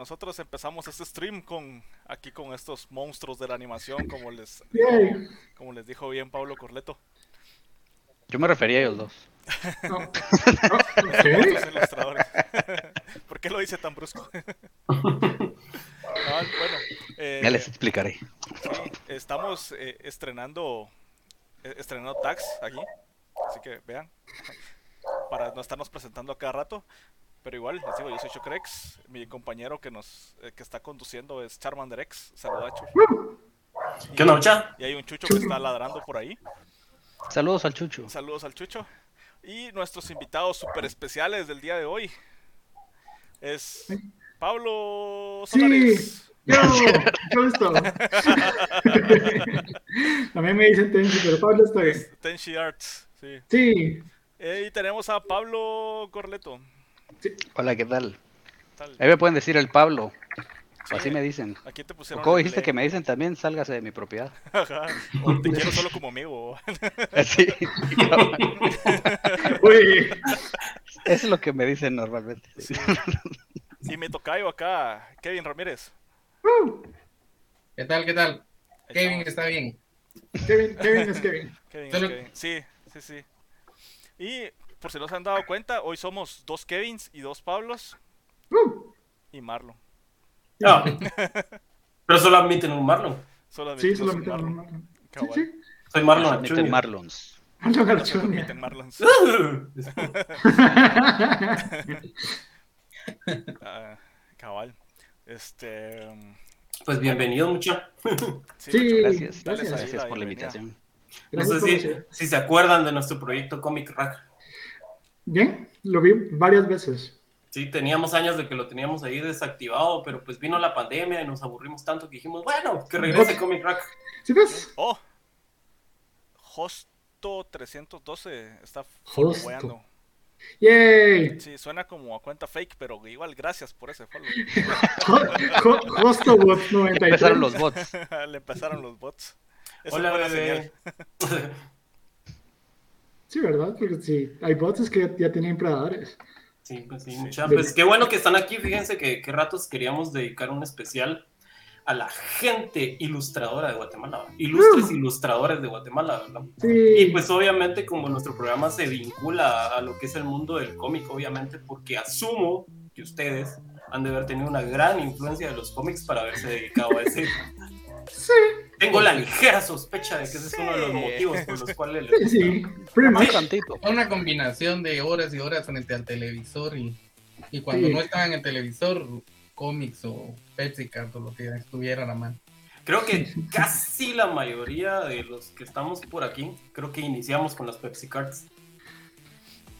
Nosotros empezamos este stream con aquí con estos monstruos de la animación, como les como les dijo bien Pablo Corleto. Yo me refería a ellos dos. No. ¿Por qué lo dice tan brusco? Ah, bueno, eh, Ya les explicaré. sí, estamos eh, estrenando eh, estrenando tags aquí, así que vean para no estarnos presentando a cada rato. Pero igual, les digo, yo soy Chocrex, mi compañero que nos eh, que está conduciendo es Charmander X. Saluda, Chu. ¿Qué onda? Y hay un chucho que está ladrando por ahí. Saludos al Chucho. Saludos al Chucho. Y nuestros invitados super especiales del día de hoy es Pablo Sí. Solares. Yo, mucho gusto. También me dicen Tenchi, pero Pablo está bien. Tenshi Arts. Sí. Sí. Eh, y tenemos a Pablo Corleto. Hola, ¿qué tal? Tal. Ahí me pueden decir el Pablo. Sí, O así me dicen. Aquí te ¿O pusieron. ¿Cómo dijiste que me dicen también? Sálgase de mi propiedad. Ajá. O te quiero solo como amigo. Sí. Uy, Eso es lo que me dicen normalmente. sí. Y me tocayo acá, Kevin Ramírez. ¿Qué tal? ¿Qué tal? Kevin está bien. Kevin, Kevin es Kevin. Kevin, Solo- Kevin. Sí, sí, sí. Y por si no se han dado cuenta, hoy somos dos Kevins y dos Pablos Uh, y Marlon. No. Pero solo admiten un Marlon. Solo sí, admitimos un solamente Marlon. Sí, sí. Soy Marlon Admiten. Marlons. Marlon permiten Marlons. Ah, cabal. Este. um, Pues bienvenido, mucha. Sí, Sí, mucho- Gracias. gracias. Gracias por la invitación. No sé si, si se acuerdan de nuestro proyecto Comic Rack. Bien, lo vi varias veces. Sí, teníamos años de que lo teníamos ahí desactivado, pero pues vino la pandemia y nos aburrimos tanto que dijimos, bueno, que regrese Comic Rack. ¿Sí ves? Oh, Hosto 312 está Hosto. followando. Yay. Sí, suena como a cuenta fake, pero igual gracias por ese follow. Ho- ho- Hostobot 93. Empezaron los bots. Le empezaron los bots. Eso Hola, bebé. Sí, ¿verdad? Porque sí, hay bots que ya, tienen predadores. Sí, pues sí, Sí. mucha. Pues qué bueno que están aquí. Fíjense que qué ratos queríamos dedicar un especial a la gente ilustradora de Guatemala. Ilustres Uh. ilustradores de Guatemala, ¿verdad? Sí. Y pues obviamente como nuestro programa se vincula a, a lo que es el mundo del cómic, obviamente porque asumo que ustedes han de haber tenido una gran influencia de los cómics para haberse dedicado a ese. Sí, Tengo la ligera sospecha de que ese es uno de los Sí. motivos por los cuales... sí, sí. Tantito. Una combinación de horas y horas frente al televisor y, y cuando Sí. no estaban en el televisor, cómics o Pepsi Card o lo que estuviera a la mano. Creo que casi la mayoría de los que estamos por aquí, creo que iniciamos con las Pepsi Cards.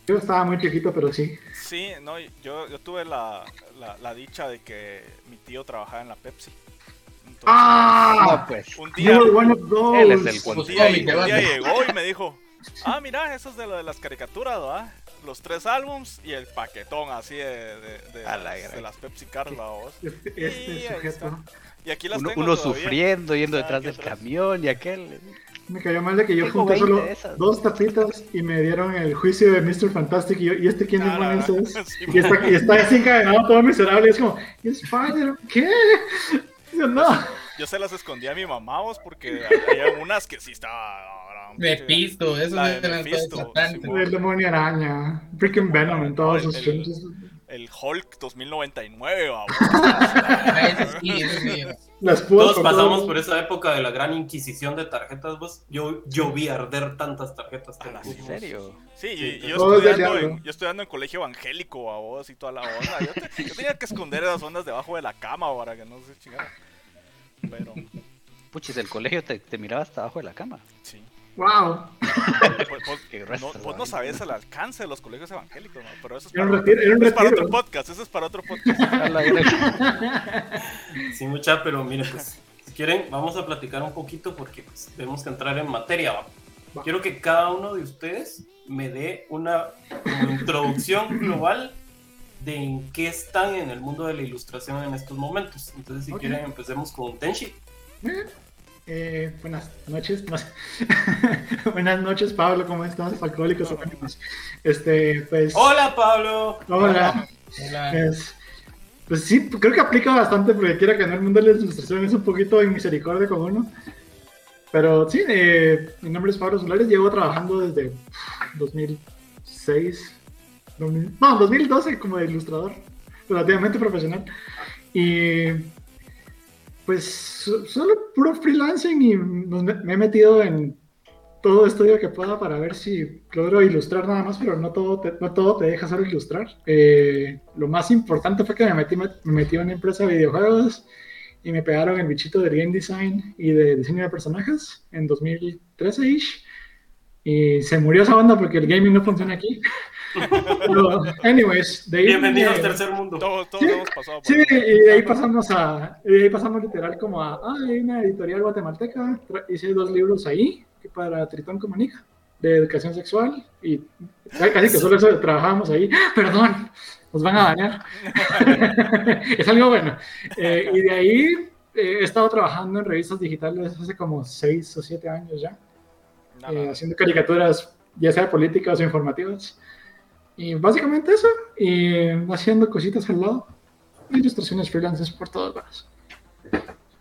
Yo estaba muy chiquito, pero sí. Sí, no, yo, yo tuve la, la, la dicha de que mi tío trabajaba en la Pepsi. Entonces, ¡Ah! No, pues. un You día, were one of those. Él es el día, un día llegó y me dijo, ah, mira, eso es de lo de las caricaturas, ¿verdad? Los tres álbums y el paquetón así de, de, de A la las, gran. de las Pepsi Cards, ¿va vos? Este, Y este ahí sujeto. Y aquí las Uno, tengo uno sufriendo, yendo Ah, detrás del atrás. camión y aquel. Me cayó mal de que yo Tengo junté 20 solo dos tapitas y me dieron el juicio de Mr. Fantastic. Y, yo, ¿y este quién Ah, es? Sí, Y está, y está así encadenado todo miserable. Es como, ¿es Spider? ¿Qué? Yo, no. Yo se las escondí a mi mamá, vos, porque había unas que sí estaban... Mephisto, eso es de. El demonio araña. Freaking Venom en todos sus el- Hulk 2099, ¿va vos? Ah, eso sí, sí. Todos pasamos por esa época de la gran inquisición de tarjetas, vos. Yo, yo vi arder tantas tarjetas. Ah, ¿en juro. ¿En serio? Sí, y- Sí, y yo, estudiando en, yo estudiando en colegio evangélico a vos y toda la onda. Yo, te- yo tenía que esconder esas ondas debajo de la cama para que no se chingara. Pero, Puchis, el colegio te, te miraba hasta abajo de la cama. sí. Wow. Vos, vos- Qué no, vos no ¿vale? sabes el alcance de los colegios evangélicos, ¿no? pero eso es un para, retiro. Era un es para otro podcast. Eso es para otro podcast. Sí, mucha, pero mire, pues, si quieren, vamos a platicar un poquito porque pues, tenemos que entrar en materia. Quiero que cada uno de ustedes me dé una introducción global de en qué están en el mundo de la ilustración en estos momentos. Entonces, si Ok. quieren, empecemos con Tenshi. Eh, buenas noches. buenas noches, Pablo. ¿Cómo estás? Alcohólicos Anónimos. Este, pues. Hola, Pablo. Hola. Hola. Es- Pues sí, creo que aplica bastante porque quiera que no el mundo de la ilustración es un poquito de misericordia con uno. Pero sí, eh, mi nombre es Pablo Solares, llevo trabajando desde 2006, 2000 no, 2012 como ilustrador, relativamente profesional. Y pues so- solo puro freelancing y me, he metido en todo estudio que pueda para ver si logro ilustrar nada más, pero no todo te, no todo te deja solo ilustrar. Eh, lo más importante fue que me metí, me metí en una empresa de videojuegos y me pegaron el bichito de game design y de diseño de personajes en 2013-ish. Y se murió esa banda porque el gaming no funciona aquí. Pero, anyways, de ahí Bienvenido me- al tercer mundo. Todos, todos Sí. hemos pasado por Sí, y de ahí pasamos a, y de ahí pasamos literal como a, ah, hay una editorial guatemalteca, hice dos libros ahí para Tritón Comunica, de educación sexual, y casi que solo eso trabajábamos ahí, perdón, nos van a dañar, es algo bueno, Eh, y de ahí eh, he estado trabajando en revistas digitales hace como seis o siete años ya, eh, haciendo caricaturas, ya sea políticas o informativas. Y básicamente eso, y haciendo cositas al lado, ilustraciones freelances por todos lados.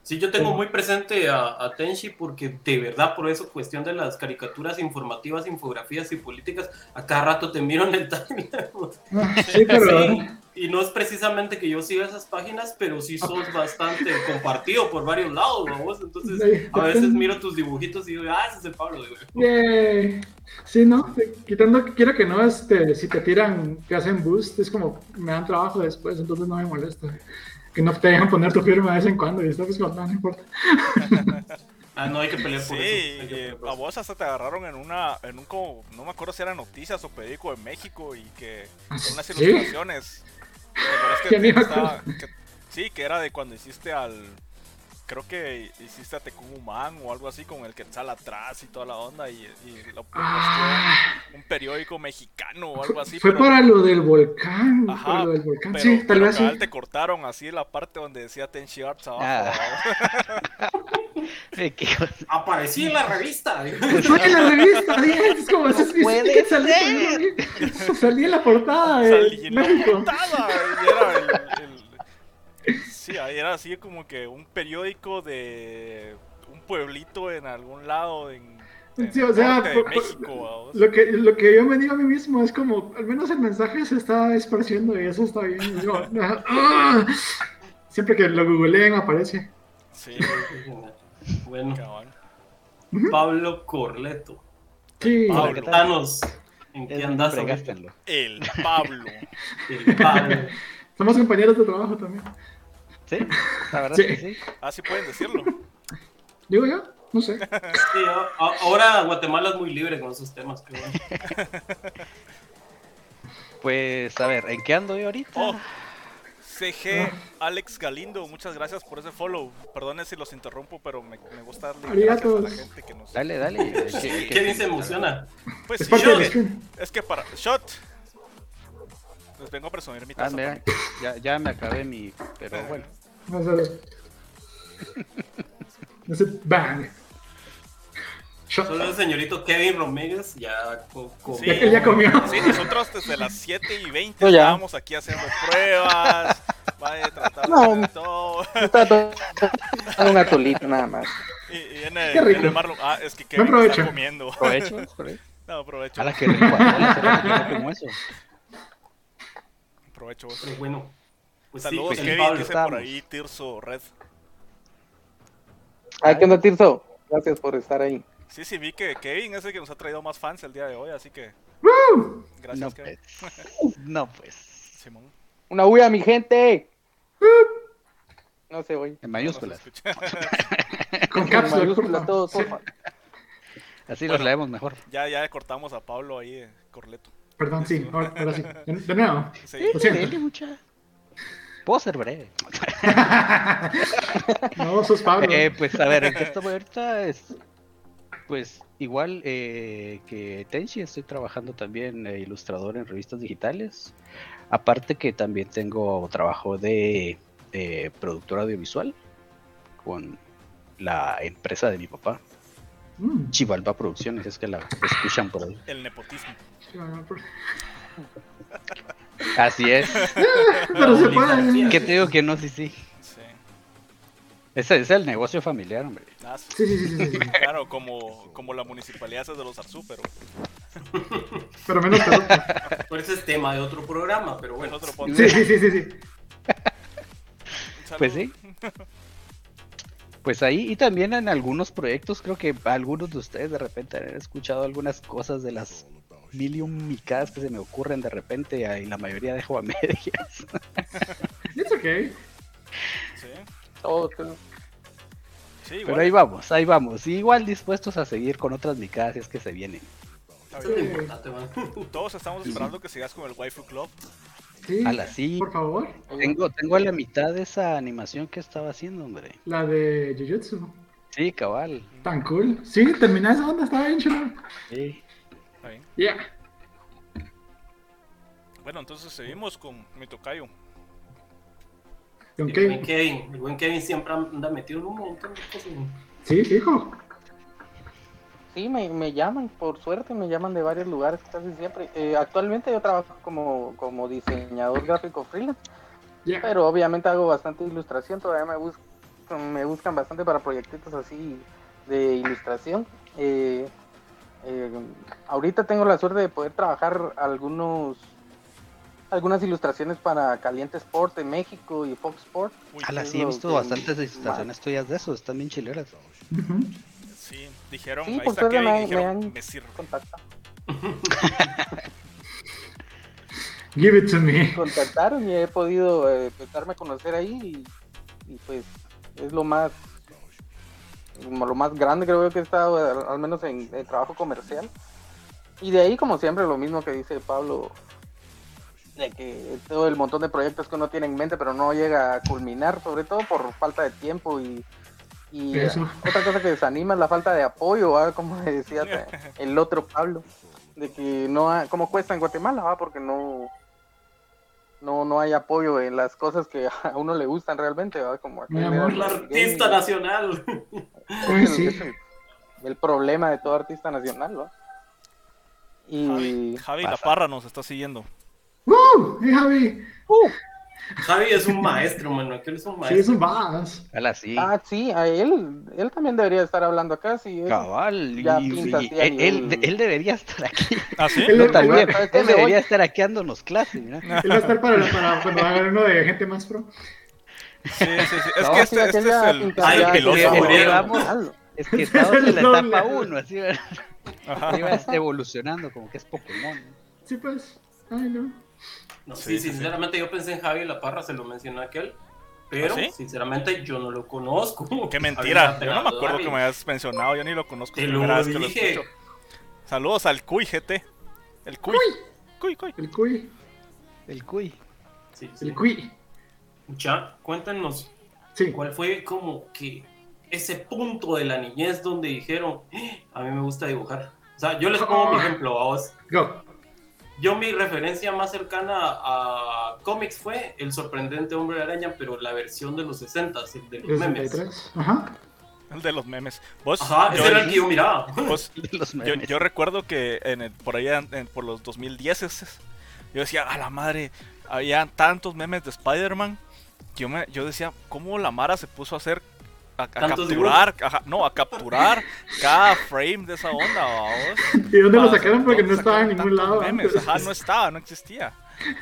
Sí, yo tengo muy presente a, a Tenshi porque de verdad por eso cuestión de las caricaturas informativas, infografías y políticas, a cada rato te miro en el timeline. Sí, pero Sí, y no es precisamente que yo siga esas páginas, pero sí sos bastante compartido por varios lados, vamos. Entonces, Sí, a veces miro tus dibujitos y digo, ah, ese es el Pablo. Sí, ¿no? Quitando que quiera que no, este, si te tiran, te hacen boost, es como, me dan trabajo después, entonces no me molesta. Que no te dejan poner tu firma de vez en cuando y esto pues no, no importa. Ah, no hay que pelear Sí, por eso. hay que eh, pelear por a eso. vos hasta te agarraron en una, en un como, no me acuerdo si era noticias o periódico de México y que con unas ¿Sí? ilustraciones. ¿Te acuerdas que me estaba- que- sí, que era de cuando hiciste al, creo que hiciste a Tecumán o algo así con el Quetzal atrás y toda la onda y, y lo Ah, un periódico mexicano o algo así. fue pero- para lo del volcán. Ajá, para lo del volcán. pero, sí, tal vez sí. te cortaron así la parte donde decía Tenchi Arts abajo. Ah. Aparecí en la revista. Fue en la revista, es como, puede que salí, salí en la portada Salí en la portada, y era el- el- Sí, era así como que un periódico de un pueblito en algún lado en, en Sí, o sea, de por- México. Lo que, lo que yo me digo a mí mismo es como, al menos el mensaje se está esparciendo y eso está bien. Como, ah, Siempre que lo googleen aparece. Sí, Bueno, cabal. Pablo Corleto. Sí, Pablo. En qué andas Pablo. El Pablo. somos compañeros de trabajo también. Sí, la verdad Sí. que sí. Ah, sí pueden decirlo. Digo yo, no sé. Sí, ahora Guatemala es muy libre con esos temas. bueno. Pues, a ver, ¿en qué ando yo ahorita? Oh, CG Alex Galindo, muchas gracias por ese follow. Perdone si los interrumpo, pero me, me gusta darle gracias a la gente que nos. Dale, dale. ¿Qué- ¿Qué dice emociona? Pues Es sí, parte es que- es para. Shot. Les vengo a presumir mi Ah, taza. mira, también. ya, ya me acabé mi. Pero bueno. Vamos a ver. Ese bang. Solo el señorito Kevin Romírez ya co- co- Sí. Ya que ya comió. Sí, nosotros desde las 7 y 20 No, ya. estábamos aquí haciendo pruebas. Vaya, tratando No. de todo. Está todo un atolito nada más. Y, y viene, Qué rico. viene Marlon. Ah, es que Kevin está provecho. comiendo. Provecho, provecho. No, aprovecho. A la que rico. a la que rico, no como eso. Aprovecho. vos. Pero bueno. Pues sí, Saludos, el Kevin, Pablo. dice por estamos. ahí Tirso Red. Ay, ¿qué onda, Tirso? Gracias por estar ahí. Sí, sí, vi que Kevin es el que nos ha traído más fans el día de hoy, así que ¡Woo! gracias, No Kevin. pues. No pues. Simón. ¡Una huya, mi gente! No se oye. En No mayúsculas. escucha. Con Con cápsula, mayúsculas todos, Sí. Así Bueno. los leemos mejor. ya, ya cortamos a Pablo ahí, eh, Corleto. Perdón, sí, ahora, ahora sí. De, de nuevo. Sí. Lo siento. Puedo ser breve. No, sos Pablo. Eh, pues a ver, ¿en qué estoy ahorita? Es, pues igual eh, que Tenchi, estoy trabajando también eh, ilustrador en revistas digitales. Aparte que también tengo trabajo de, de productor audiovisual con la empresa de mi papá, Mm, Chivalba Producciones, es que la escuchan por ahí. El nepotismo. Así es. Pero se puede. Oligarquía. ¿Qué te digo que no? Sí, sí. Sí. Ese es el negocio familiar, hombre. Ah, sí. Sí, sí, sí. Claro, como, como la municipalidad es de los Arzú, pero Pero menos pedo. Por ese es tema de otro programa, pero en bueno. otro podcast. Sí, sí, sí, sí, Pues sí. Pues ahí, y también en algunos proyectos, creo que algunos de ustedes de repente han escuchado algunas cosas de las mil y un micadas que se me ocurren de repente, y la mayoría dejo a medias. It's okay. Sí, Todo, todo. sí, igual. Pero ahí vamos, ahí vamos. Igual dispuestos a seguir con otras micadas si es que se vienen. Man. Todos estamos esperando que sigas con el Waifu Club. Sí. Ala, sí. Por favor. Tengo, tengo a la mitad de esa animación que estaba haciendo, hombre. La de Jujutsu. Sí, cabal. Tan cool. Sí, terminé esa onda, estaba bien chulo. Sí. Está bien. Yeah. Bueno, entonces seguimos con mi tocayo. ¿Con El buen? Kevin, el buen Kevin siempre anda metido en un montón de cosas. Sí, fijo. Sí, me, me llaman, por suerte me llaman de varios lugares casi siempre. Eh, actualmente yo trabajo como, como diseñador gráfico freelance, Yeah. pero obviamente hago bastante ilustración, todavía me buscan, me buscan bastante para proyectitos así de ilustración. Eh, eh, ahorita tengo la suerte de poder trabajar algunos algunas ilustraciones para Caliente Sport de México y Fox Sport. Ala, sí, he visto que- bastantes ilustraciones tuyas de eso, están bien chileras. Sí, dijeron, Sí, ahí por está suerte Kevin, me dijeron, me han- me sirve. Contacta. Give it to me. contactaron y he podido eh, pues, darme a conocer ahí y, y, pues es lo más lo más grande creo yo que he estado al, al menos en, en trabajo comercial y de ahí como siempre lo mismo que dice Pablo de que todo el montón de proyectos que uno tiene en mente pero no llega a culminar sobre todo por falta de tiempo y, y Eso. eh, otra cosa que desanima es la falta de apoyo ¿va? como decía el otro Pablo de que no ha, como cuesta en Guatemala va porque no no no hay apoyo en las cosas que a uno le gustan realmente ¿va? como Mi amor. La el artista nacional. Uy, Es sí. el, problema de todo artista nacional ¿va? y Javi, Javi La. Parra nos está siguiendo. ¡Woo! ¡Hey, Javi! Javi es un maestro, mano. Aquel es un Sí, maestro. eso vas. Ala, sí. ah sí a él él también debería estar hablando acá sí él- Cabal, ya y- pinta así a él, él- él debería estar aquí. ¿Ah, sí? Él- No, él- también, él- él- él él- debería estar aquí dándonos clases, mira. Él va a estar para, para cuando hagan uno de gente más pro. Sí, sí, sí. Es No, que sí, este, este es el, Ay, el murieron. vamos Es que estamos es en la etapa doble. 1, así ¿verdad? Ajá. Ahí va evolucionando, como que es Pokémon. Sí, pues. Ay, no. No, Sí, sí, sí, sí. sinceramente yo pensé en Javi La Parra, se lo mencionó aquel. Pero, ¿Ah, sí? sinceramente, yo no lo conozco. Qué mentira. Yo no me acuerdo Javi. que me hayas mencionado. Yo ni lo conozco. Te lo que lo escucho. Saludos al Cuy GT. El Cuy. Cuy, Cuy. El cuy. El cuy. Sí, sí. El cuy. Mucha, cuéntanos, Sí. ¿cuál fue como que ese punto de la niñez donde dijeron, "Eh, a mí me gusta dibujar? O sea, yo les pongo mi ejemplo a vos. Go. Yo mi referencia más cercana a cómics fue El sorprendente hombre araña, pero la versión de los 60, el de los memes. 63. Ajá. El de los memes. Vos, Ajá, yo, ese era el que yo miraba. vos- los yo, memes. yo recuerdo que en el- por allá, en- por los 2010, yo decía, a la madre, había tantos memes de Spider-Man que yo, me, yo decía, ¿cómo la Mara se puso a hacer, a, a ¿Tantos capturar, no, a capturar cada frame de esa onda, vamos? ¿Y dónde lo sacaron? Porque no estaba en ningún lado. memes, antes. ajá, no estaba, no existía.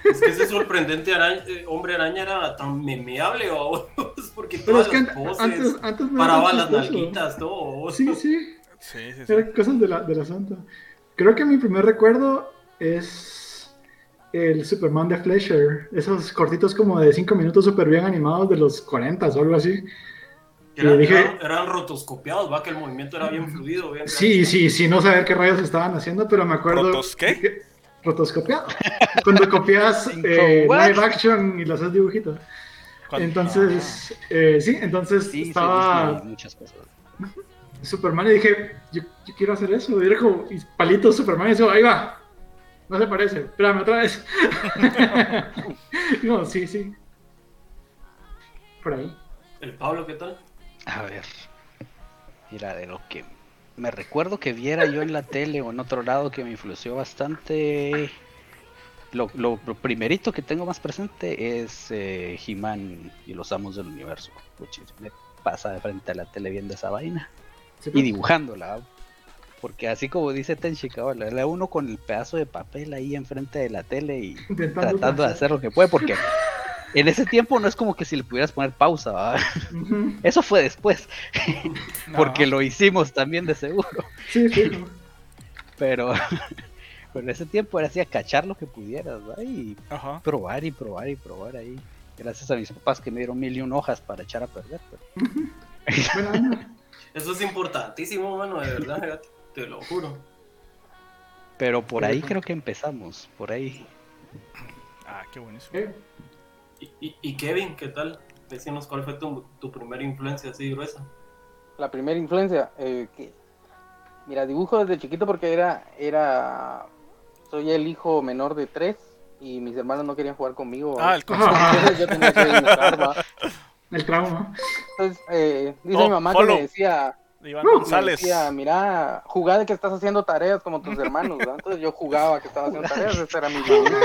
Es que ese sorprendente araña- eh, hombre araña era tan memeable, vamos, porque Pero es todas que las an- poses, antes, antes no paraba las nalguitas, todo. Sí, sí. Sí, sí, sí. Eran cosas de la, de la santa. Creo que mi primer recuerdo es el Superman de Fleischer. Esos cortitos como de 5 minutos súper bien animados de los 40 o algo así. Eran, Y dije- eran- eran rotoscopiados, va, que el movimiento era bien fluido. Bien Sí, sí, sí, no saber qué rayos estaban haciendo, pero me acuerdo. ¿Rotos qué? que- Rotoscopiado. Cuando copias eh, live action y lo haces dibujitos. Cuando- Entonces, eh, sí, entonces Sí, sí, estaba muchas cosas. Superman y dije, yo, yo quiero hacer eso. Y era como, y palitos Superman y digo, ahí va. No se parece, espérame otra vez. no, sí, sí. Por ahí. El Pablo, ¿qué tal? A ver. Mira, de lo que me recuerdo que viera yo en la tele o en otro lado que me influenció bastante lo, lo- lo primerito que tengo más presente es eh, He-Man y los Amos del Universo. Puchis, me pasa de frente a la tele viendo esa vaina Sí, y pues. dibujándola. Porque así como dice Tenchi, cabal, era uno con el pedazo de papel ahí enfrente de la tele y tratando de hacer lo que puede, porque en ese tiempo no es como que si le pudieras poner pausa, ¿va? Ujú. eso fue después, No. porque lo hicimos también de seguro, Sí, pero, pero en ese tiempo era así a cachar lo que pudieras, ¿va? y Ajá. probar y probar y probar ahí. Gracias a mis papás que me dieron mil y un hojas para echar a perder. pero-. Eso es importantísimo, mano, de verdad, te lo juro. Pero por ahí creo que empezamos, por ahí. Ah, qué buenísimo. Eh, Y, y- y Kevin, ¿qué tal? Decínos cuál fue tu, tu primera influencia así gruesa. La primera influencia, eh, que, mira, dibujo desde chiquito porque era, era, soy el hijo menor de tres y mis hermanos no querían jugar conmigo. Ah, el. Entonces yo tenía que dibujar, ¿va? el trauma. Entonces, eh, dice Oh, mi mamá follow. que me decía, Iván me González. decía, mira, jugá de que estás haciendo tareas como tus hermanos, ¿va? Entonces yo jugaba que estaba haciendo tareas, ese era mi dibujo.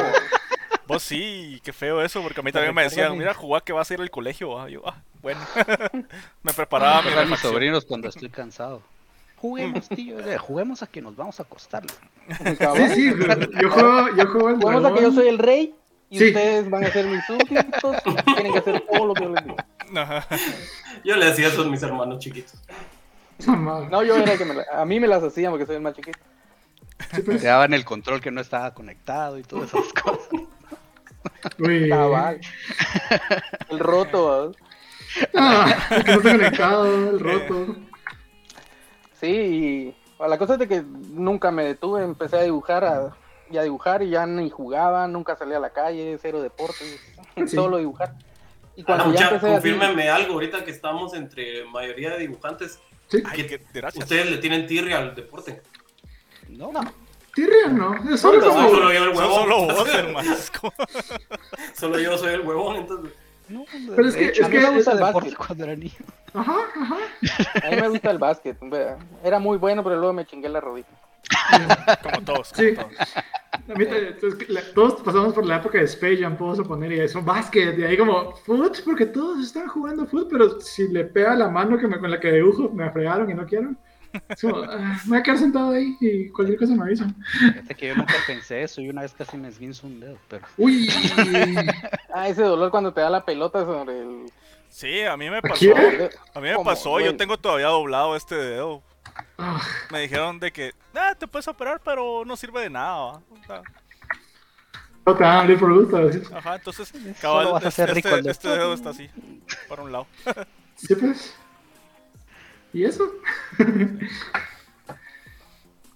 Vos sí, qué feo eso, porque a mí también me decían, mira, jugá que vas a ir al colegio. ah. Yo, ah, bueno. me preparaba mi Para mis sobrinos cuando estoy cansado. Juguemos, tío, eh, juguemos a que nos vamos a acostar. Sí, sí, yo juego, yo juego el Jugamos a que yo soy el rey y Sí. ustedes van a ser mis súbditos y tienen que hacer todo lo que yo les digo. Ajá. Yo le decía eso a mis hermanos chiquitos. No, yo era el que me la- a mí me las hacían porque soy el más chiquito. Sí, pues. Te daban el control que no estaba conectado y todas esas cosas. Cabal. El roto. Ah, el que no está conectado, el roto. Sí, y la cosa es de que nunca me detuve, empecé a dibujar a, y a dibujar y ya ni jugaba, nunca salía a la calle, cero deportes, Sí. solo dibujar. Y Ah, cuando no, ya ya, empecé a confírmenme algo ahorita que estamos entre mayoría de dibujantes. Sí, Ay. Ustedes le tienen tirria al deporte. No, tirria no. Es solo No, como. Solo yo el huevón. solo vos, hermano. Solo yo soy el huevón, entonces. no, Pero es que- hecho, es a mí que me gusta el el deporte básquet. cuando era niño. Ajá, ajá. A mí me gusta el básquet, era muy bueno, pero luego me chingué la rodilla. como todos. Sí. Como todos. A mí, es que la- todos pasamos por la época de Space Jam, puedo suponer, y eso, básquet, y ahí como, foot, porque todos están jugando foot, pero si le pega la mano que me, con la que dibujo, me fregaron y no quiero. Es como, ah, me voy a quedar sentado ahí y cualquier cosa me avisan. Fíjate que yo nunca pensé eso y una vez casi me esguinzo un dedo, pero Uy, Ah, ese dolor cuando te da la pelota sobre el... Sí, a mí me pasó. ¿Aquí? A mí me ¿Cómo, pasó, yo tengo todavía doblado este dedo. Ah, Me dijeron de que, ah, te puedes operar, pero no sirve de nada. ¿va? O sea, no te van a abrir por gusto. Ajá, entonces, Solo cabal, vas a este, ser rico este- este dedo está así, para un lado. Sí, pues. ¿Y eso?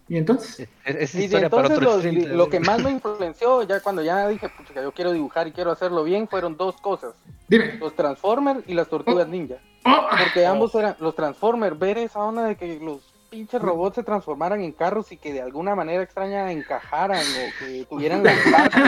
¿Y entonces? es, es Y de entonces otro lo, que más me influenció, ya cuando ya dije, pucha, yo quiero dibujar y quiero hacerlo bien, fueron dos cosas. Dime. Los Transformers y las Tortugas Ninja. Oh, Porque ambos eran los Transformers, ver esa onda de que los pinches robots se transformaran en carros y que de alguna manera extraña encajaran o que tuvieran las partes.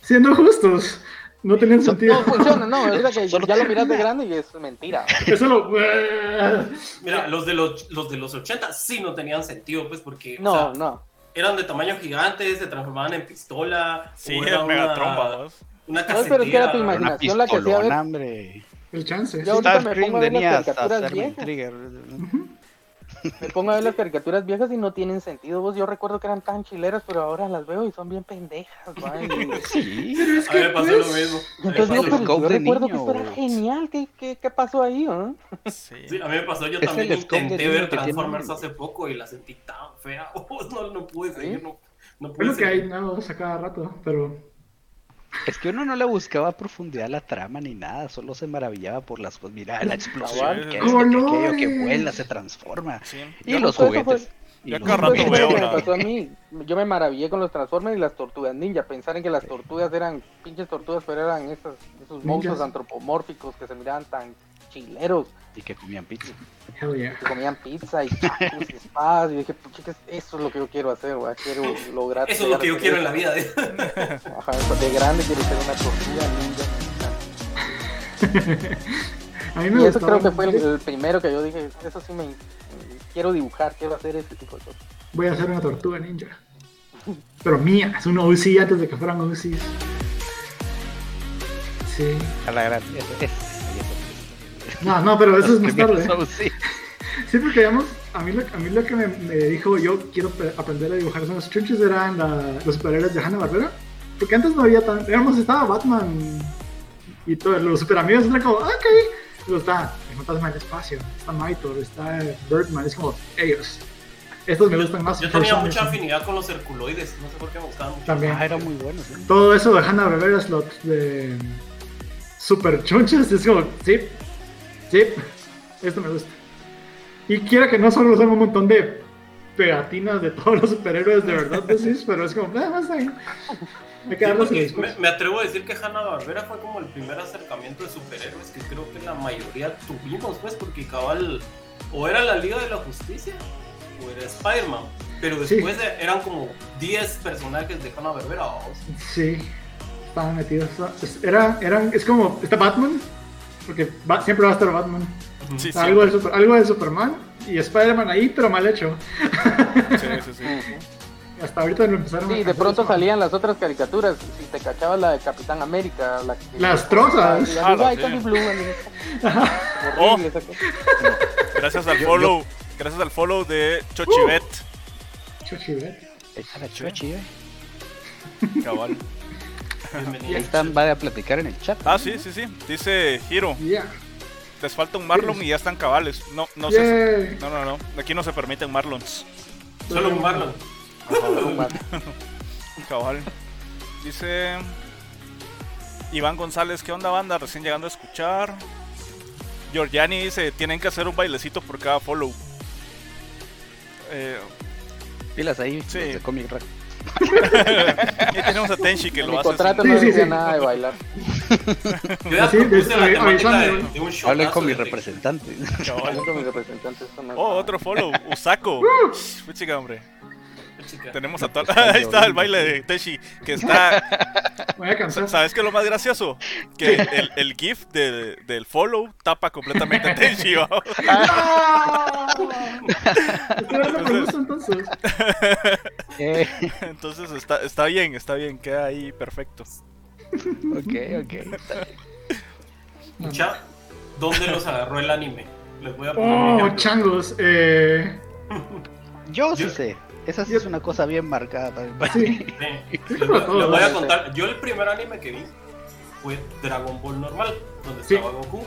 Siendo justos, no tenían sentido. No funciona, no, es verdad que Solo- ya lo miras de grande y es mentira. Eso lo. Mira, los de los, los de los 80 sí no tenían sentido, pues, porque o No, sea, no. eran de tamaño gigante, se transformaban en pistola. Sí, o era el Megatromba, vos. Una No, pero es que era tu casetera. Una imaginación la que hacía ver. hombre. El chance. Yo ahorita me pongo a ver las caricaturas viejas. trigger. Me pongo a ver las caricaturas viejas y no tienen sentido. Vos, yo recuerdo que eran tan chileras, pero ahora las veo y son bien pendejas. Sí. Pero es A mí que, me pasó pues, lo mismo. Entonces digo, pero yo recuerdo que niño, esto era genial. ¿Qué, qué, qué pasó ahí? ah? Sí. Sí, a mí me pasó, yo Es también intenté ver que tiene Transformers hace poco y la sentí tan fea. no, no pude ¿Sí? seguir, no, no Es pude lo que hay seguir. nuevos a cada rato, pero. Es que uno no le buscaba a profundidad la trama ni nada, solo se maravillaba por las cosas. Mira la explosión, Cabal. que, es, que, aquello vuela se transforma. Sí. Y Yo- los juguetes. Y yo los juguetes. veo pasó a mí. Yo me maravillé con los Transformers y las tortugas ninja. Pensar en que las tortugas eran pinches tortugas, pero eran esos, esos monstruos antropomórficos que se miraban tan chileros. Y que comían pizza. Hell yeah. que comían pizza y tacos y espadas y dije, que eso es lo que yo quiero hacer, güey, quiero lograr Eso es lo que yo quiero en la vida. Ajá, de grande quiero ser una tortuga ninja. A mí me Y eso creo que fue el, primero que yo dije, eso sí me quiero dibujar, quiero hacer este tipo de cosas. Voy a hacer una tortuga ninja. pero mía, es una UCI antes de que fueran UCIs. Sí. A la gran. es- No, no, pero eso es los más tarde. Sí, porque digamos, a mí lo, a mí lo que me, me dijo yo quiero aprender a dibujar son los chunches eran la- los superhéroes de Hanna Barbera. Porque antes no había tan. Digamos, estaba Batman y todos los super amigos. Era como, "Ah, ok. Pero está el fantasma del espacio, está Maitor, está Birdman. Es como ellos. Estos me gustan más. Yo tenía mucha afinidad con los herculoides, no sé por qué me gustaban mucho. También. Ah, era muy bueno. sí. Todo eso de Hanna Barbera slots de super chunches. Es como, sí, sí, esto me gusta. Y quiera que no solo son un montón de pegatinas de todos los superhéroes de verdad, decís, pero es como, nada más ahí. Que Sí, me, me atrevo a decir que Hanna Barbera fue como el primer acercamiento de superhéroes que creo que la mayoría tuvimos, pues, porque cabal o era la Liga de la Justicia o era Spider-Man. Pero después de- eran como 10 personajes de Hanna Barbera. vamos. Sí, estaban metidos. Era, eran, es como, está Batman, porque va- siempre va a estar Batman. Sí, sí. Algo de, super- algo de Superman y Spider-Man ahí, pero mal hecho. Sí, sí, sí. Hasta ahorita lo empezaron a Sí, de pronto eso. salían las otras caricaturas. Si te cachabas la de Capitán América, la que- Las trozas. Y Ah, "Ay, sí. Candy Blue", Oh. Gracias al follow. Gracias al follow de Chochibet. Chochibet. Echa la chochi, eh. Cabal. Bienvenido. Ahí están, va a platicar en el chat. Ah, sí, sí, sí. Dice Hiro. Yeah. Les falta un Marlon y ya están cabales. No, no sé. Yay. No, no, no. Aquí no se permiten Marlons. Solo un Marlon. Cabal. Dice Iván González, ¿qué onda banda? Recién llegando a escuchar. Georgiani dice, tienen que hacer un bailecito por cada follow. Eh, Pilas ahí, Sí. los de Comic Rack. Y tenemos a Tenshi que En lo mi hace. contrato sin- no Sí, sí, decía sí. nada de bailar. Yo ya Así, propuse des- la de, de un show. Hablen con mi representante. Hablo con no es Oh, otro follow. Usaco. Chica, hombre. Tenemos a toda... Están Ahí está el baile de Tenshi. Que está... Voy a cansar. ¿Sabes qué es lo más gracioso? Que el, el GIF de- del follow tapa completamente a por gusto, entonces. Eh, Entonces está, está bien, está bien. Queda ahí perfecto. ok, ok. Mucha, ¿dónde los agarró el anime? Les voy a poner Oh, changos. Eh, Yo sí Yo- sé. Esa sí es una cosa bien marcada también. para sí. Sí, les, voy, les voy a contar. Yo el primer anime que vi fue Dragon Ball normal, donde Sí. estaba Goku.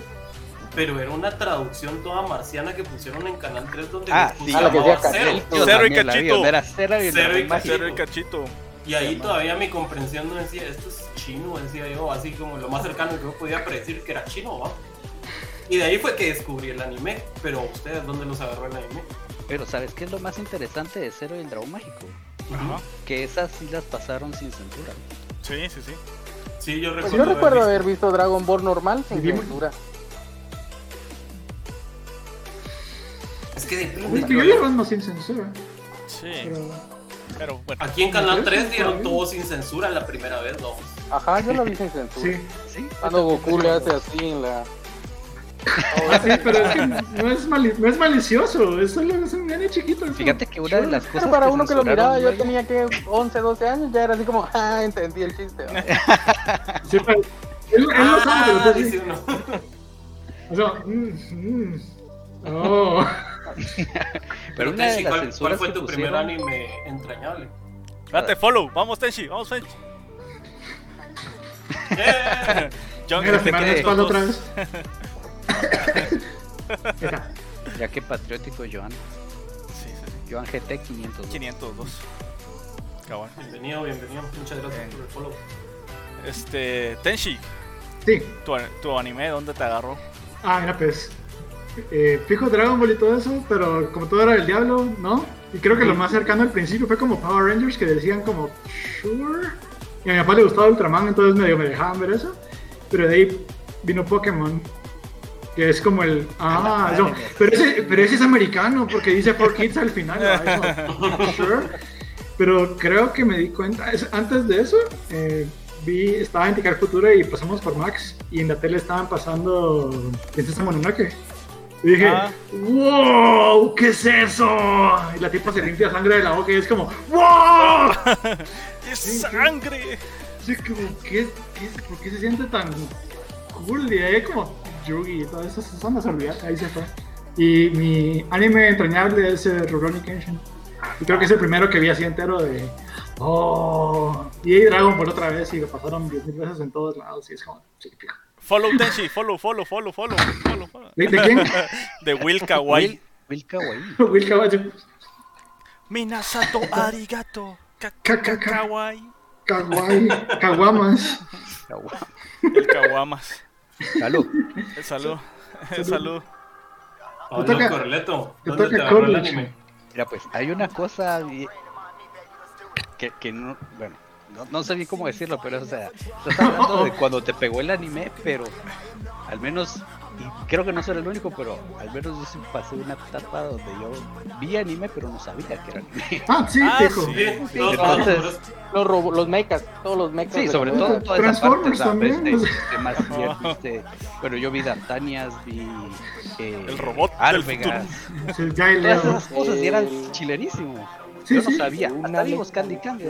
Pero era una traducción toda marciana que pusieron en Canal 3 donde Ah, sí. se Ah, la que llamaba decía Cero. Cachito. Cero y cachito. Era cero y Cero y mágico. Cero el cachito. Y ahí todavía mi comprensión no decía, esto es chino, decía yo, así como lo más cercano que yo podía predecir que era chino, ¿va? Y de ahí fue que descubrí el anime. Pero ustedes, ¿dónde los agarró el anime? Pero ¿sabes qué es lo más interesante de Cero y el Dragón Mágico? Ajá. Que esas sí las pasaron sin censura. Sí, sí, sí. Sí, yo Pues recuerdo. yo haber recuerdo visto. haber visto Dragon Ball normal sin censura. Es que depende. Es que yo le mando sin censura. Sí. Pero, Pero bueno. Aquí en Canal 3 Está dieron todo sin censura la primera vez, ¿no? Ajá, yo lo vi sin censura. sí. ¿Sí? Cuando Goku le hace así en la. Ah, sí, pero es que no es, mali- no es malicioso. Es solo es un nene chiquito. es Fíjate que una de las cosas Pero para uno que lo miraba, yo tenía que 11, 12 años, ya era así como, ah, entendí el chiste. ¿va? Sí, pero él, él no sabe que lo Ah, está uno. O sea, mm, mm. Oh. Pero Tenchi, ¿cuál, cuál fue que tu primer pusieron- anime entrañable? Date follow. Vamos, Tenshi. Vamos, Tenshi. ¡Eh! John, Mira, que te otra vez. Ya que patriótico Joan. Sí, sí, sí. Joan GT 500. 502. Cabal. Bienvenido, bienvenido. Muchas gracias por el follow. Este. Tenshi, Sí. tu, tu anime, ¿dónde te agarró? Ah, mira, pues. Eh, fijo Dragon Ball y todo eso, pero como todo era del diablo, ¿no? Y creo que lo más cercano al principio fue como Power Rangers que decían como, sure. Y a mi papá le gustaba Ultraman, entonces medio me dejaban ver eso. Pero de ahí vino Pokémon, que es como el. Ah, no, mía. pero, ese, pero ese es americano porque dice For Kids al final. sure. Pero creo que me di cuenta, es- antes de eso, eh, vi, estaba en Ticar Futura y pasamos por Max y en la tele estaban pasando Princesa Mononoke. Y dije, Ah. wow, ¿qué es eso? Y la tipa se limpia sangre de la boca y es como, wow. ¡Es sí. sangre! Sí, como, ¿qué, qué, ¿por qué se siente tan cool? Y ahí como Yugi y todo eso, eso no se olvida, ahí se fue. Y mi anime entrañable es eh, Rurouni Kenshin. Y creo que es el primero que vi así entero de, oh, y ahí Dragon Ball otra vez y lo pasaron 10.000 veces en todos lados y es como, sí. Follow Tenshi, follow, follow, follow, follow, follow, follow. ¿De, de quién? De Will Kawaii. Will, Will Kawaii. Will Kawaii. Minasato arigato. Ka- Ka- ka- ka- ka. Kawaii. Kawaii. Kawamas. El Kawamas. Salud. El salud. El salud. Pablo toca- Corleto, te ¿dónde toca te agarró el anime? Mira, pues hay una cosa que, que no, bueno, no, no sé bien cómo decirlo, pero o sea, estás hablando de cuando te pegó el anime, pero al menos, y creo que no soy el único, pero al menos yo sí pasé una etapa donde yo vi anime, pero no sabía que era anime. Ah, sí, Ah, fijo. sí. Sí, Entonces- Los, robo- los mechas, todos los mechas. Sí, sobre todo toda esa parte, Transformers ¿sabes? también, De, sea. de Mazinger, este, bueno, yo vi D'Artagnan, vi eh, El robot Alvegas, todas esas cosas y eran chilerísimo. Sí, yo no sí. sabía, Una hasta vimos Candy Candy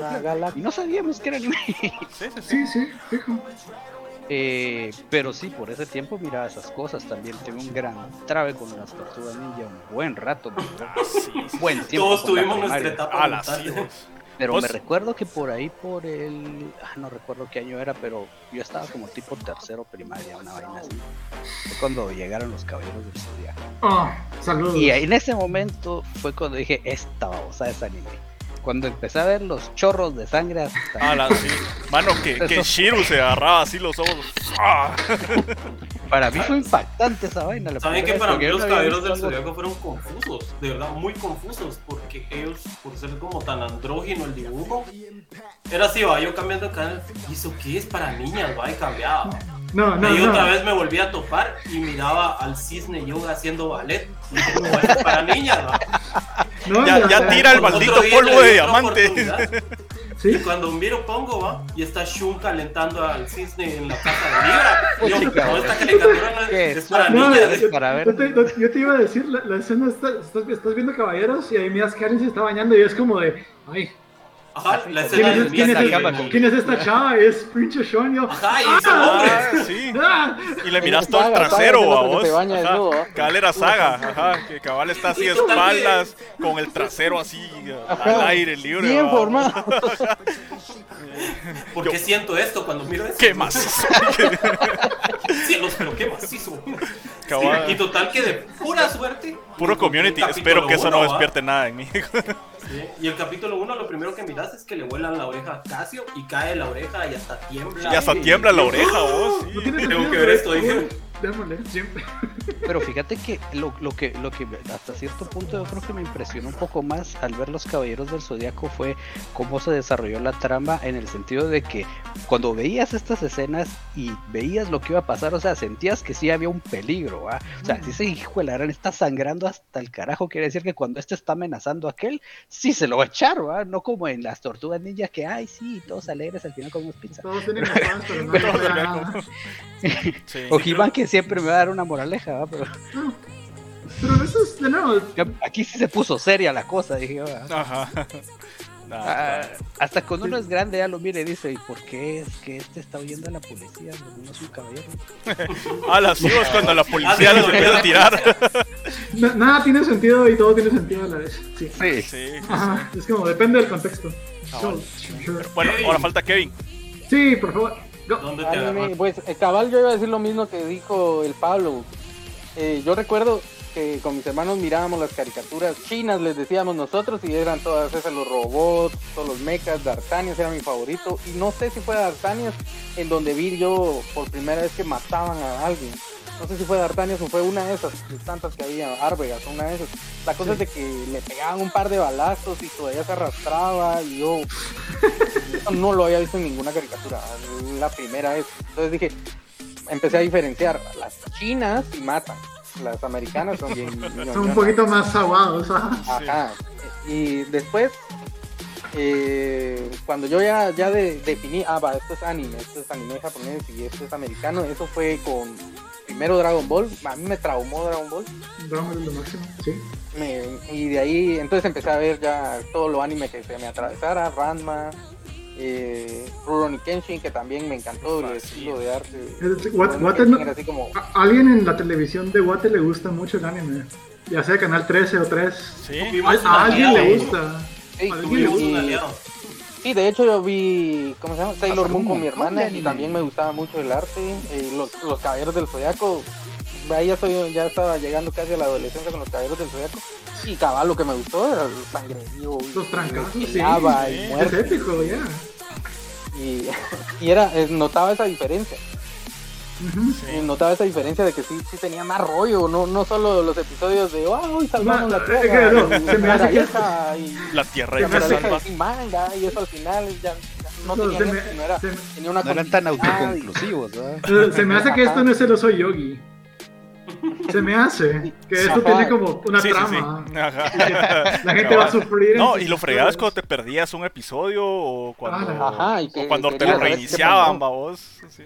y no sabíamos que era anime. Sí, sí, sí. Sí, sí, fijo. Eh, pero sí, por ese tiempo miraba esas cosas también. Tengo un gran trabe con las tortugas ninja, un buen rato, Ah, sí, sí. buen tiempo. Todos tuvimos nuestra etapa Ah. Pero Vos- me recuerdo que por ahí, por el. Ah, no recuerdo qué año era, pero yo estaba como tipo tercero primaria, una vaina así. Fue cuando llegaron los caballeros del Zodiaco. Oh, saludos. Y en ese momento fue cuando dije: Esta babosa es anime. Cuando empecé a ver los chorros de sangre hasta. Ah, la, sí. Mano, que, que Shiru se agarraba así los ojos. ¡Ah! Para mí fue impactante esa vaina. Saben que para mí los caballeros del zodiaco fueron confusos, de verdad muy confusos, porque ellos, por ser como tan andrógino el dibujo, era así, va, yo cambiando de canal, ¿y eso qué es para niñas? Va, y cambiaba. No, no, y no. otra vez me volví a topar y miraba al cisne yoga haciendo ballet. Y no, para niñas. No, Ya, tira el maldito polvo de diamante. Y cuando miro pongo, va, y está Shun calentando al cisne en la casa de Libra. Yo, Chica, no, esta caricatura no es, para No, niñas. es- Para ver. yo te, yo- yo te iba a decir, la, la escena está, estás, estás viendo caballeros y ahí miras que alguien se está bañando y es como de, ay, Ajá, la ¿quién escena es, del quién es, el- cama con- quién es esta chava? Es pinche Sean, yo, Ajá, y son ¡Ah! hombres. Ah, sí. ¡Ah! Y le miras todo el trasero a es vos. ¿ah? Cabal era saga, ajá, que cabal está así de espaldas, con el trasero así al Ajá. aire libre. Bien formado. ¿Por qué siento esto cuando miro esto? Qué macizo. Cielos, pero qué macizo. Cabal. Sí, y total que de pura suerte. Puro community, espero que eso no uno, ¿va? despierte nada en mí. Sí, Y el capítulo 1 lo primero que miras es que le vuelan la oreja a Casio y cae la oreja y hasta tiembla. Y hasta tiembla la oreja, vos. Sí. Tengo que ver esto, es dije. Cool. Démosle, siempre. Pero fíjate que lo, lo que lo que hasta cierto punto yo creo que me impresionó un poco más al ver los caballeros del zodiaco fue cómo se desarrolló la trama en el sentido de que cuando veías estas escenas y veías lo que iba a pasar, o sea, sentías que sí había un peligro, ¿va? O sea, si ese hijo de la gran está sangrando hasta el carajo, quiere decir que cuando este está amenazando a aquel, sí se lo va a echar, ¿va? No como en las tortugas ninja que, ay, sí, todos alegres al final comemos pizza. Todos tienen espadas, pero no Sí. O He-Man que siempre me va a dar una moraleja, ¿va? Pero Pero eso es, de nuevo, aquí sí se puso seria la cosa, dije. Ajá. Nah, Ah, hasta cuando uno es grande ya lo mira y dice, ¿y por qué es que este está huyendo a la policía? No es un caballero. Ah, las hijos cuando la policía los empieza a tirar. na- nada tiene sentido y todo tiene sentido a la vez. Sí. Sí. Sí. Ajá, es como, depende del contexto. Ah, So, bueno. sure. Bueno, ahora falta Kevin. Sí, por favor. ¿Dónde te Anime, pues el cabal yo iba a decir lo mismo que dijo el Pablo. Eh, yo recuerdo que con mis hermanos mirábamos las caricaturas chinas, les decíamos nosotros, y eran todas esas, los robots, todos los mechas, D'Artagnan era mi favorito. Y no sé si fue D'Artagnan en donde vi yo por primera vez que mataban a alguien. No sé si fue D'Artagnan o fue una de esas tantas que había, Arvegas, una de esas. La cosa es de que le pegaban un par de balazos y todavía se arrastraba y yo no lo había visto en ninguna caricatura, la primera vez. Entonces dije, empecé a diferenciar, las chinas y matan, las americanas son bien... Son un poquito más aguados. ajá. Ajá. Y después, eh, cuando yo ya, ya de- definí, ah, va, esto es anime, esto es anime japonés y esto es americano, eso fue con primero Dragon Ball, a mí me traumó Dragon Ball. Dragon Ball es lo máximo, sí. Me- y de ahí entonces empecé a ver ya todo lo anime que se me atravesara, Ranma, eh, Rurouni Kenshin, que también me encantó el estilo de arte. No- así como, A alguien en la televisión de Guate le gusta mucho el anime. Ya sea Canal 13 o 3. Sí. A, alguien le gusta. sí, ¿A alguien le gusta? aliado. Sí, de hecho yo vi, ¿cómo se llama? Sailor Moon con mi hermana y también me gustaba mucho el arte. eh, los, los Caballeros del Zodiaco, ahí ya, soy, ya estaba llegando casi a la adolescencia con los Caballeros del Zodiaco. Y cabal, lo que me gustó era el sangrerío. y- Los trancazos, y sí. lava y sí. Es muerte. épico, ya. Y, y era, eh, notaba esa diferencia. Y notaba esa diferencia de que sí, sí tenía más rollo, no, no solo los episodios de, oh, hoy salvamos la es tierra, que no, y se me hace la que- vieja, y La tierra sin manga, y eso al final ya, ya no No, tenía se nada, me- sino era, se- tenía una No eran tan y- autoconclusivos, ¿verdad? Eh, Se me hace que esto no es el oso yogi. Se me hace que esto Ajá. tiene como una Sí, sí, sí. trama. Ajá. La gente va a sufrir. No, y lo historias. cuando te perdías un episodio o cuando, Ajá, y que- o cuando te lo reiniciaban, babos. Sí.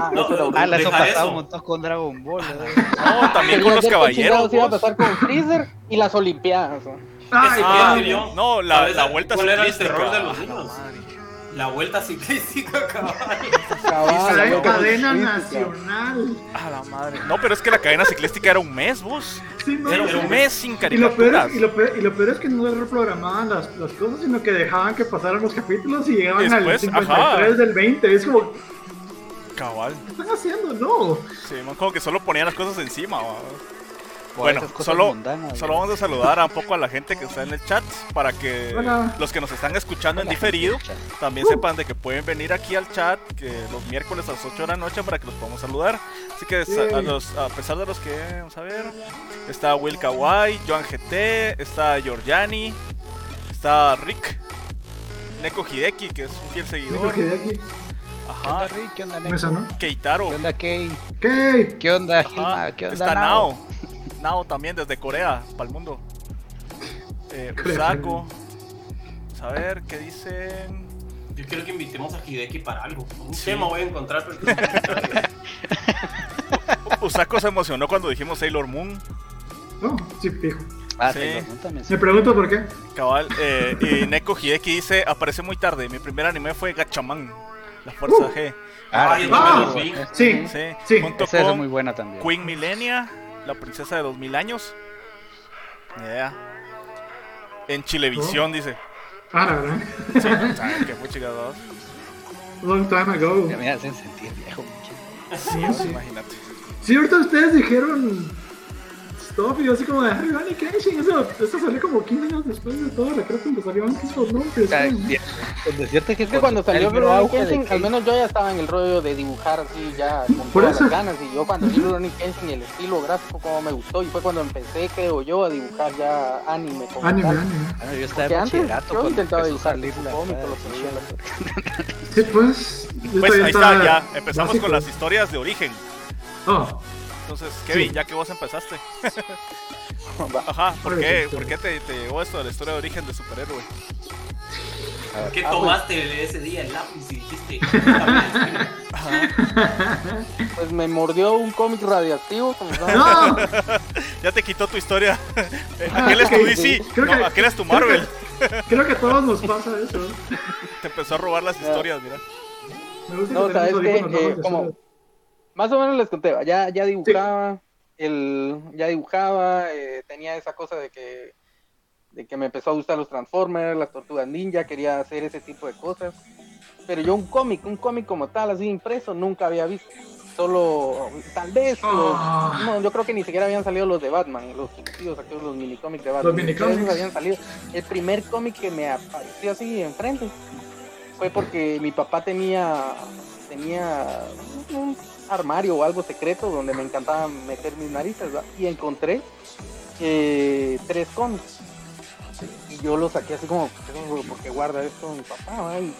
Ah, No, eso no, horrible. Ah, eso. un montón con Dragon Ball. ¿verdad? No, también con los caballeros. iba a pasar con Freezer y las Olimpiadas. ¿no? Ay, Ah, no, la, ¿Sabes la vuelta cuál era el terror de los Ah, niños? La vuelta ciclística, cabal. Cabal, Esa la cadena nacional. A la madre. No, pero es que la cadena ciclística era un mes, vos. Sí, no, Era sí. un mes sin Y lo, peor caricaturas. es, y, lo peor, y lo peor es que no reprogramaban las, las cosas, sino que dejaban que pasaran los capítulos y llegaban Después, al 53 ajá. del 20. Es como, Cabal. ¿qué están haciendo? No. Sí, man, como que solo ponían las cosas encima. babos. Bueno, solo, mundanas, solo vamos a saludar a un poco a la gente que está en el chat para que Hola. los que nos están escuchando en diferido también sepan de que pueden venir aquí al chat que los miércoles a las 8 de la noche para que los podamos saludar. Así que a, los- a pesar de los que, vamos a ver, está Will Kawai, Joan GT, está Giorgiani, está Rick, Neko Hideki, que es un fiel seguidor, aquí. ¿Qué ajá, onda, Rick? ¿Qué onda, Neko? Keitaro, ¿Qué onda, Kei? ¿Qué? ¿Qué onda, Ajá, Hilma? ¿Qué onda, está Nao? También desde Corea, para el mundo. Eh. Usako, vamos a ver qué dicen. Yo quiero que invitemos a Hideki para algo. Un Sí. tema voy a encontrar. pero. Usako se emocionó cuando dijimos Sailor Moon. No, sí, fijo. Ah, Sí. Me pregunto por qué. Cabal, eh, y Neko Hideki dice, aparece muy tarde, mi primer anime fue Gachaman, la fuerza Uh. G. Ah, yo sí, sí, los vi. Sí, Sí, sí. junto Esa es muy buena también. Queen Millennia, la princesa de 2000 años. Yeah. En Chilevisión, dice. Ah, la verdad. Sí, ¿saben qué fue chicas? Long time ago. Ya me hacen sentir viejo, mucho. Sí, sí. Imagínate. Sí, ahorita ustedes dijeron Stop y yo así como de Rurouni Kenshin. Eso, eso salió como 15 años después de todo. Recuerdo cuando salieron esos nombres. Ah, ¿no? Con decirte que Es que cuando salió Kenshin, Kei- al menos yo ya estaba en el rollo de dibujar así ya con Por todas eso. las ganas. Y yo cuando vi Rurouni Kenshin y el estilo gráfico como me gustó y fue cuando empecé, creo yo, a dibujar ya anime como Anime, tal. anime. Bueno, yo estaba antes yo cuando intentaba dibujar veía, Sí, pues. Pues ahí está, ya. Empezamos básico. con las historias de origen. Oh, Entonces, Kevin, Sí. ya que vos empezaste. Ajá, ¿por qué, ¿por qué te, te llegó esto de la historia de origen de superhéroe? ¿Por qué Ah, pues. tomaste ese día el lápiz y dijiste? Pues me mordió un cómic radioactivo, como no, Ya te quitó tu historia. aquel es tu DC, no, que- aquel es tu creo que- Marvel. creo que a todos nos pasa eso. Te empezó a robar las historias, mira. Me gusta No, que ¿sabes audífonos Eh, como-. Más o menos les conté, ya, ya dibujaba, el, ya dibujaba, eh, tenía esa cosa de que, de que me empezó a gustar los Transformers, las Tortugas Ninja, quería hacer ese tipo de cosas. Pero yo un cómic, un cómic como tal, así impreso, nunca había visto. Solo, tal vez, los- Ah. no, yo creo que ni siquiera habían salido los de Batman, los tíos, aquellos, los minicómics de Batman. Los Ni siquiera minicómics. habían salido. El primer cómic que me apareció así enfrente fue porque mi papá tenía tenía un armario o algo secreto donde me encantaba meter mis narices y encontré eh, tres cómics. Y yo los saqué así como porque guarda esto mi papá. Y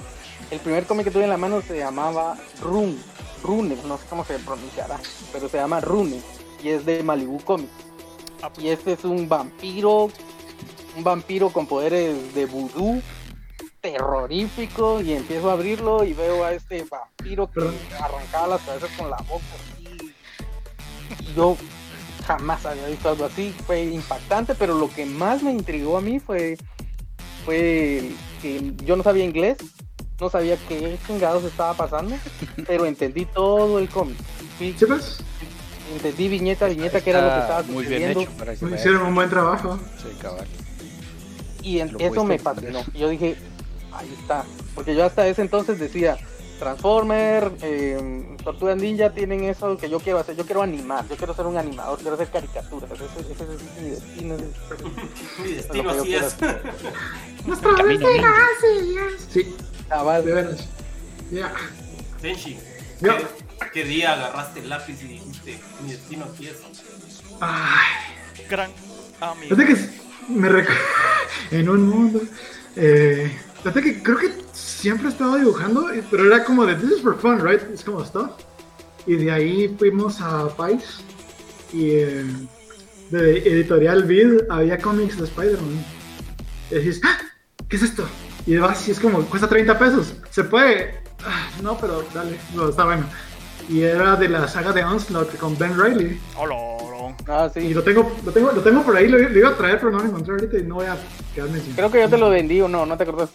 el primer cómic que tuve en la mano se llamaba Rune Rune no sé cómo se pronunciará pero se llama Rune y es de Malibu Comics. Y este es un vampiro un vampiro con poderes de vudú terrorífico y empiezo a abrirlo y veo a este vampiro que arrancaba las cabezas con la boca así. yo jamás había visto algo así, fue impactante, pero lo que más me intrigó a mí fue, fue que yo no sabía inglés, no sabía qué chingados estaba pasando, pero entendí todo el cómic. Fui- ¿Sí pues? entendí viñeta a viñeta que era lo que estaba muy bien sucediendo hecho para que veas. Hicieron un buen trabajo. Sí, cabal. y en- eso me fascinó. Y yo dije, ahí está, porque yo hasta ese entonces decía, Transformer, eh, Tortuga Ninja tienen eso que yo quiero hacer, yo quiero animar, yo quiero ser un animador, quiero hacer caricaturas, ese, ese- ese es mi destino. ese- Mi destino yo así es. Nuestra Camino ninja. Sí, Cabal. de veras. Ya. Tenchi, Yo. ¿qué, qué día agarraste el lápiz y dijiste, mi destino aquí es? Ay. Gran amigo. Que me recuerdo en un mundo. Eh, fíjate que creo que siempre he estado dibujando, pero era como de This is for fun, right? Es como stuff. Y de ahí fuimos a Pais y eh, de Editorial Vid había cómics de Spider-Man. Y decís, ¡Ah! ¿qué es esto? Y vas y es como, cuesta 30 pesos. ¿Se puede? Ah, no, pero dale, no, está bueno. Y era de la saga de Onslaught con Ben Riley. Hola, hola. Ah, Y sí. lo tengo, lo tengo, lo tengo por ahí, lo, lo iba a traer, pero no lo encontré ahorita y no voy a quedarme sin. Creo que yo te lo vendí o no, no te acordás.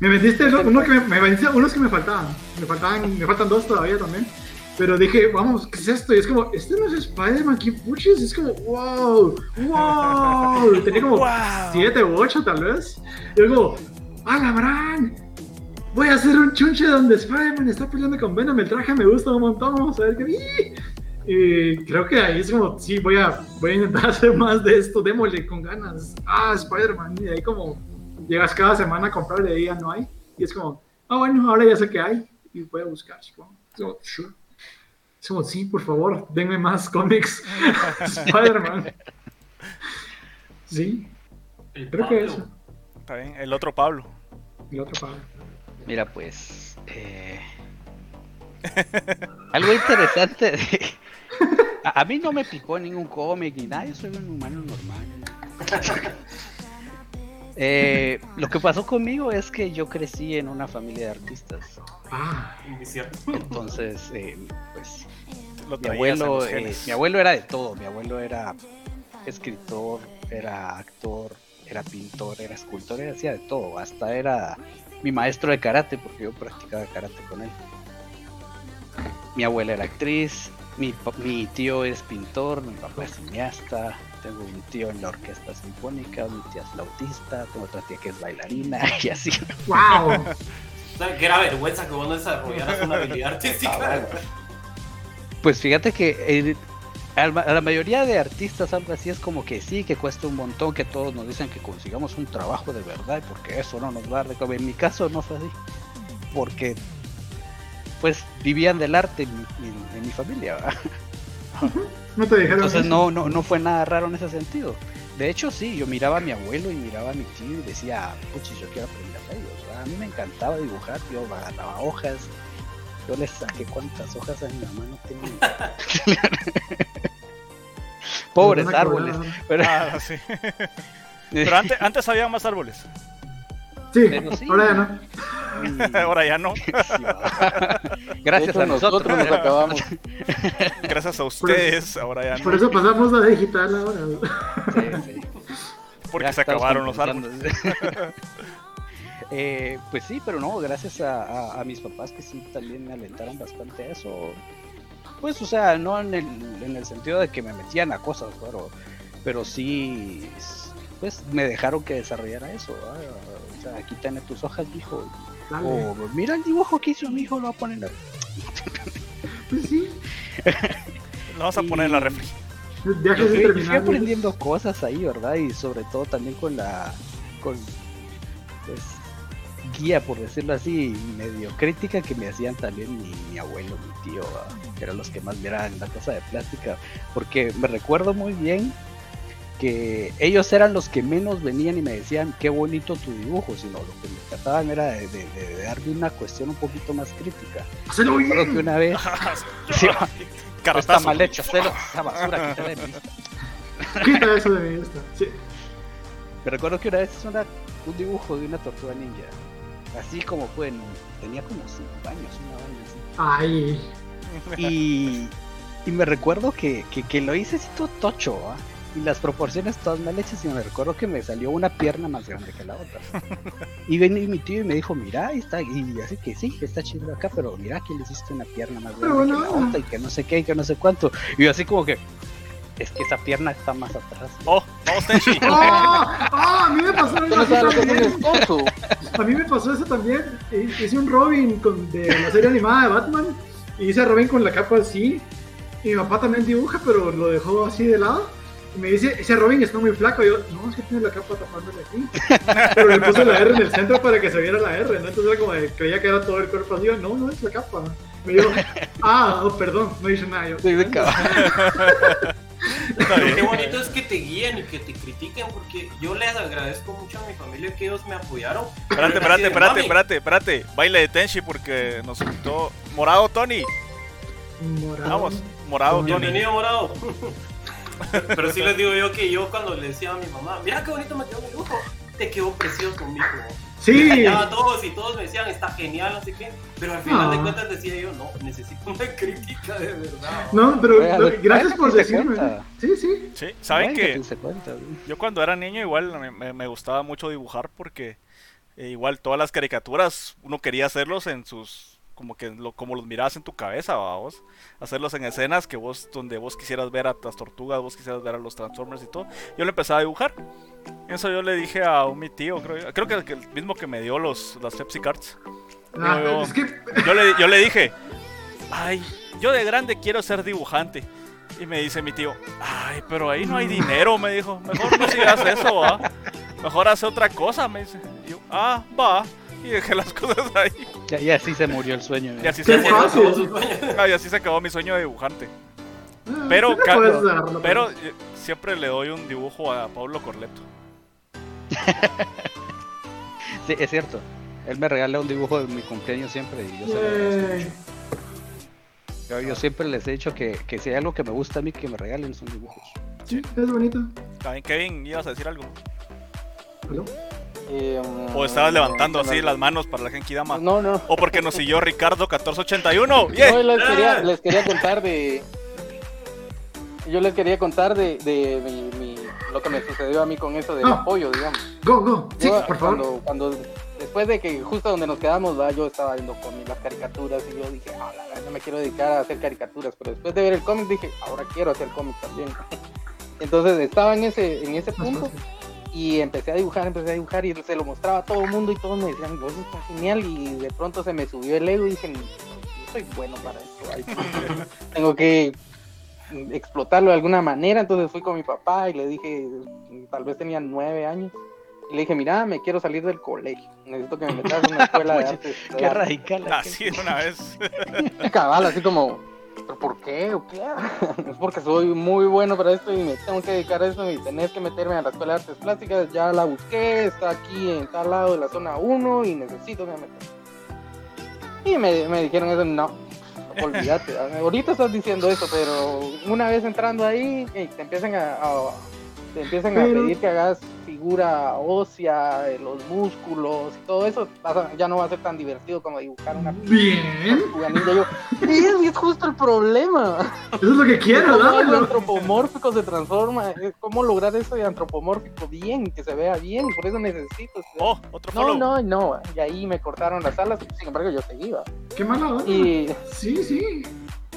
Me vendiste uno, uno que me, me vendiste unos que me faltaban. Me faltaban, me faltan dos todavía también. Pero dije, vamos, ¿qué es esto? Y es como, este no es Spider-Man, ¿qué puches? Es como, wow, wow. Tenía como Wow. siete u ocho tal vez. Y luego, ¡ah, la Bran! Voy a hacer un chunche donde Spider-Man está peleando con Venom. El traje me gusta un montón. Vamos a ver qué. Y creo que ahí es como, sí, voy a, voy a intentar hacer más de esto. Démosle con ganas. Ah, Spider-Man. Y ahí como llegas cada semana a comprarle y ya no hay. Y es como, ah, bueno, ahora ya sé que hay. Y voy a buscar, supongo. Es como, sure. Es como, sí, por favor, denme más cómics. Spider-Man. Sí, El creo que eso. Está bien. El otro Pablo. Y otro Pablo. Mira, pues. eh, algo interesante. de- A, a mí no me picó ningún cómic ni nada, yo soy un humano normal. Eh, lo que pasó conmigo es que yo crecí en una familia de artistas. Ah, cierto. Entonces, eh, pues mi abuelo, eh, mi abuelo era de todo. Mi abuelo era escritor, era actor, era pintor, era escultor, era hacía de todo. Hasta era mi maestro de karate porque yo practicaba karate con él. Mi abuela era actriz, mi, pa- mi tío es pintor, mi papá es cineasta. Tengo un tío en la orquesta sinfónica, mi tía es flautista, tengo otra tía que es bailarina y así. wow. O sea, que era vergüenza que vos no desarrollaras una habilidad artística. Pues fíjate que eh, a la mayoría de artistas algo así es como que sí, que cuesta un montón, que todos nos dicen que consigamos un trabajo de verdad, porque eso no nos va a dar de comer. En mi caso no fue así, porque pues vivían del arte en, mi- en- en mi familia, ¿verdad? No te dijeron entonces eso? no, no, no fue nada raro en ese sentido. De hecho sí, yo miraba a mi abuelo y miraba a mi tío y decía, puchis, yo quiero aprender a ellos. A mí me encantaba dibujar, yo agarraba hojas, yo les saqué cuántas hojas en la mano tenía. Pobres a árboles. Pero, Ah, sí. Pero antes, antes había más árboles. Sí, sí. ahora ya no. Ahora ya no. Gracias hecho, a nosotros. nos acabamos. Gracias a ustedes. Ahora ya Por no. eso pasamos a digital ahora. Sí, sí. Porque Ya se acabaron los árboles. Eh, pues sí, pero no, gracias a, a- a mis papás que sí también me alentaron bastante a eso. Pues, o sea, no en el, en el sentido de que me metían a cosas, pero, pero sí, pues me dejaron que desarrollara eso. ¿verdad? Sea, aquí tus hojas. Dale. O mira el dibujo que hizo mi hijo, lo va a poner. en la-". Pues sí. Lo vamos a poner en la refri. Fui, fui aprendiendo cosas ahí, ¿verdad? Y sobre todo también con la con pues guía, por decirlo así, medio crítica que me hacían también mi, mi abuelo, mi tío, ¿verdad? que eran los que más miraban la cosa de plástica, porque me recuerdo muy bien que ellos eran los que menos venían y me decían qué bonito tu dibujo, sino lo que me trataban era de, de- de darme una cuestión un poquito más crítica. Hacelo Recuerdo que bien. una vez Sí, está Carretazo. mal hecho, cero, esa basura quítala de mi vista. Quita eso de mi vista. Sí. Me recuerdo que una vez hice una- un dibujo de una tortuga ninja. Así como fue, en- tenía como 5 años, una vaina así. Ay. Y Y me recuerdo que, que, que lo hice así todo tocho, ¿va? Y las proporciones todas mal hechas y me recuerdo que me salió una pierna más grande que la otra. Y vení mi tío y me dijo, mira, ahí está, y así que sí, está chido acá, pero mira que le hiciste una pierna más grande Pero que la otra y que no sé qué y que no sé cuánto. Y yo así como que, es que esa pierna está más atrás. Oh. ¡Ah! ¡Ah! A mí me pasó eso también. A mí me pasó eso también. Hice un Robin con, de la serie animada de Batman. Y hice a Robin con la capa así. Y mi papá también dibuja, pero lo dejó así de lado. Y me dice, ese Robin está muy flaco. Y yo, no, es que tiene la capa tapándole aquí. Pero le puse la R en el centro para que se viera la R, ¿no? Entonces era como de, creía que era todo el cuerpo así. Yo, no, no es la capa. Me dijo, ah, oh, perdón, no hice nada. Yo, Sí, de Pero bien. qué bonito es que te guíen y que te critiquen, porque yo les agradezco mucho a mi familia que ellos me apoyaron. Espérate, espérate, espérate, "Mami, espérate, espérate. Baile de Tenchi porque nos juntó Morado Tony. morado. Vamos, Morado Tony. Bienvenido, morado. Pero sí les digo yo que yo cuando le decía a mi mamá, mira qué bonito me quedó mi dibujo, te quedó precioso, mijo. Sí, Me a todos y todos me decían, está genial, sé qué. Pero al final de cuentas decía yo, no, necesito una crítica de verdad. no, pero no, gracias que por decirme. Sí, sí. Sí, ¿saben cuenta, güey. Yo cuando era niño igual me, me- me gustaba mucho dibujar porque eh, igual todas las caricaturas uno quería hacerlos en sus como que lo, como los mirabas en tu cabeza, ¿va vos, hacerlos en escenas que vos donde vos quisieras ver a las tortugas, vos quisieras ver a los Transformers y todo. Yo le empezaba a dibujar. Eso yo le dije a un mi tío, creo, creo que el, que el mismo que me dio los las Pepsi Cards. Ah, Yo- es que Yo le, yo le dije, ay, yo de grande quiero ser dibujante. Y me dice mi tío, ay, pero ahí no hay dinero, me dijo. Mejor no sigas eso, va. Mejor hace otra cosa, me dice. Y yo, ah, va. Y dejé las cosas ahí. Ya, y así se murió el sueño. Y así, se, fácil. Acabó sus sueños. y así se acabó mi sueño de dibujante. ah, Pero, Pero eh, siempre le doy un dibujo a Pablo Corleto. Sí, es cierto. Él me regala un dibujo de mi cumpleaños siempre y yo, se lo agradezco. Yo, yo siempre les he dicho que, que si hay algo que me gusta a mí que me regalen son dibujos. Sí, es bonito. También, Kevin, ibas a decir algo. ¿Aló? Eh, O estabas levantando no, así las manos para la Genkidama. No, no. O porque nos siguió Ricardo 1481. ¡Yeah! Les quería, les quería contar de. Yo les quería contar de, de mi, mi- lo que me sucedió a mí con eso del Ah. apoyo, digamos. Go, go. Sí, Yo, por favor. cuando, cuando después de que justo donde nos quedamos, ¿va? yo estaba viendo con las caricaturas y yo dije, ah, la verdad, no me quiero dedicar a hacer caricaturas, pero después de ver el cómic dije, ahora quiero hacer cómic también. Entonces estaba en ese, en ese punto. Y empecé a dibujar, empecé a dibujar y se lo mostraba a todo el mundo y todos me decían, vos estás genial y de pronto se me subió el ego y dije, yo soy bueno para esto, ay, tengo que explotarlo de alguna manera, entonces fui con mi papá y le dije, tal vez tenía nueve años, y le dije, mira, me quiero salir del colegio, necesito que me metas en una escuela de artes. Qué radical. Así de una vez. Cabal, así como, ¿pero por qué o qué? es porque soy muy bueno para esto y me tengo que dedicar a eso y tenés que meterme a la escuela de artes plásticas, ya la busqué, está aquí en tal lado de la zona 1 y necesito que me metas. Y me, dijeron eso, no, olvídate, ahorita estás diciendo eso, pero una vez entrando ahí, te empiezan a- te empiezan a pedir que hagas figura ósea, de los músculos y todo eso, vas a- ya no va a ser tan divertido como dibujar una Bien. Yo, "Sí, es justo el problema. Eso es lo que quiero, ¿Cómo algo dámelo. antropomórfico se transforma? Eh, ¿Cómo lograr eso de antropomórfico bien, que se vea bien? Por eso necesito. este- Oh, otro no, follow. no, no. Y ahí me cortaron las alas. Sin embargo, yo seguía. Qué mala onda. Y, Sí, sí.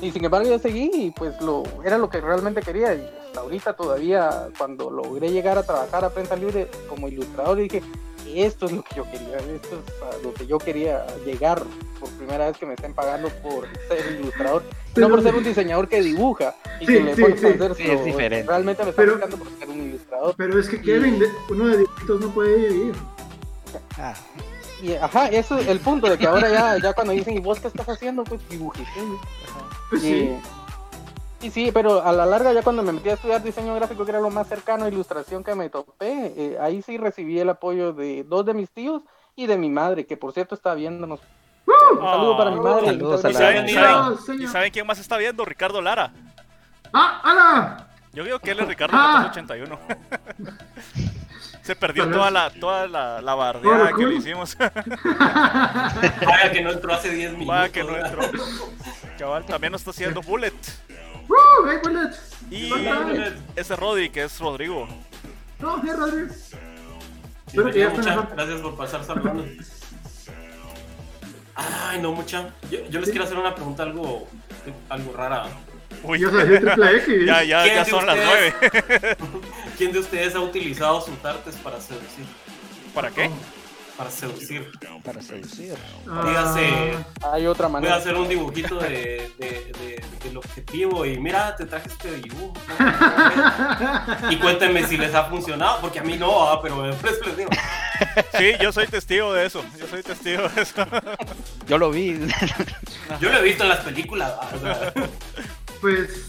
Y sin embargo, yo seguí y pues lo, era lo que realmente quería. Y hasta ahorita todavía, cuando logré llegar a trabajar a Prensa Libre como ilustrador, dije, esto es lo que yo quería, esto es a lo que yo quería llegar por primera vez que me estén pagando por ser ilustrador, Pero- no por ser un diseñador que dibuja y Sí, que le sí, pone sí. hacer Sí, es diferente. Realmente me están Pero- buscando por ser un ilustrador. Pero es que Kevin, uno de dibujitos no puede vivir. Ah, Y ajá, eso es el punto de que ahora ya, ya cuando dicen, ¿y vos qué estás haciendo? Pues dibujité. Pues Y, sí. y sí, pero a la larga ya cuando me metí a estudiar diseño gráfico, que era lo más cercano a ilustración que me topé, eh, ahí sí recibí el apoyo de dos de mis tíos y de mi madre, que por cierto está viéndonos. Un saludo para mi madre. Saludos a la- ¿Y saben, Ah, saben-. ¿Y saben quién más está viendo? Ricardo Lara. ¡Ah, Ana! Yo digo que él es Ricardo Ah. 1481. Se perdió toda la, toda la, la bardeada lo que le hicimos. Vaya que no entró hace 10 minutos. Vaya que no entró. Cabal, también nos está haciendo Bullet. Oh, hey, Bullet. Y ese Rodri, que es Rodrigo. No, hey, Rodri. Espero que ya mucha. Gracias por pasar saludando. Ay, no, mucha. Yo, yo les quiero hacer una pregunta algo, algo rara. Uy, Yo soy triple X. ya, ya, ¿Quién ya son las nueve. ¿Quién de ustedes ha utilizado sus artes para seducir? ¿Para qué? Para seducir. Para seducir. Ah, Dígase, Hay otra voy a manera. hacer un dibujito de, de- de- del objetivo y mira, te traje este dibujo. Y cuéntenme si les ha funcionado, porque a mí no, ah, pero después les digo. Sí, yo soy testigo de eso. Yo soy testigo de eso. Yo lo vi. Yo lo he visto en las películas. ah, Pues.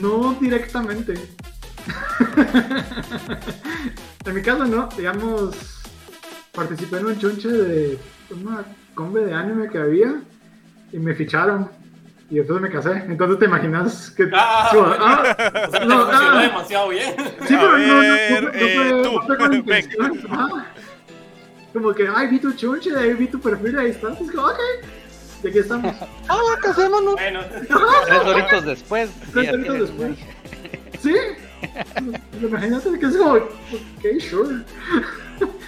No directamente. en mi caso, no. Digamos, participé en un chunche de una combe de anime que había y me ficharon. Y después me casé. Entonces te imaginas que. Ah, Yo, bueno. ah, o sea, te no, funcionó ah. demasiado bien. Sí, pero no, no, no, ver, no, eh, fue, no fue con. Ajá. Como que, ay, vi tu chunche, ahí vi tu perfil, ahí estás. Es como, ok. Y aquí estamos. ¡Ah, casémonos! Bueno, Tres horitos después. Tres horitos tienes- después. Sí. Imagínate que es como, ok, sure.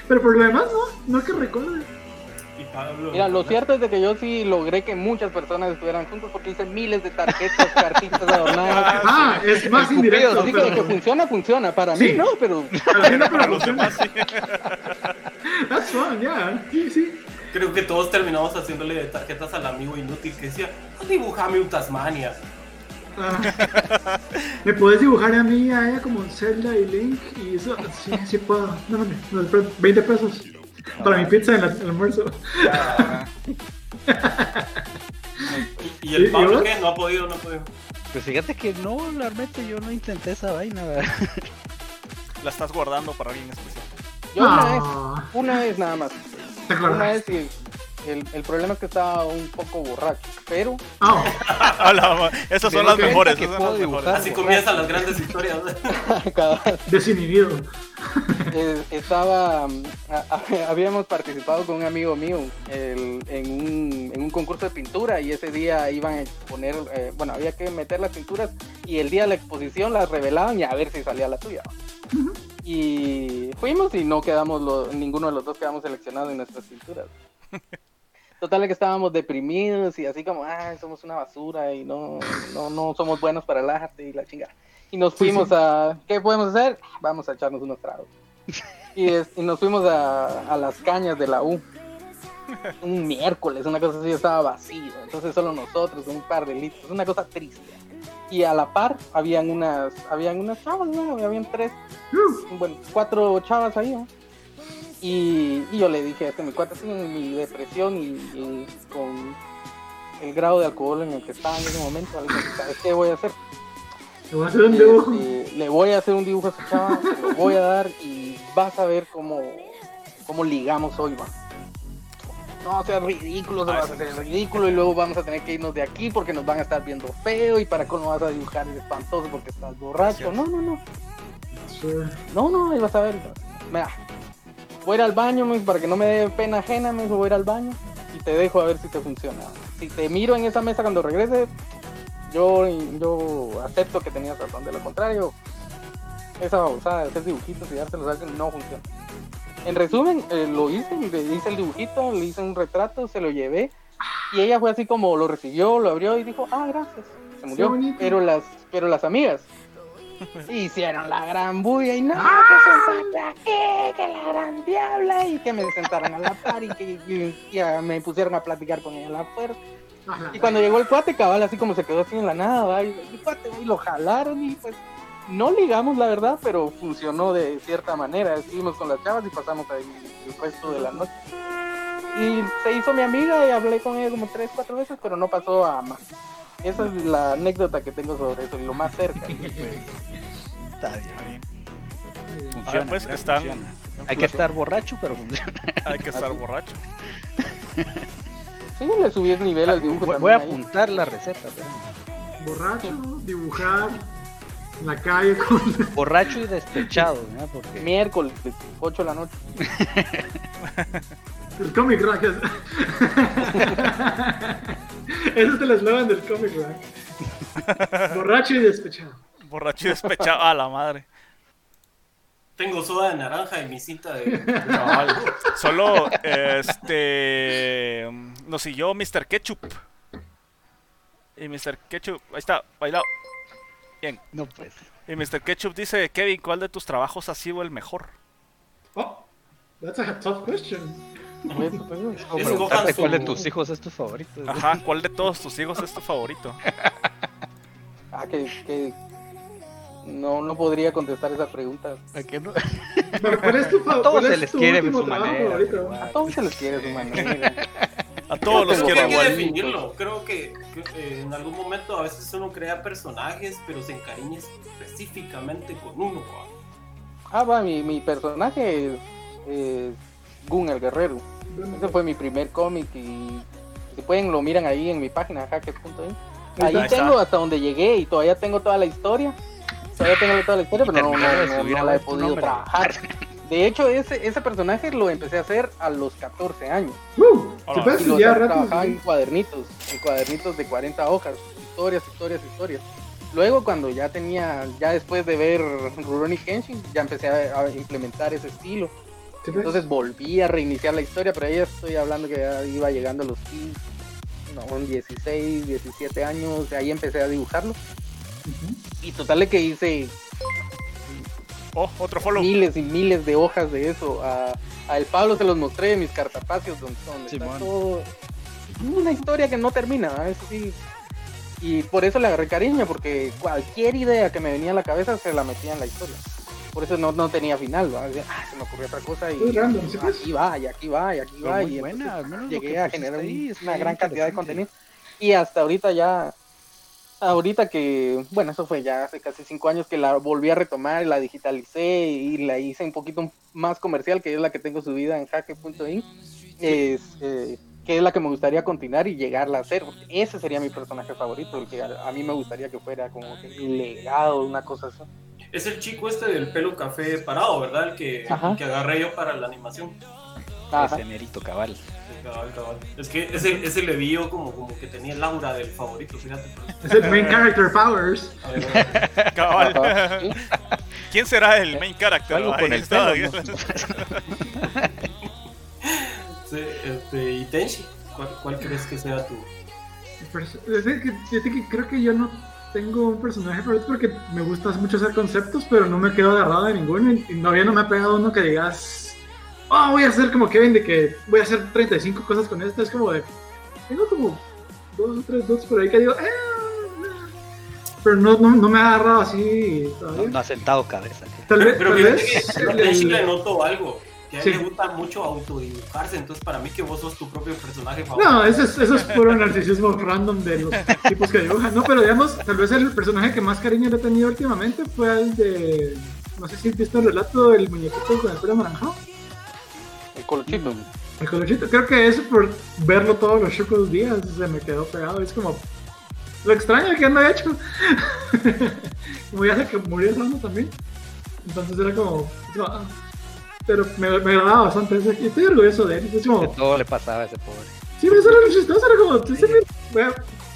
Pero por lo demás, no, no que recuerde. y Pablo. Mira, lo cierto es de que yo sí logré que muchas personas estuvieran juntos porque hice miles de tarjetas, cartitas adornadas. Ah, es más indirecto. Así que de funciona, funciona. Para Sí. mí no, pero Para mí no, pero funciona. That's fun, yeah. Sí, sí. Creo que todos terminamos haciéndole tarjetas al amigo inútil que decía, "Ah, dibujame un Tasmania. Ah. ¿Me puedes dibujar a mí, a ella como Zelda y Link? Y eso, sí, sí puedo. No, no, no, espera, 20 pesos. Para mi pizza en el almuerzo. Ah, Y, y el ¿Y- y Pablo vos? qué? No ha podido, no ha podido. Pues fíjate que no, realmente yo no intenté esa vaina. ¿verdad? La estás guardando para alguien especial. Yo una vez, una vez nada más. ¿Te Una vez y el, el problema es que estaba un poco borracho, pero Ah, ma- Esas son las mejores. que puedo mejores. Así comienzan las grandes historias. desinhibido. eh, estaba mm, a- a- habíamos participado con un amigo mío el- en, un, en un concurso de pintura y ese día iban a exponer, eh, bueno, había que meter las pinturas y el día de la exposición las revelaban y a ver si salía la tuya. Y fuimos y no quedamos, lo- ninguno de los dos quedamos seleccionados en nuestras pinturas. Total que estábamos deprimidos y así como, ah, somos una basura y no, no, no somos buenos para el arte y la chingada. Y nos fuimos sí. a, ¿qué podemos hacer? Vamos a echarnos unos tragos. Y, es- y nos fuimos a, a las cañas de la U. Un miércoles, una cosa así, estaba vacío. Entonces solo nosotros, un par de litros, una cosa triste. Y a la par habían unas, habían unas chavas, ¿no? Habían tres, Uh, bueno, cuatro chavas ahí, ¿no? Y, y yo le dije a este mi cuate, en mi depresión y, y con el grado de alcohol en el que estaba en ese momento, le dije, ¿sabes qué voy a hacer? te voy a hacer un dibujo. Este, le voy a hacer un dibujo a esa chava, se lo voy a dar y vas a ver cómo, cómo ligamos hoy, va. No, sea ridículo, se va a hacer ridículo y luego vamos a tener que irnos de aquí porque nos van a estar viendo feo y para cómo vas a dibujar es espantoso porque estás borracho. No, no, no. No, no, ahí vas a ver. Mira, voy a ir al baño me, para que no me dé pena ajena, me dijo, voy a ir al baño y te dejo a ver si te funciona. Si te miro en esa mesa cuando regreses, yo, yo acepto que tenías razón. De lo contrario, esa babosada de hacer dibujitos y dárselos a alguien no funciona. En resumen, eh, lo hice, le hice el dibujito, le hice un retrato, se lo llevé y ella fue así como lo recibió, lo abrió y dijo, ah, gracias. Se murió. bonito. Pero las, pero las amigas hicieron la gran bulla y no, que sentate aquí, que la gran diabla y que me sentaron a la par y que y- y a- me pusieron a platicar con ella a la puerta. Ajá. Y cuando llegó el cuate, cabal, así como se quedó así en la nada, ¿va? y el cuate y lo jalaron y pues no ligamos la verdad, pero funcionó de cierta manera. Estuvimos con las chavas y pasamos ahí el resto de la noche. Y se hizo mi amiga y hablé con ella como tres, cuatro veces, pero no pasó a más. Esa es la anécdota que tengo sobre eso y lo más cerca. Está bien. Funciona, ver, pues ¿verdad? están. Funciona. Hay que estar borracho, pero funciona. Hay que estar borracho. Sí, le subí el nivel al dibujo Voy, voy a ahí. apuntar la receta. espérame. Borracho, dibujar, en la calle con... Borracho y despechado, ¿no? Porque Miércoles, 8 de la noche. El cómic rack. es- Ese es el eslogan del cómic rack. Borracho y despechado. Borracho y despechado. A la madre. Tengo soda de naranja en mi cinta de. Cabal. Solo, este. Nos siguió Mr. Ketchup. Y Mr. Ketchup, ahí está, bailado. Bien. No pues. Y Mr. Ketchup dice: Kevin, ¿cuál de tus trabajos ha sido el mejor? Oh, that's a tough question. Pues, pues, Es hombre, cojan Preguntarte su- cuál de tus hijos es tu favorito. Ajá, ¿cuál de todos tus hijos es tu favorito? ah, que, que no, no podría contestar esa pregunta. ¿A qué no? Pero, ¿cuál es tu A todos se es les quiere de su manera. A todos se les quiere su manera. A todos los quiero que hay que igual. definirlo. Creo que, que, eh, en algún momento a veces uno crea personajes, pero se encariña específicamente con uno. Ah, va, mi, mi personaje es, es Gun el Guerrero. Ese fue mi primer cómic y si pueden lo miran ahí en mi página hackers.in. Ahí tengo hasta donde llegué y todavía tengo toda la historia. Todavía tengo toda la historia, pero no, no, no- no la he podido nombre. trabajar. De hecho, ese, ese personaje lo empecé a hacer a los 14 años. Uh, Hola. ¿te puedes Y lo ya tra- rato? trabajaba en cuadernitos, en cuadernitos de 40 hojas, historias, historias, historias. Luego cuando ya tenía, ya después de ver Rurouni Kenshin, ya empecé a, a implementar ese estilo. Entonces volví a reiniciar la historia, pero ahí ya estoy hablando que ya iba llegando a los 15, no, 16, 17 años, ahí empecé a dibujarlo. Y total de que hice Oh, otro follow. miles y miles de hojas de eso. A, a el Pablo se los mostré en mis cartapacios donde, donde está todo. Una historia que no termina, eso sí. Y por eso le agarré cariño, porque cualquier idea que me venía a la cabeza se la metía en la historia. Por eso no, no tenía final, ¿va? "Ah, se me ocurrió otra cosa y random, ¿sí aquí va, y aquí va, y aquí Pero va. muy y buena, entonces llegué a generar ahí, una gran cantidad de contenido. Y hasta ahorita ya, ahorita que, bueno, eso fue ya hace casi cinco años que la volví a retomar, la digitalicé y la hice un poquito más comercial, que es la que tengo subida en jaque.in, es, eh, que es la que me gustaría continuar y llegarla a hacer. porque Ese sería mi personaje favorito, el que a, a mí me gustaría que fuera como que un legado, una cosa así. Es el chico este del pelo café parado, ¿verdad? El que, el que agarré yo para la animación. Ajá. Ese mérito cabal. Sí, cabal, cabal. Es que ese, ese le vi yo como, como que tenía el aura del favorito, fíjate. Es el main character powers. Cabal. ¿Quién será el main character? Algo con el está. pelo, ¿no? Sí, este, y Tenshi, ¿cuál, cuál crees que sea tu...? Es que, que creo que yo no tengo un personaje favorito porque me gusta mucho hacer conceptos, pero no me quedo agarrado de ninguno. Y todavía no me ha pegado uno que digas, oh, voy a hacer como Kevin, de que voy a hacer 35 cosas con esto. Es como de, tengo como dos o tres dots por ahí que digo, eh, pero no, no, no me ha agarrado así No, ha sentado cabeza. Tal vez, Pero tal vez que el- el- le noto algo, que a él Sí. le gusta mucho autodibujarse, entonces para mí que vos sos tu propio personaje favorito. No, eso es, eso es puro narcisismo random de los tipos que dibujan. No, pero digamos, tal vez el personaje que más cariño le he tenido últimamente fue el de. No sé si has visto el relato del muñequito con el pelo naranjado. El colochito. El colochito. Creo que eso por verlo todos los chucos días se me quedó pegado. Es como. Lo extraño que no he hecho. como ya sé que murió Rando también. Entonces era como. ah. Pero me, me agradaba bastante ese. Y estoy orgulloso de él. Es Que como. todo le pasaba a ese pobre. Sí, eso era lo chistoso, era como, sí, voy a-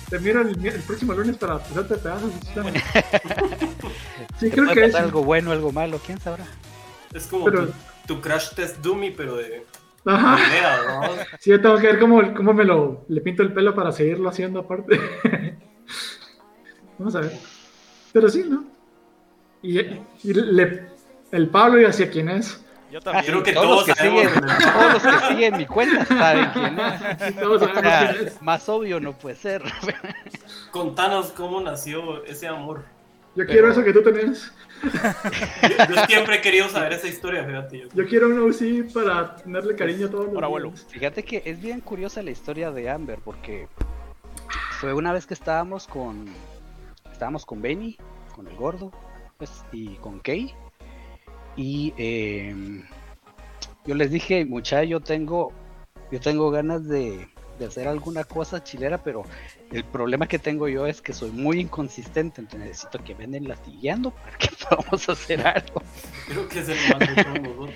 te miro el, el próximo lunes para hacerte pedazos. Sí, Te creo puede que es. algo bueno, algo malo, quién sabrá. Es como Pero- tu crash test dummy, pero de, de Ajá. idea, ¿no? Sí, yo tengo que ver cómo, cómo me lo le pinto el pelo para seguirlo haciendo aparte. Vamos a ver. Pero sí, ¿no? Y, y le, el Pablo y hacia quién es. Yo también. Creo que todos, todos los que siguen, todos los que siguen mi cuenta saben quién es. Todos O sabemos sea, quién es. más obvio no puede ser. Contanos cómo nació ese amor. Yo quiero eso que tú tenés. Yo, siempre he querido saber esa historia, fíjate. Yo, Yo quiero un OC para tenerle cariño a todos los Ahora días. Fíjate que es bien curiosa la historia de Amber porque fue una vez que estábamos con estábamos con Benny, con el gordo, pues, y con Kay y eh, yo les dije, muchacho, yo tengo yo tengo ganas de, de hacer alguna cosa chilera, pero el problema que tengo yo es que soy muy inconsistente, entonces necesito que me anden latigueando para que podamos hacer algo. creo que es el más.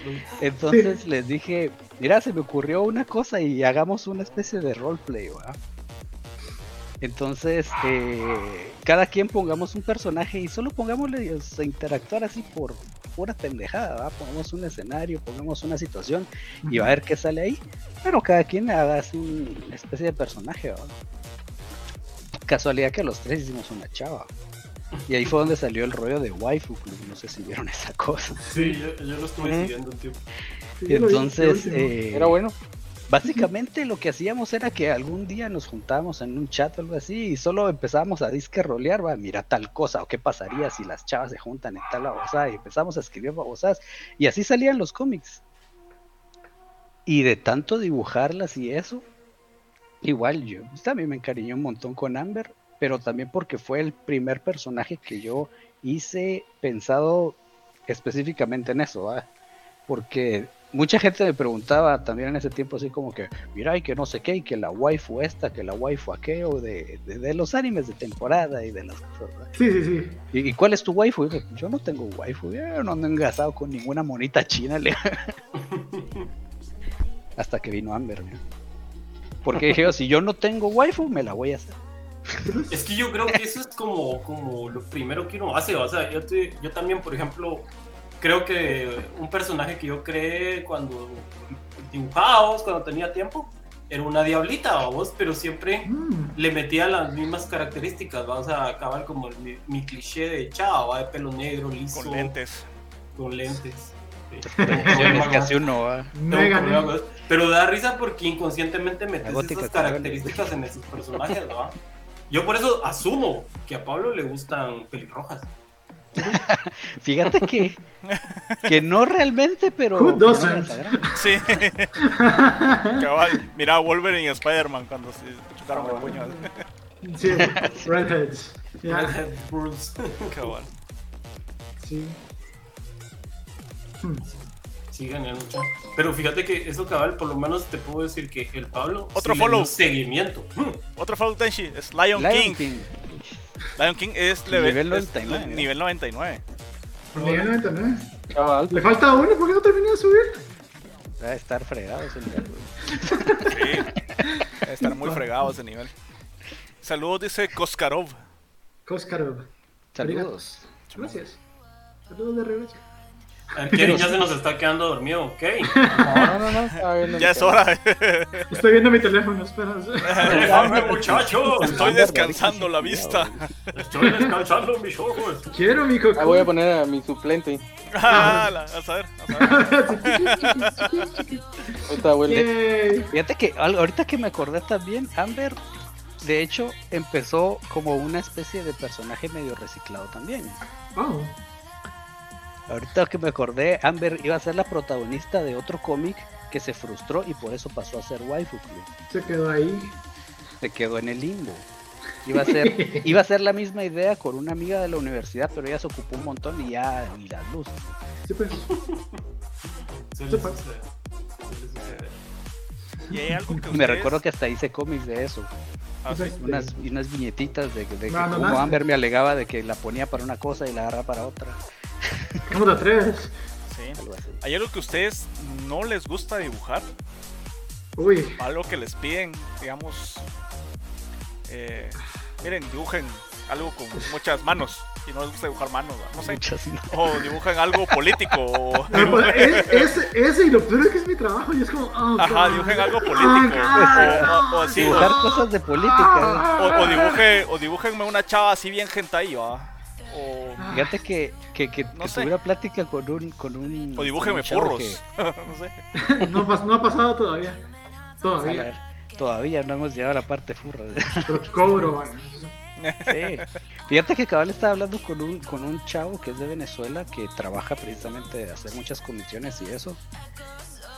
Entonces les dije, mira, se me ocurrió una cosa y hagamos una especie de roleplay, ¿va? Entonces, eh, cada quien pongamos un personaje y solo pongámosle a interactuar así por pura pendejada, ¿va? Pongamos un escenario, pongamos una situación y va a ver qué sale ahí. Pero cada quien haga así una especie de personaje, ¿va? Casualidad que los tres hicimos una chava. Y ahí fue donde salió el rollo de Waifu Club, no sé si vieron esa cosa. Sí, yo, yo lo estuve Ujú. siguiendo un tiempo. Sí, yo lo vi, Entonces, eh, Era bueno. Básicamente lo que hacíamos era que algún día nos juntábamos en un chat o algo así y solo empezábamos a disque rolear, va, mira tal cosa o qué pasaría si las chavas se juntan en tal babosada y empezamos a escribir babosadas y así salían los cómics. Y de tanto dibujarlas y eso, igual yo pues, también me encariñé un montón con Amber, pero también porque fue el primer personaje que yo hice pensado específicamente en eso, ¿va? porque mucha gente me preguntaba también en ese tiempo así como que, mira, y que no sé qué, y que la waifu esta, que la waifu aquello, de, de, de los animes de temporada y de las cosas, ¿verdad? Sí, sí, sí. ¿Y, y cuál es tu waifu? Yo no tengo waifu, yo no ando engasado con ninguna monita china. le- Hasta que vino Amber, mira. Porque dije, si yo no tengo waifu, me la voy a hacer. Es que yo creo que eso es como, como lo primero que uno hace. O sea, yo, te- yo también, por ejemplo, creo que un personaje que yo creé cuando dibujábamos, cuando tenía tiempo, era una diablita, vos, pero siempre Mm, le metía las mismas características. Vamos a acabar como el- mi, mi cliché de chava, ¿va? de pelo negro, liso, Con lentes. con lentes. Sí. Es casi uno, ¿va? Pero da risa porque inconscientemente metes gótica esas características en esos personajes, ¿no? Yo por eso asumo que a Pablo le gustan pelirrojas. Fíjate que, que no realmente, pero. Who doesn't? Sí. Cabal. Mira, Wolverine y Spider-Man cuando se chocaron el puño. Sí, Redheads. Ya, Redhead Rules. Cabal. sí. Hmm. Sí, genial, mucho. Pero fíjate que eso cabal, por lo menos te puedo decir que el Pablo Otro sí follow. seguimiento. Mm. Otro Follow Tenshi es Lion, Lion King. King. Lion King es level, Nivel es 99, ¿no? nivel 99. Nivel 99. Chaval. Le falta uno, ¿por qué no terminé de subir? Va a estar fregado ese nivel, güey. Sí. Debe estar muy fregado ese nivel. Saludos, dice Koskarov. Koskarov. Saludos. Gracias. Saludos de regreso. Ver, Kevin ya se nos está quedando dormido, ¿ok? No, no, no. está bien, Ya es hora. Estoy viendo mi teléfono, espera. Déjame, muchachos. Estoy descansando la vista. Estoy descansando mis ojos. Quiero mi coco. Ah, voy a poner a mi suplente. Ah, la- a saber, a saber. Ahorita vuelve. Fíjate que ahorita que me acordé también, Amber, de hecho, empezó como una especie de personaje medio reciclado también. Oh, Ahorita que me acordé, Amber iba a ser la protagonista de otro cómic que se frustró y por eso pasó a ser waifu club. se quedó ahí. Se quedó en el limbo. Iba a ser, iba a ser la misma idea con una amiga de la universidad, pero ella se ocupó un montón y ya ni las luces. Sí, pues. Suceder. Suele suceder. Y hay algo que Me ustedes- recuerdo que hasta hice cómics de eso. Ah, sí. Unas, y unas viñetitas de, de que No, como no. Amber me alegaba de que la ponía para una cosa y la agarraba para otra. ¿Cómo te atreves? Sí. Algo así. ¿Hay algo que a ustedes no les gusta dibujar? Uy, Algo que les piden, digamos. eh, miren, dibujen algo con muchas manos. Y no les gusta dibujar manos, no sé. O dibujan algo político. O no, pues, es- es- ese y lo peor es que es mi trabajo y es como. oh, Ajá, God. dibujen algo Oh, político. O, o- o así. Dibujar cosas de política. o, o dibuje, o dibújenme una chava así bien hentai, ¿va? O, Fíjate que, que, que, No que sé. tuve una plática con un. Con un o furros. que- no sé. no, ha pasado todavía. a Todavía. ver, todavía no hemos llegado a la parte furra. Pero cobro, man. Sí. Fíjate que cabal estaba hablando con un, con un chavo que es de Venezuela que trabaja precisamente de hacer muchas comisiones y eso.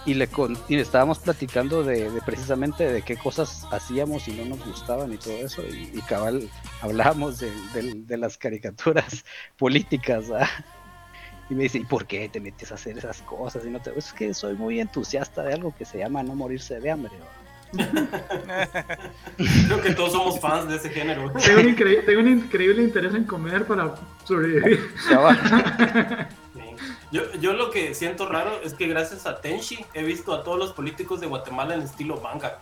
Y le, con- y le estábamos platicando de, de precisamente de qué cosas hacíamos y no nos gustaban y todo eso. Y, y cabal hablábamos de, de- de las caricaturas políticas. ¿ah? Y me dice, ¿y por qué te metes a hacer esas cosas? Y no te... Es que soy muy entusiasta de algo que se llama no morirse de hambre. Creo que todos somos fans de ese género. Tengo un, incre- tengo un increíble interés en comer para sobrevivir. Yo, yo lo que siento raro es que gracias a Tenshi he visto a todos los políticos de Guatemala en estilo manga.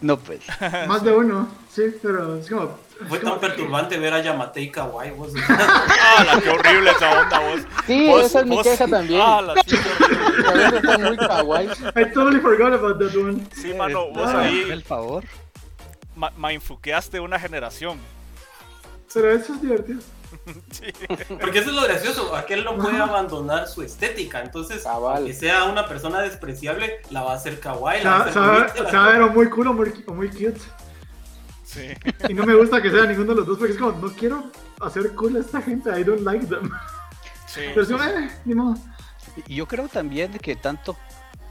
No, pues. Más de uno, sí, pero es como. Fue tan perturbante ver a Yamate y Kawaii, vos. ¡Ah, la qué horrible esa onda, vos! Sí, Vos- esa es mi vos- queja también. ¡Ah, la sí, qué horrible! A veces está muy kawaii. I totally forgot about that one. Sí, mano, vos ah, ahí El favor. ma- mainfuqueaste una generación. Pero eso es divertido. Sí. Porque eso es lo gracioso, aquel no puede abandonar su estética, entonces, Cabal. aunque sea una persona despreciable, la va a hacer kawaii, la va a Se va se a ver o muy cool o muy, o muy cute. Sí. Y no me gusta que sea ninguno de los dos porque es como, no quiero hacer cool a esta gente, I don't like them. Sí. Pero como, eh, ni modo. Y yo creo también que tanto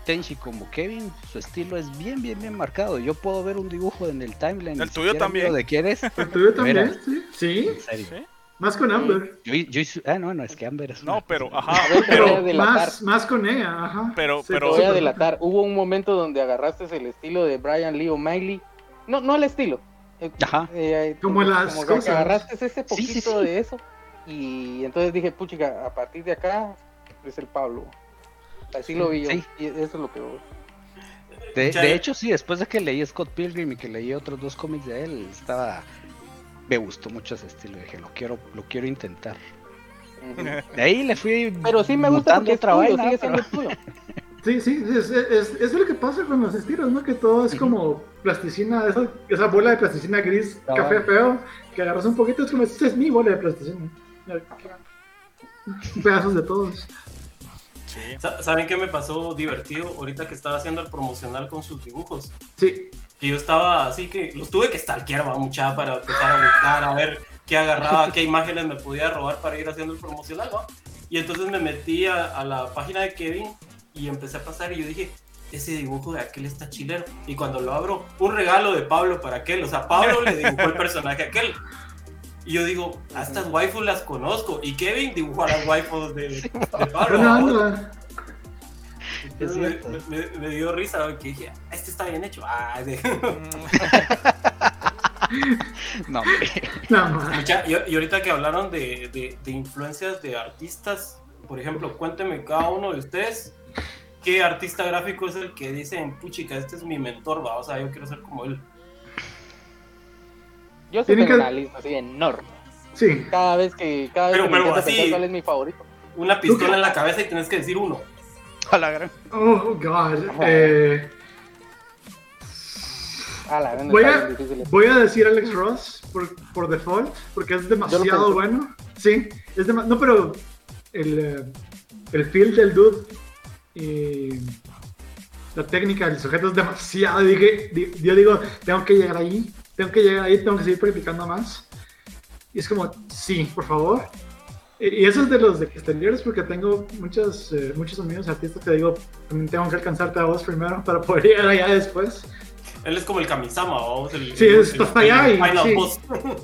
Tenchi como Kevin, su estilo es bien, bien, bien marcado. Yo puedo ver un dibujo en el timeline. El tuyo también. ¿De quién es? El tuyo también, sí. Sí, En serio. Sí. Más con Amber. Yo, yo hice- ah, no, no, es que Amber es No, una pero, ajá, pero. Más, más con ella, ajá. Pero- Sí, pero- Te voy a delatar. Hubo un momento donde agarraste el estilo de Brian Lee O'Malley. No, no el estilo. Eh, Ajá. eh, Como las que cosas. agarraste ese poquito sí, sí. de eso. Y entonces dije, puchica, a partir de acá es el Pablo. Así lo vi yo. Sí. Y eso es lo que. De, de hecho, sí, después de que leí Scott Pilgrim y que leí otros dos cómics de él, estaba. Me gustó mucho ese estilo. Dije, lo quiero, lo quiero intentar. De ahí le fui. Pero sí me gusta porque es tuyo, vaina, sigue pero- siendo tuyo. Sí, sí, es, es, es, es lo que pasa con los estilos, ¿no? Que todo es como plasticina, esa, esa bola de plasticina gris, Ah. café feo, que agarras un poquito, es como, esta es mi bola de plasticina. Pedazos de todos. sí. ¿Saben qué me pasó divertido ahorita que estaba haciendo el promocional con sus dibujos? Sí, Que yo estaba así que los tuve que stalkear, mucha para empezar a buscar, a ver qué agarraba, qué imágenes me podía robar para ir haciendo el promocional, ¿va? Y entonces me metí a, la página de Kevin y empecé a pasar y yo dije, ese dibujo de aquel está chilero. Y cuando lo abro, un regalo de Pablo para aquel, o sea, Pablo le dibujó el personaje a aquel. Y yo digo, a estas waifus las conozco. Y Kevin dibujó a las waifus de, de Pablo. ¿va? Es Me, me- me dio risa que dije, "Ah, este está bien hecho. Ah, de- No. No. Mucha- y, y ahorita que hablaron de, de- de influencias de artistas, por ejemplo, cuénteme cada uno de ustedes qué artista gráfico es el que dicen, puchica, este es mi mentor, va, o sea, yo quiero ser como él. Yo tengo que- una lista así enorme. Sí, Cada vez que, cada vez Pero- que me pero así- pensar cuál es mi favorito. Una pistola en la cabeza y tienes que decir uno. A la gran. oh god. Eh, la voy, a, voy decir Alex Ross por, por default, porque es demasiado bueno. Sí, es dema- No, pero el, eh, el feel del dude y la técnica del sujeto es demasiado. Dije, di- yo digo, tengo que llegar ahí, tengo que llegar ahí, tengo que seguir practicando más. Y es como, sí, por favor. Y eso es de los exteriores porque tengo muchos, eh, muchos amigos artistas que digo, también tengo que alcanzarte a vos primero para poder llegar allá después. Él es como el Kamisama, vamos. El, Sí, el- es- el- está allá y- sí.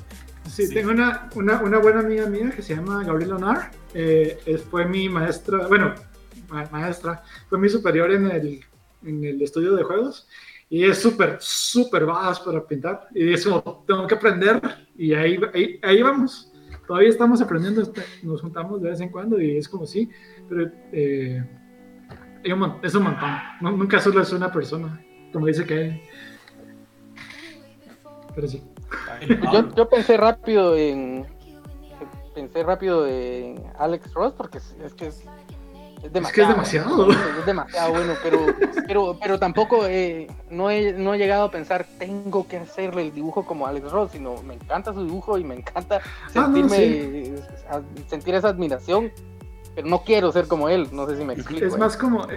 Sí, Sí. tengo una, una, una buena amiga mía que se llama Gabriela Onar. Eh, fue mi maestra, bueno, ma- maestra, fue mi superior en el, en el estudio de juegos. Y es súper, súper bajas para pintar. Y es como, tengo que aprender. Y ahí, ahí, ahí vamos. Todavía estamos aprendiendo. este, Nos juntamos de vez en cuando y es como sí. Pero eh, es un montón. Nunca solo es una persona. Como dice que Pero sí. Yo, yo pensé rápido en. Pensé rápido en Alex Ross porque es, es que es. Es demasiado, Es que es demasiado. Es demasiado bueno, pero, pero, pero tampoco eh, no, he, no he llegado a pensar, tengo que hacerle el dibujo como Alex Ross, sino me encanta su dibujo y me encanta Ah, no, sentirme, sí. sentir esa admiración, pero no quiero ser como él, no sé si me explico. Es eh. más como.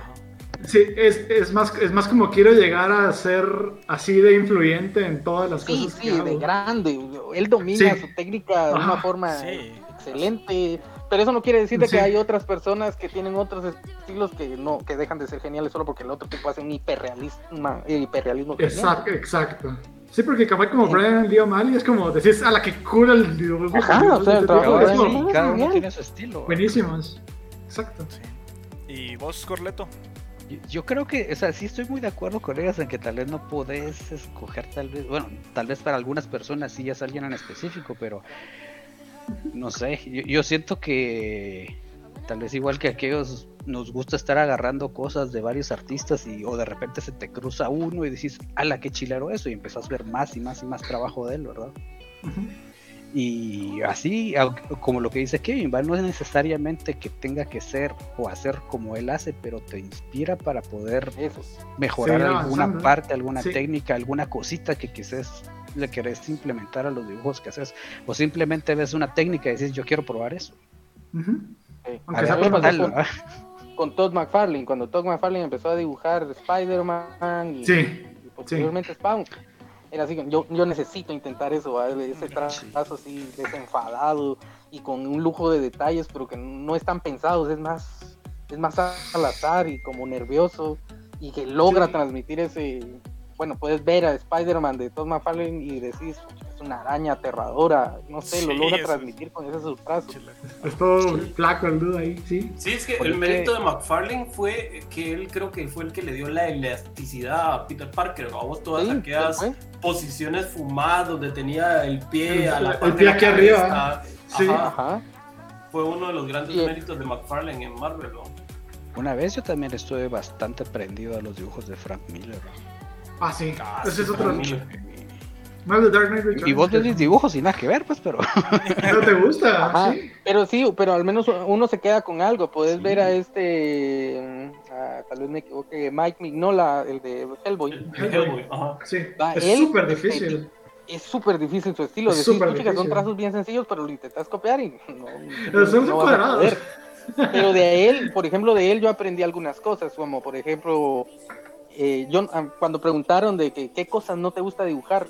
Sí, es, es, más, es más como quiero llegar a ser así de influyente en todas las Sí, cosas sí, que de grande. Él domina Sí. su técnica de una forma sí. excelente. Pero eso no quiere decir de Sí. que hay otras personas que tienen otros estilos que no que dejan de ser geniales solo porque el otro tipo hace un hiperrealismo, hiperrealismo genial. Exacto, exacto. Sí, porque capaz como Brian Lee O'Malley es como decís, a la que cura el dibujo. Ajá, el o sea, el este trabajo de es Brian como Lee. cada uno tiene su estilo. buenísimos. Exacto. Sí. ¿Y vos, Corleto? Yo- Yo creo que, o sea, sí estoy muy de acuerdo con ellas en que tal vez no podés escoger tal vez, bueno, tal vez para algunas personas sí es alguien en específico, pero no sé, yo, yo siento que tal vez igual que aquellos nos gusta estar agarrando cosas de varios artistas y o de repente se te cruza uno y decís, ala, qué chilero eso, y empezás a ver más y más y más trabajo de él, ¿verdad? Y así, como lo que dice Kevin, ¿va? no es necesariamente que tenga que ser o hacer como él hace, pero te inspira para poder Eso. mejorar alguna avanzando. parte, alguna Sí. técnica, alguna cosita que quizás le querés implementar a los dibujos que haces. O simplemente ves una técnica y dices, yo quiero probar eso. Ujú. Sí. Aunque A sea con, con Todd McFarlane, cuando Todd McFarlane empezó a dibujar Spider-Man y, Sí, y posteriormente Spawn. Era así, yo, yo necesito intentar eso, ¿va? ese trazo así desenfadado y con un lujo de detalles, pero que no están pensados, es más, es más al azar y como nervioso y que logra Sí. transmitir ese, bueno, puedes ver a Spider-Man de Todd McFarlane y decís, es una araña aterradora, no sé, lo Sí, logra eso transmitir con ese trazo. Es todo flaco el dude ahí, sí. Sí, es que Porque- el mérito de McFarlane fue que él creo que fue el que le dio la elasticidad a Peter Parker. Vamos, todas Sí, aquellas fue. posiciones fumadas donde tenía el pie a la El parte pie de la aquí arriba. Sí. Ajá, Ajá. fue uno de los grandes méritos de McFarlane en Marvel. ¿no? Una vez yo también estuve bastante prendido a los dibujos de Frank Miller. Ah, sí. Ah, Ese sí, es otro. Frank Miller. Más de Dark Knight Returns. Y vos ves dibujos y nada que ver, pues, pero ¿No te gusta? Ajá, Sí. pero sí, pero al menos uno se queda con algo. Puedes Sí. ver a este, mm, a- tal vez me equivoque, Mike Mignola, el de Hellboy. El- el Hellboy, ajá. Sí. Va, Es él- súper difícil. Es súper difícil su estilo. Es súper "Puchica, son difícil. trazos bien sencillos, pero lo intentas copiar y no, Pero son no cuadrados. Pero de él, por ejemplo, de él yo aprendí algunas cosas, como por ejemplo, eh, yo, ah, cuando preguntaron de que, qué cosas no te gusta dibujar,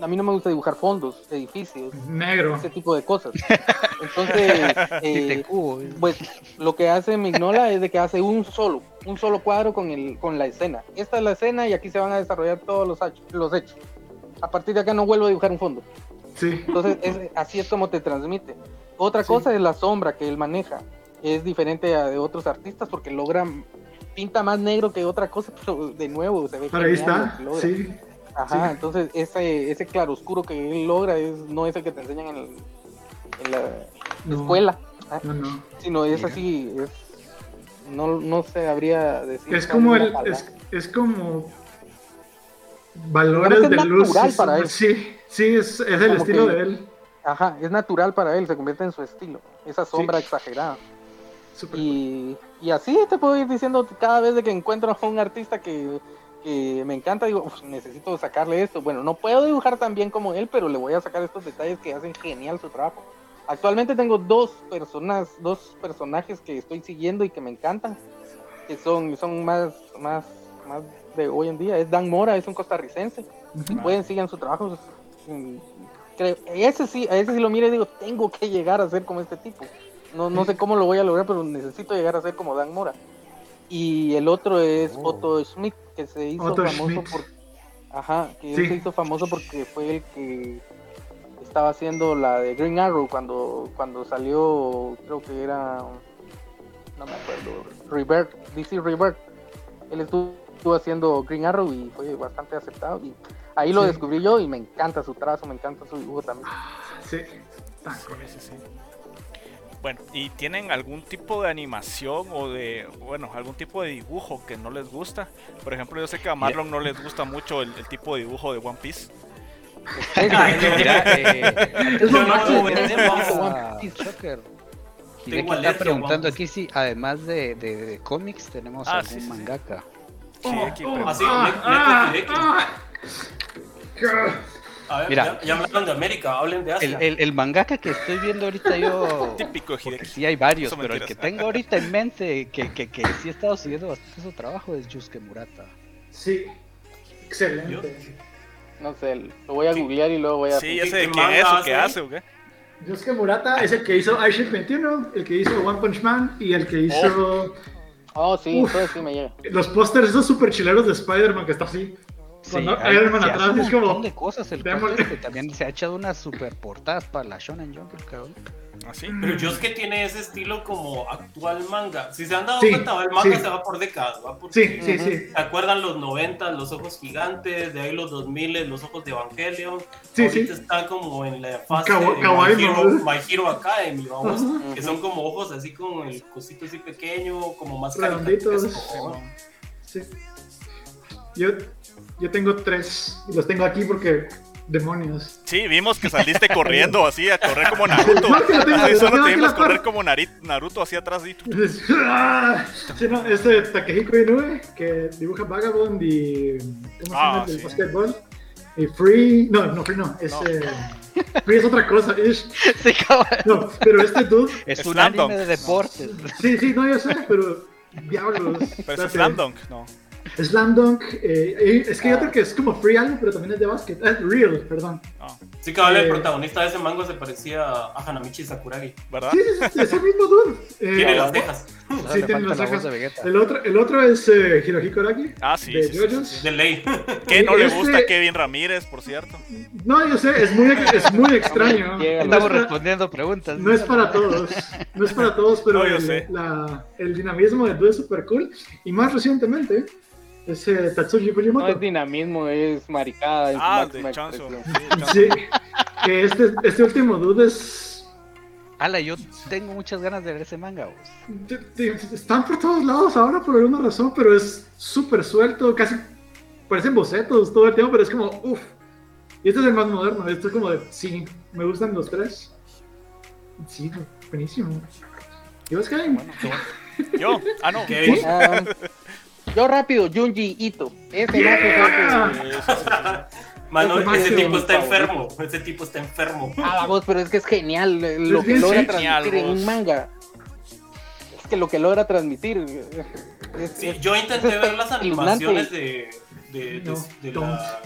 a mí no me gusta dibujar fondos, edificios, Negro. ese tipo de cosas. Entonces, eh, pues lo que hace Mignola es de que hace un solo, un solo cuadro con el, con la escena. Esta es la escena y aquí se van a desarrollar todos los, hechos. A partir de acá no vuelvo a dibujar un fondo. Sí. Entonces, es- así es como te transmite. Otra Sí. cosa es la sombra que él maneja. Es diferente a de otros artistas porque logra pinta más negro que otra cosa, pero de nuevo se ve Pero ahí está. Sí. Ajá, sí. entonces ese, ese claroscuro que él logra es, no es el que te enseñan en, el- en la No, escuela, ¿ah? No, no. sino es Mira. así, es, no, no se habría decir. Es como el. Es, es como. Valores de es luz. natural es- para él. Sí, sí, es, es el Como estilo que- de él. Ajá, es natural para él, se convierte en su estilo, esa sombra exagerada. Y, y así te puedo ir diciendo cada vez de que encuentro a un artista que, que me encanta, digo, "Uf, necesito sacarle esto. Bueno, no puedo dibujar tan bien como él, pero le voy a sacar estos detalles que hacen genial su trabajo. Actualmente tengo dos personas, dos personajes que estoy siguiendo y que me encantan, que son, son más, más, más de hoy en día. Es Dan Mora, es un costarricense. Si Ujú. pueden, sigan su trabajo. Mm, creo- ese sí, a ese sí lo miro y digo, tengo que llegar a ser como este tipo. No, no sé cómo lo voy a lograr, pero necesito llegar a ser como Dan Mora. Y el otro es Oh. Otto Schmidt, que se hizo Otto famoso Schmidt. por... Ajá, que Sí. él se hizo famoso porque fue el que estaba haciendo la de Green Arrow cuando, cuando salió, creo que era, no me acuerdo, Rebirth, DC Rebirth. Él estuvo, estuvo haciendo Green Arrow y fue bastante aceptado. Y ahí lo Sí. descubrí yo y me encanta su trazo, me encanta su dibujo también. Sí. Tan Sí, sí, sí. Bueno, ¿y tienen algún tipo de animación o de, bueno, algún tipo de dibujo que no les gusta? Por ejemplo, yo sé que a Marlon no les gusta mucho el, el tipo de dibujo de One Piece. Mira, eh, Yo no está preguntando aquí si además de, de, de cómics tenemos Ah, algún sí, sí, sí. mangaka. Shigeki oh, pregunta. así, Ah, ah, ah. A ver, Mira. ya, ya hablaron de América, hablen de El, Asia. el, el mangaka que estoy viendo ahorita yo, Típico Hideki. sí hay varios, pero el que tengo ahorita en mente, que, que, que sí he estado siguiendo bastante su trabajo, es Yusuke Murata. Sí. Excelente. No sé, lo voy a Sí. googlear y luego voy a... Sí, ¿Qué- ese de qué quién es o qué hace? o qué. Yosuke Murata es el que hizo Airship 21, el que hizo One Punch Man y el que hizo Oh, sí, Uf. entonces sí me llega. los pósters esos super chileros de Spider-Man que está así. Cuando hay- Iron Man atrás un es como, montón de cosas. El este también se ha echado unas super portadas para la Shonen Jump, cabrón. ¿Así? Pero yo es que tiene ese estilo como actual manga. Si se han dado Sí, cuenta, el manga sí. se va por décadas. Va por... Sí, sí, sí. ¿Se acuerdan los 90, los ojos gigantes? De ahí los 2000, los ojos de Evangelion. Sí, Ahorita sí. está como en la fase Kawa- de kawaii My, Hero. My Hero Academy, vamos. Ujú. Que son como ojos así con el cosito así pequeño, como más Redonditos. Sí. Yo, yo tengo tres y los tengo aquí porque demonios. Sí, vimos que saliste corriendo así, a correr como Naruto. No, que lo tengo- Sí, lo solo te vimos correr como Naruto así atrás. Y... ¡ah! Sí, no, este Takehiko Inoue que dibuja Vagabond y ¿cómo se llama Ah, el sí. basquetbol? Y Free, no, no Free no, es No. eh, Free es otra cosa, ish. Sí, cabrón. No, pero este dude, Es un anime de deportes. sí, sí, no, yo sé, pero diablos. Pero es. Slam Dunk, no. Slam Dunk, eh, eh, es que hay otro que es como Free algo, pero también es de básquet. Es Real, perdón. Sí, cabal, el Eh. protagonista de ese manga se parecía a Hanamichi Sakuragi. ¿Verdad? Sí, sí, sí, es el mismo dude. Eh, Tiene las cejas. Sí, tiene las cejas. El otro, el otro es eh, Hirohiko Araki. Ah, sí. de sí, sí, JoJo's. sí, sí. De ley. Que no le Este- gusta a Kevin Ramírez, por cierto. No, yo sé, es muy, es muy extraño. Llega, No es, Estamos para, respondiendo preguntas. no es para todos. No es para todos, pero No, yo el, sé. la- el dinamismo del dude es super cool. Y más recientemente, es eh, Tatsuji No es Fujimoto. dinamismo, es maricada. en su Ah, de expresión. Sí, que este, este último dude es. Ala, yo tengo muchas ganas de ver ese manga. vos. Están por todos lados ahora por alguna razón, pero es súper suelto, casi parecen bocetos todo el tiempo, pero es como, uff. Y este es el más moderno, esto es como de, sí, me gustan los tres. Sí, buenísimo. ¿Y vos, Kevin? Bueno. Yo, ah, no. Kevin. Yo rápido, Junji Ito. Ese no Ah. Sí, sí, sí. Mano, Ese ese tipo está enfermo. Ese tipo está enfermo. Ah, vos, pero es que es genial eh, lo Es que logra genial, transmitir en un manga. Es que lo que logra transmitir. eh, es- Sí, es- yo intenté es ver las animaciones de, de, de, No, la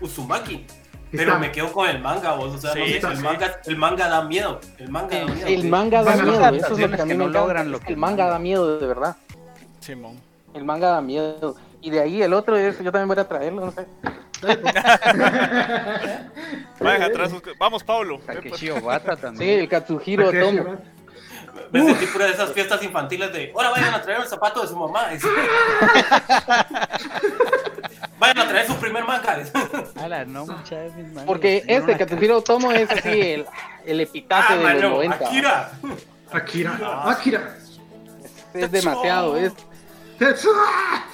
Uzumaki. Pero Está- me quedo con el manga, vos. O sea, no sé, el, sí. manga, el manga da miedo. El manga da miedo. El manga da miedo, eso es lo que a mí me no logran lo es que que el manga da miedo de verdad. Simón. El manga da miedo. Y de ahí el otro es, yo también voy a traerlo, no sé. Vaya atrás. Vamos, Pablo. Takeshi Obata Sí, también. el Katsuhiro Otomo. Obata. Me sentí pura de esas fiestas infantiles de ahora vayan a traer el zapato de su mamá. vayan a traer su primer manga. Ala, no muchas mis mangas. Porque este Katsuhiro Otomo es así el, el epitafio ah, de los mano, 90. Akira. Akira. Akira. Es demasiado. Es.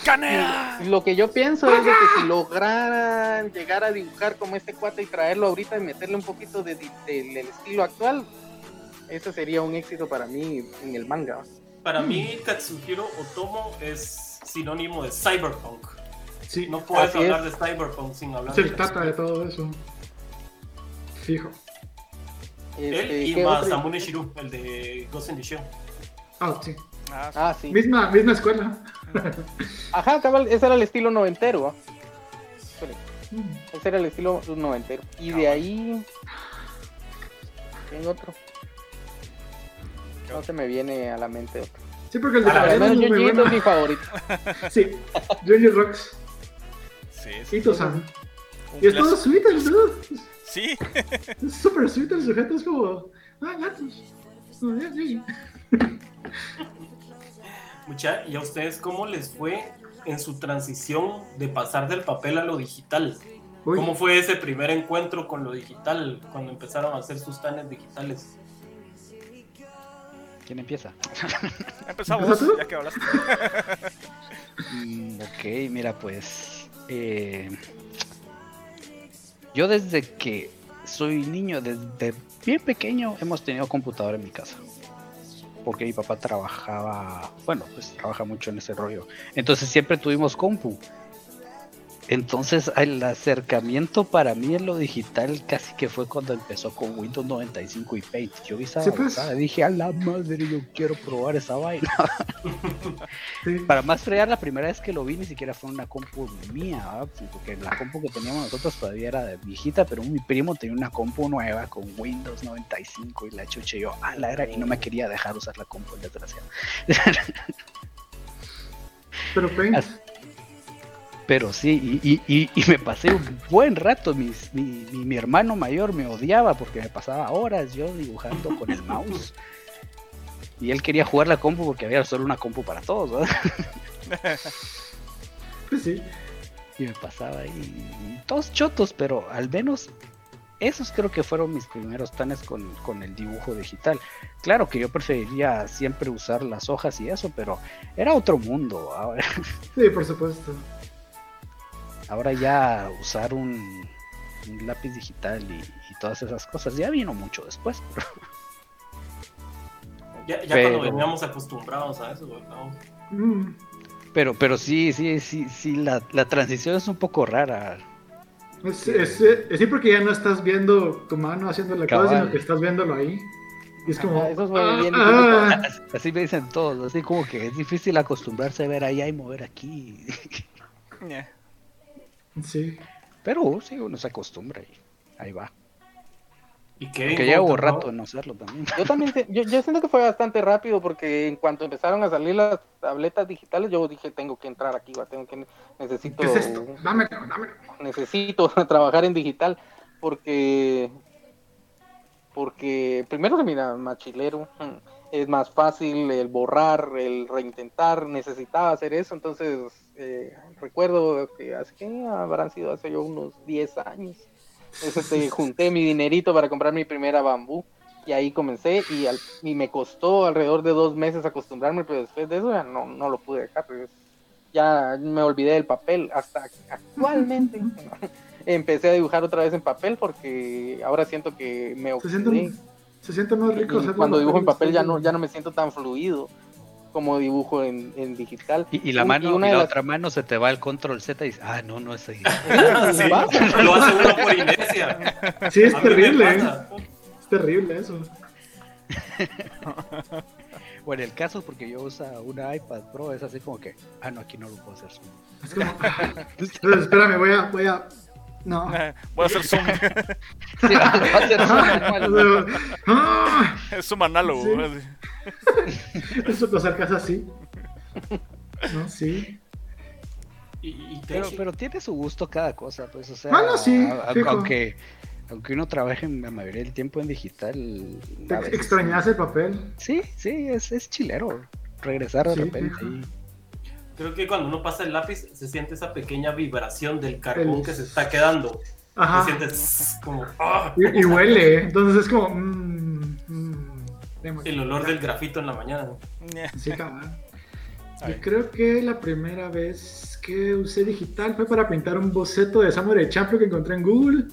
¡Canea! lo que yo pienso es de que si lograran llegar a dibujar como este cuate y traerlo ahorita y meterle un poquito de, de- del estilo actual, eso sería un éxito para mí en el manga. Para mí, Katsuhiro Otomo es sinónimo de cyberpunk. Sí, No puedes hablar es. de cyberpunk sin hablar es de el tata de todo eso. Fijo. Este, Él y ¿qué otro? Masamune Shiru, el de Ghost in the Shell. Ah, sí. Ah, sí. Ah, sí. Misma, misma escuela. Ajá, cabal, ese era el estilo noventero. ¿ah? Mm. Ese era el estilo noventero. Y de ahí. ¿Quién otro? No se me viene a la mente otro. Sí, porque el de Ah, Al Caballeros menos es muy Ito es mi favorito. Sí, Junji Rocks. Sí, sí. Un Y es todo sweet el dude. Sí. Es súper sweet el sujeto, es como. Ah, gatos. Mucha, ¿y a ustedes cómo les fue en su transición de pasar del papel a lo digital? Uy, ¿Cómo fue ese primer encuentro con lo digital cuando empezaron a hacer sus tanes digitales? ¿Quién empieza? Empezamos, ya que hablaste. Mm, ok, mira, pues. eh, yo desde que soy niño, desde bien pequeño, hemos tenido computadora en mi casa. Porque mi papá trabajaba, bueno, pues trabaja mucho en ese rollo. Entonces siempre tuvimos compu. Entonces el acercamiento para mí en lo digital casi que fue cuando empezó con Windows 95 y Paint. Yo vi esa Sí, pues. dije, a la madre, yo quiero probar esa vaina. sí. Para más fregar, la primera vez que lo vi ni siquiera fue una compu mía, porque la compu que teníamos nosotros todavía era de viejita, pero mi primo tenía una compu nueva con Windows 95 y la chuche yo, a la era, y no me quería dejar usar la compu, desgraciado. Pero Paint. Pero sí, y, y- y- y me pasé un buen rato. mis- mi, mi- mi hermano mayor me odiaba porque me pasaba horas yo dibujando con el mouse. Y él quería jugar la compu porque había solo una compu para todos, ¿verdad? Pues sí. Y me pasaba ahí. Todos chotos, pero al menos esos creo que fueron mis primeros planes con, con el dibujo digital. Claro que yo preferiría siempre usar las hojas y eso, pero era otro mundo. Ahora, Sí, por supuesto. Ahora ya usar un, un lápiz digital y, y todas esas cosas ya vino mucho después. pero- Ya, ya Pero- cuando veníamos acostumbrados a eso, ¿verdad? Mm, Pero, pero sí, sí, sí, sí, la, la transición es un poco rara. Es, es, es sí porque ya no estás viendo tu mano haciendo la cosa, sino que estás viéndolo ahí. Y es como. Ajá, eso fue ah, bien ah, Así me dicen todos, así como que es difícil acostumbrarse a ver allá y mover aquí. Ñe. Sí. Pero sí, uno se acostumbra y ahí va. Y Que ¿cómo llevo rato en no hacerlo también. Yo también, yo, yo siento que fue bastante rápido porque en cuanto empezaron a salir las tabletas digitales, yo dije, tengo que entrar aquí, va, tengo que, necesito, ¿Qué es esto? Dámelo, dámelo. necesito trabajar en digital porque, porque primero mira, más chilero, mm, es más fácil el borrar, el reintentar, necesitaba hacer eso, entonces eh, recuerdo que hace que habrán sido hace yo unos 10 años. Este, junté mi dinerito para comprar mi primera bambú y ahí comencé y, al- y me costó alrededor de dos meses acostumbrarme, pero después de eso ya no, no lo pude dejar. pues, ya me olvidé del papel hasta actualmente. Empecé a dibujar otra vez en papel porque ahora siento que me oxidé. Se siente más rico Y cuando dibujo en papel ya no, ya no me siento tan fluido como dibujo en, en digital. Y, y la mano, y una la las- otra mano se te va el control Z y dices, ah, no, no es ahí. Sí, lo hace uno por inercia. Sí, es terrible. ¿eh? Es terrible eso. Bueno, el caso porque yo uso una iPad Pro es así como que, ah, no, aquí no lo puedo hacer. zoom". Es como. Entonces, espérame, voy a. Voy a no. Voy a hacer zoom. Sí, va a hacer zoom manual. Ah, es zoom análogo. Sí. así. Eso te acercas así. No, sí. Y, y Pero, tiene su gusto cada cosa, pues, o sea, Ah, no, sí, a- a- fijo. aunque, aunque uno trabaje la mayoría del tiempo en digital, Te extrañas el papel. Sí, sí, es, es chilero. Regresar de Sí, repente fijo. ahí. Creo que cuando uno pasa el lápiz se siente esa pequeña vibración del carbón El- que se está quedando. Ajá. Se siente como ah, Y, y huele, ¿eh? entonces es como. mm, mm, el olor del grafito en la mañana. Sí, cabrón. Yo creo que la primera vez que usé digital fue para pintar un boceto de Samurai Champloo que encontré en Google.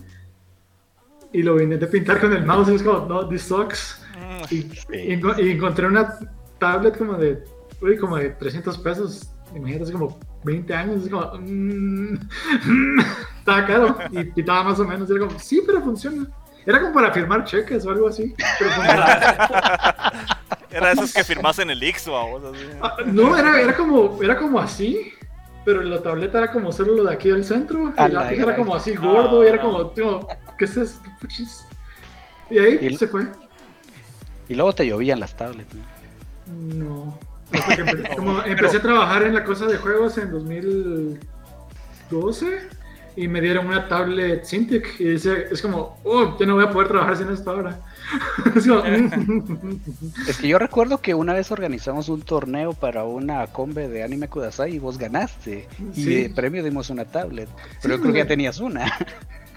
Y lo vine a pintar con el mouse y es como, no, this sucks. Mm, Y, y y encontré una tablet como de, uy, como de 300 pesos. Imagínate, hace como 20 años. Es como, mm, estaba caro. Y pintaba más o menos. Y era como, sí, pero funciona. Era como para firmar cheques o algo así. Pero. Era de esos que firmas en el X o a vos, así. Ah, no, era, era, como, era como así. Pero la tableta era como solo lo de aquí del centro. Y la lápiz era como así gordo. y era Ah. como, tío, ¿qué es esto? Y ahí Y- se fue. Y luego te llovían las tablets. ¿no? No. Hasta que empe- como empecé a trabajar en la cosa de juegos en 2012 y me dieron una tablet Cintiq y dice, es como, oh, yo no voy a poder trabajar sin esto ahora. Es como, mm. Es que yo recuerdo que una vez organizamos un torneo para una combe de anime Kudasai y vos ganaste. Y de premio dimos una tablet. Pero Sí, yo creo que ya tenías una.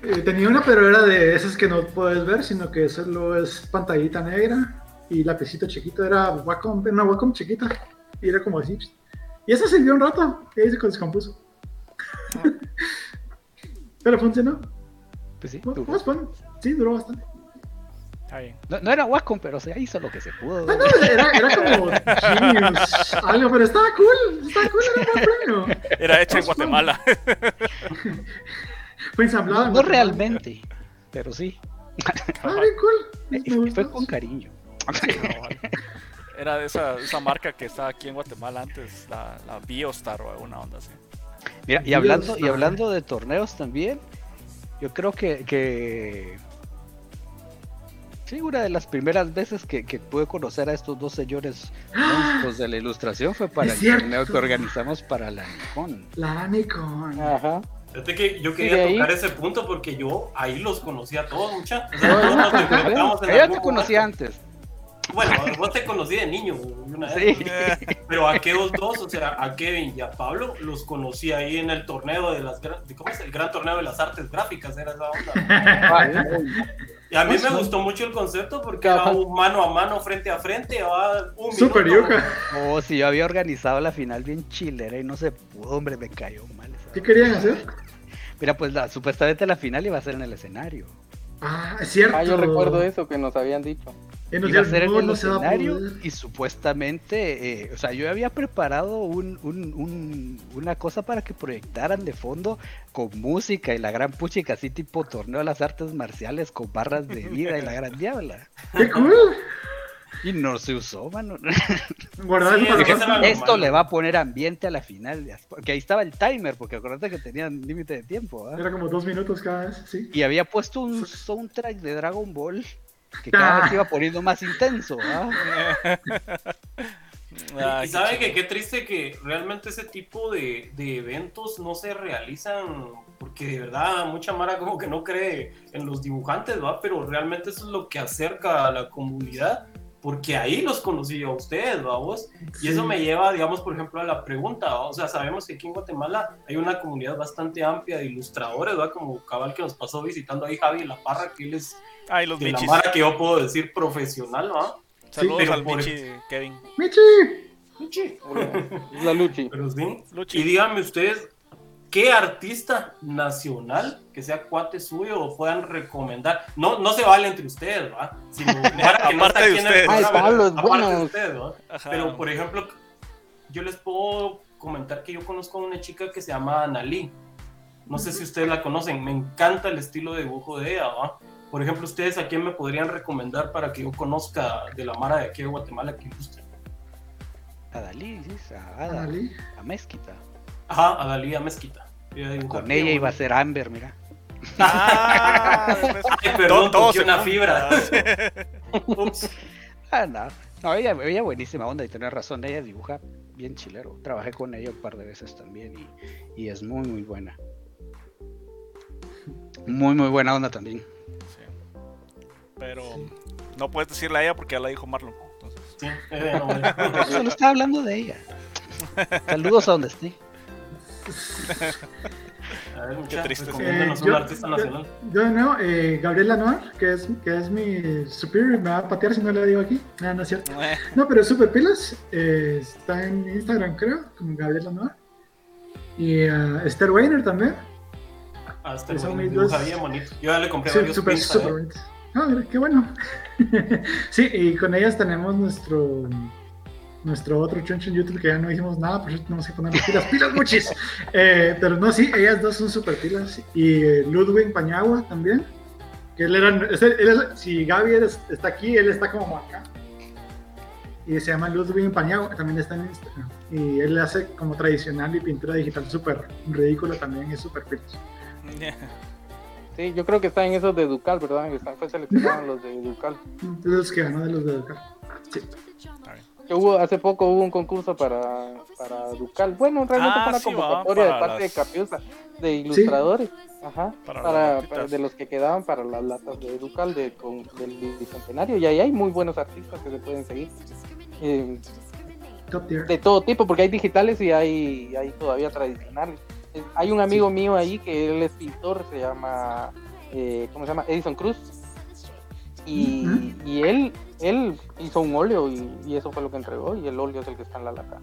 Eh, tenía una, pero era de esas que no puedes ver, sino que solo es pantallita negra y lapicito chiquito. Era Wacom, una Wacom chiquita y era como así. Y esa sirvió un rato y ahí se descompuso. pero funcionó. Pues sí, duró. pues, bueno, sí, duró bastante. Está bien. No, no era Wacom, pero se hizo lo que se pudo. Ah, no, era, era como Genius, algo, pero estaba cool, estaba cool, era un buen premio. Era hecha en Guatemala. Fue ensamblado. en No Guatemala. realmente, pero sí. Ah, bien cool. Me Fue con cariño. Era de esa, esa marca que estaba aquí en Guatemala antes, la, la Biostar o alguna onda así. Mira, y hablando, y hablando de torneos también, yo creo que, que Sí, una de las primeras veces que, que pude conocer a estos dos señores monstruos de la ilustración fue para el cierto. torneo que organizamos para la Nikon. La Nikon. Ajá. Fíjate que yo quería ahí- tocar ese punto porque yo ahí los conocía a todos, mucha. O sea, No, todos nos no, enfrentamos en Ella algún te conocía antes. Bueno, vos te conocí de niño, una vez. Sí. Pero a aquellos dos, o sea, a Kevin y a Pablo, los conocí ahí en el torneo de las ¿cómo es? El gran torneo de las artes gráficas, era esa onda. Y a mí me gustó mucho el concepto porque era un mano a mano, frente a frente, va un Super minuto. yuca. Oh, si yo había organizado la final bien chilera y no se pudo, hombre, me cayó mal. ¿Qué querían hacer? Mira, pues la, supuestamente la final iba a ser en el escenario. Ah, es cierto. Ah, yo recuerdo eso que nos habían dicho. Iba a ser en "No, el escenario poder". y supuestamente, eh, o sea, yo había preparado un, un- un- una cosa para que proyectaran de fondo con música y la gran puchica, así tipo torneo de las artes marciales con barras de vida y la gran diabla. ¡Qué cool! Y no se usó, mano. Sí, Esto le va a poner ambiente a la final, porque ahí estaba el timer, porque acuérdate que tenían límite de tiempo, ¿ah? Era como dos minutos cada vez, sí. Y había puesto un soundtrack de Dragon Ball que cada vez se iba poniendo más intenso, ¿ah? Ah, y sabe que qué triste que realmente ese tipo de, de eventos no se realizan porque de verdad mucha mara como que no cree en los dibujantes, ¿va? Pero realmente eso es lo que acerca a la comunidad porque ahí los conocí yo a ustedes, ¿va vos? Y eso Sí. me lleva, digamos, por ejemplo, a la pregunta, ¿va? o sea, sabemos que aquí en Guatemala hay una comunidad bastante amplia de ilustradores, ¿va? Como cabal que nos pasó visitando ahí Javi La Parra, que él es Ay, los de la mara que yo puedo decir profesional, ¿va? Saludos pero al por- Michi, Kevin. ¡Michi! Luchi. Es la Luchi. Pero sí. Luchi. Y díganme ustedes, ¿qué artista nacional que sea cuate suyo o puedan recomendar? No, no se vale entre ustedes, ¿va? No Aparte está de ustedes. Ay, programa, Pablo, es aparte bueno. de ustedes, ¿va? Ajá. Pero, por ejemplo, yo les puedo comentar que yo conozco a una chica que se llama Analí. No sé si ustedes la conocen. Me encanta el estilo de dibujo de ella, ¿va? Por ejemplo, ¿ustedes a quién me podrían recomendar para que yo conozca de la Mara de aquí de Guatemala que ilustre? A Dalí, sí, a Ada, Ándale. a Mezquita. Ajá, a Dalí a Mezquita. Con ella iba a ser Amber, mira. Ah, Ay, perdón, todo toqué una fibra. Ups. Ah, no. No, ella, ella buenísima onda y tenés razón, ella dibuja bien chilero. Trabajé con ella un par de veces también y, y es muy, muy buena. Muy, muy buena onda también. Sí. Pero no puedes decirle a ella porque ya la dijo Marlon. Entonces, Sí, eh, no, Solo estaba hablando de ella. Saludos a donde esté. A ver, mucha, triste, Eh, un yo- artista nacional. Yo de nuevo, eh, Gabriela Noir, que es, que es mi superior, me va a patear si no le digo aquí. No, no es cierto. eh, No, pero es super pilas. eh, está en Instagram, creo, como Gabriela Noir. Y eh, Esther Weiner también. El mis dibuja dos- bien bonito. Yo ya le compré Sí, varios super, prints a super él. bonitos. Ah, mira, qué bueno. sí, y con ellas tenemos nuestro nuestro otro choncho en YouTube que ya no hicimos nada, por eso tenemos que poner las pilas, pilas muchis. Eh, pero no, sí, ellas dos son super pilas. Y eh, Ludwig Pañagua también. Que él era, si Gaby está aquí, él está como acá. Y se llama Ludwig Pañagua, también está en Instagram. Y él hace como tradicional y pintura digital súper ridículo también, es súper pilas. Sí, yo creo que está en esos de Ducal, ¿verdad? Están, fue seleccionado los de Ducal. Los que ganó de los de Educar. Sí. Que hubo, hace poco hubo un concurso para, para Ducal. Bueno, realmente Ah, fue una sí, va, convocatoria de para parte las- de Capiusa, de ilustradores. Ajá. Para Para, para- de los que quedaban para las latas de Ducal de, con, del bicentenario. Y ahí hay muy buenos artistas que se pueden seguir. Eh, de todo tipo, porque hay digitales y hay, hay todavía tradicionales. Eh, Hay un amigo mío ahí que él es pintor, se llama, eh, ¿cómo se llama? Edison Cruz. Y, Ujú. y él, él hizo un óleo y, y eso fue lo que entregó y el óleo es el que está en la lata.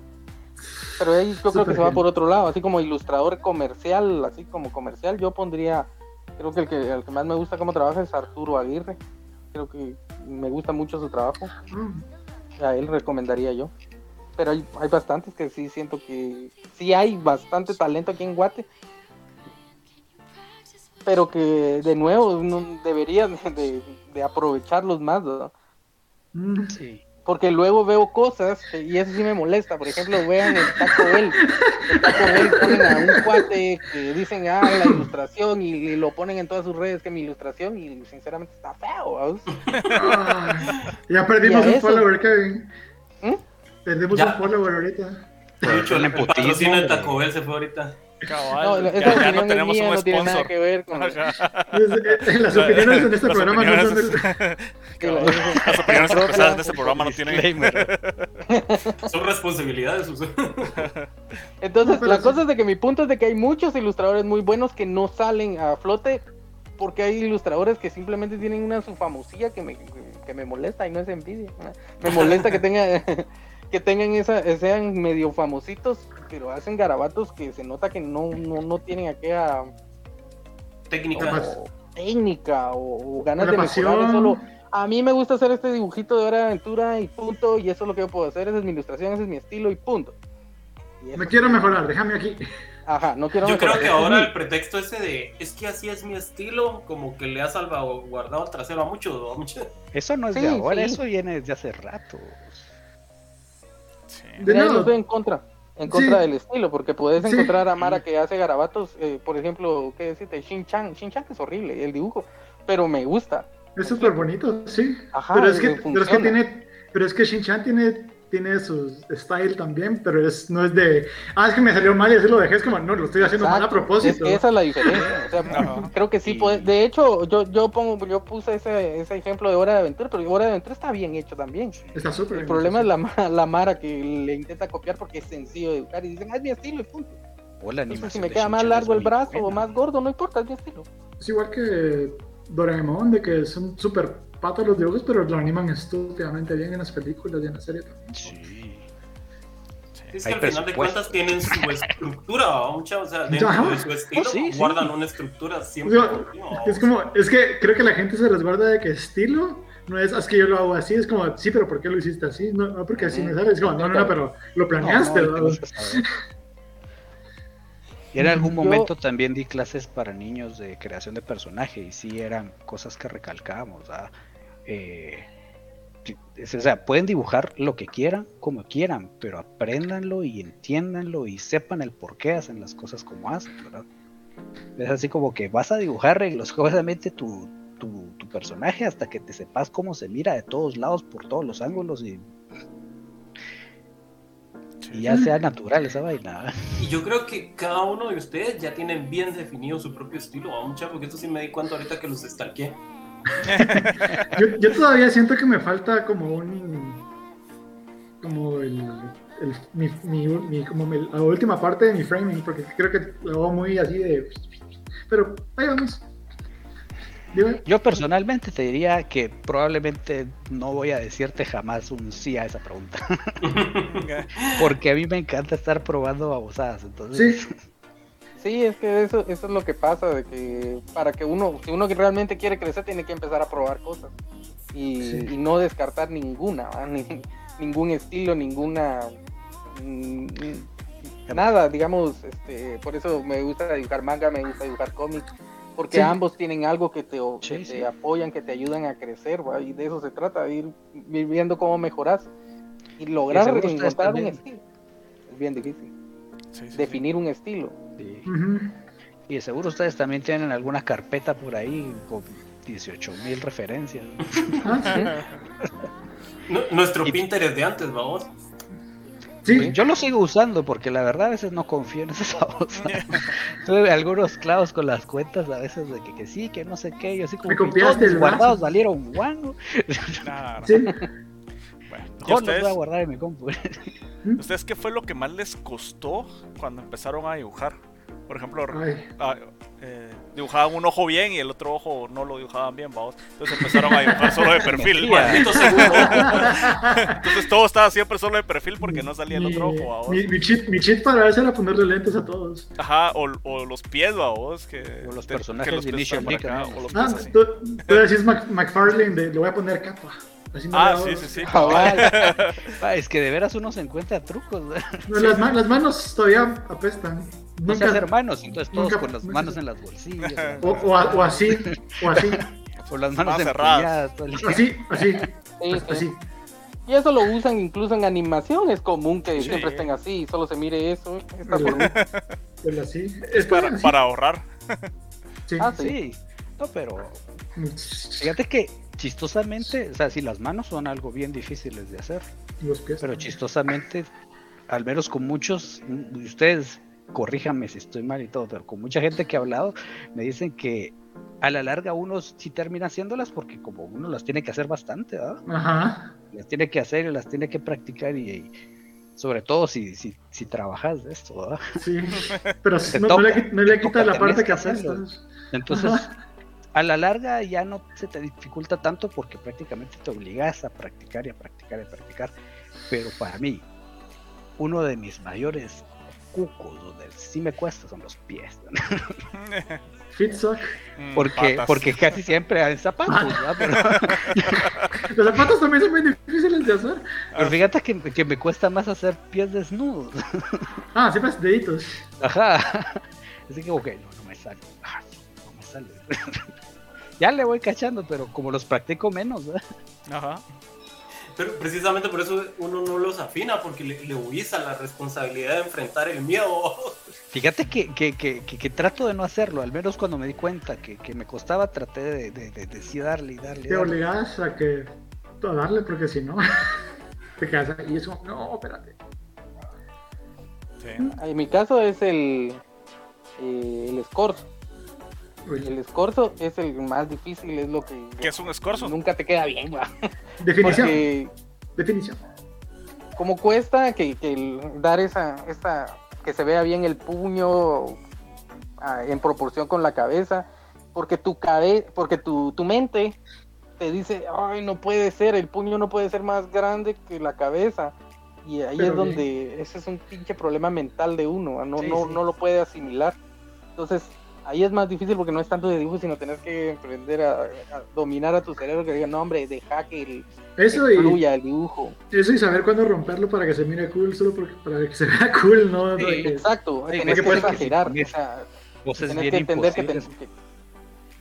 Pero ahí yo creo que se va por otro lado, así como ilustrador comercial, así como comercial, yo pondría, creo que el que, el que más me gusta cómo trabaja es Arturo Aguirre. Creo que me gusta mucho su trabajo a él recomendaría yo. Pero hay, hay bastantes que sí siento que sí hay bastante talento aquí en Guate. Pero que de nuevo no deberían de, de aprovecharlos más. ¿verdad? Sí. Porque luego veo cosas que- y eso sí me molesta. Por ejemplo, vean el Taco Bell. El Taco Bell ponen a un cuate que dicen, ah, la ilustración y, y lo ponen en todas sus redes que mi ilustración y sinceramente está feo. Ah, ya perdimos un eso- follower, Kevin. ¿Mm? Perdimos Ya. un follower ahorita. El, el el patrocinio de Taco Bell se fue ahorita. Cabal, No, ya, esa ya opinión no tenemos mía, un no tiene nada sponsor. que ver con... Ajá. Entonces, Las opiniones en este Las programa no son opiniones- del... Cabal. Las opiniones expresadas en este programa no tienen. Son responsabilidades. Entonces, No, la sí. cosa es de que mi punto es de que hay muchos ilustradores muy buenos que no salen a flote porque hay ilustradores que simplemente tienen una su famosía que me, que me molesta y no es envidia. ¿no? Me molesta que tenga que tengan esa sean medio famositos, pero hacen garabatos que se nota que no no, no tienen aquella Técnica. Más. o técnica o, o ganas de mejorar, solo a mí me gusta hacer este dibujito de hora de aventura y punto, y eso es lo que yo puedo hacer, esa es mi ilustración, ese es mi estilo y punto. Y Me quiero mejorar, déjame aquí. Ajá, no quiero Yo creo que ahora el pretexto ese de es que así es mi estilo, como que le ha salvaguardado el trasero a muchos. a muchos. Eso no es Sí, de ahora, sí. eso viene desde hace rato. De nuevo, estoy en contra, en contra Sí. del estilo, porque puedes Sí. encontrar a Mara que hace garabatos, eh, por ejemplo, ¿qué decirte? Shin-Chan, Shin-Chan es horrible, el dibujo, pero me gusta. es súper bonito, sí. Ajá, pero, es que, pero es que tiene, pero es que Shin-Chan tiene, tiene su style también, pero es, no es de, ah, es que me salió mal y así lo dejé, es como, no, lo estoy haciendo mal a propósito. es- esa es la diferencia. O sea, creo que sí puede. De hecho, yo, yo pongo, yo puse ese, ese ejemplo de Hora de Aventura, pero Hora de Aventura está bien hecho también. Está súper El bien. problema es la, la Mara que le intenta copiar porque es sencillo de dibujar y dicen, ah, es mi estilo y punto. O la Entonces, si me queda más largo el brazo o más gordo, no importa, es mi estilo. Es igual que Doraemon, de que son súper patos los dibujos, pero lo animan estúpidamente bien en las películas y en la serie también. Sí. Es que Hay al final de cuentas tienen su estructura, mucha, o sea, dentro Ajá. de su estilo Oh, sí, sí. guardan una estructura siempre. Es como, es que creo que la gente se resguarda de que estilo no es, "Ah, es que yo lo hago así, es como, sí, pero ¿por qué lo hiciste así? No, no, porque así me sale, es como, no, no, no, pero lo planeaste, No. Y en algún Yo- momento también di clases para niños de creación de personaje y sí eran cosas que recalcábamos. ¿ah? Eh, o sea, pueden dibujar lo que quieran, como quieran, pero apréndanlo y entiéndanlo y sepan el por qué hacen las cosas como hacen, ¿verdad? Es así como que vas a dibujar religiosamente tu, tu, tu personaje hasta que te sepas cómo se mira de todos lados, por todos los ángulos y, y ya sea natural esa vaina. Y yo creo que cada uno de ustedes ya tienen bien definido su propio estilo, ¿va? mucha, porque esto sí me di cuenta ahorita que los stalkeé. Yo, yo todavía siento que me falta como un, como el, el- mi, mi- mi- como mi- la última parte de mi framing, porque creo que lo hago muy así de, pero ahí vamos. Dime. Yo personalmente te diría que probablemente no voy a decirte jamás un sí a esa pregunta. Porque a mí me encanta estar probando babosadas. Entonces, Sí, Sí, es que eso, eso es lo que pasa, de que para que uno, si uno realmente quiere crecer, tiene que empezar a probar cosas y, Sí. y no descartar ninguna. Ni- ningún estilo, ninguna mm, nada, digamos, este, por eso me gusta dibujar manga, me gusta dibujar cómics, porque Sí. ambos tienen algo que te, o- que Sí, te sí. apoyan, que te ayudan a crecer, ¿va? y de eso se trata, de ir, ir viendo cómo mejoras y lograr encontrar un estilo. Es bien difícil, Sí, sí, sí. definir un estilo. Y de seguro ustedes también tienen alguna carpeta por ahí con 18 mil referencias. Ah, Nuestro Y- Pinterest de antes, vamos. Sí, Yo lo sigo usando porque la verdad a veces no confío en esas babosas. Tuve algunos clavos con las cuentas a veces de que, que sí, que no sé qué. Yo así como Me que todos mis el guardados valieron guano. Nah, sí. Bueno, ¿y Mejor los ustedes, voy a guardar en mi compu. ¿Ustedes qué fue lo que más les costó cuando empezaron a dibujar? Por ejemplo, ah, eh, dibujaban un ojo bien y el otro ojo no lo dibujaban bien, vamos. Entonces empezaron a dibujar solo de perfil. Entonces todo estaba siempre solo de perfil porque no salía el otro ojo, vamos. mi, mi cheat, mi cheat para eso era ponerle lentes a todos. Ajá, o, o los pies, vamos. Que, O los que- personajes que los de pies Initial ¿no? o los Ah, pies así. tú, tú decís Mac- McFarlane, de, le voy a poner capa. Así Ah, sí, sí, sí. Ah, es que de veras uno se encuentra trucos. las, ma- las manos todavía apestan. No Nunca, hacer manos, entonces todos nunca- con las manos se- en las bolsillas. o, o, a- o así, o así, O las manos cerradas. así, así, Sí, sí. así. Y eso lo usan incluso en animación, es común que Sí. siempre estén así y solo se mire eso. Está por mí. Pues así. Es para, así. para ahorrar. Sí. Ah, sí. Sí, no, pero fíjate que chistosamente, o sea, si las manos son algo bien difíciles de hacer, Los pies. pero chistosamente, al menos con muchos, ustedes, corríjame si estoy mal y todo, pero con mucha gente que he hablado, me dicen que a la larga uno sí termina haciéndolas porque como uno las tiene que hacer bastante, ¿verdad? Ajá. Las tiene que hacer y las tiene que practicar y, y sobre todo si, si, si trabajas de esto, ¿verdad? Sí. Pero no, no le, no quita la parte que apesta. Entonces, Ajá. A la larga ya no se te dificulta tanto porque prácticamente te obligas a practicar y a practicar y a practicar. Pero para mí, uno de mis mayores cucos, donde sí me cuesta, son los pies. ¿no? Fit sock. Mm, Porque, patas. porque casi siempre hay zapatos, ¿verdad? Pero, Los zapatos también son muy difíciles de hacer. pero fíjate que, que me cuesta más hacer pies desnudos. Ah, sí, pues deditos. Ajá. Así que, ok, no, no me sale. Ah, no me sale. Ya le voy cachando, pero como los practico menos, ¿verdad? Ajá. Pero precisamente por eso uno no los afina, porque le, le huís a la responsabilidad de enfrentar el miedo. Fíjate que, que, que, que- que trato de no hacerlo, al menos cuando me di cuenta que, que me costaba, traté de, de, de- de sí darle y darle. Te obligas a que a darle porque si no te quedas ahí y eso no espérate Sí. En mi caso es el, eh, el escorzo. El escorzo es el más difícil, es lo que ¿Qué es un escorzo? nunca te queda bien, ¿va? definición Porque definición como cuesta que, que el- dar esa, esa, que se vea bien el puño ah, en proporción con la cabeza, porque tu cabe, porque tu, tu mente te dice, ay, no puede ser, el puño no puede ser más grande que la cabeza. Y ahí Pero es donde ese es un pinche problema mental de uno, ¿va? no, Sí, no, sí. no lo puede asimilar. Entonces, ahí es más difícil porque no es tanto de dibujo, sino tener que aprender a, a dominar a tu cerebro que diga, no, hombre, deja que el, eso que y fluya el dibujo. eso y saber cuándo romperlo para que se mire cool solo porque, para que se vea cool no Sí, que- Exacto, Sí, tenés porque que puedes- exagerar, sí, o sea, es tenés bien que entender que, que,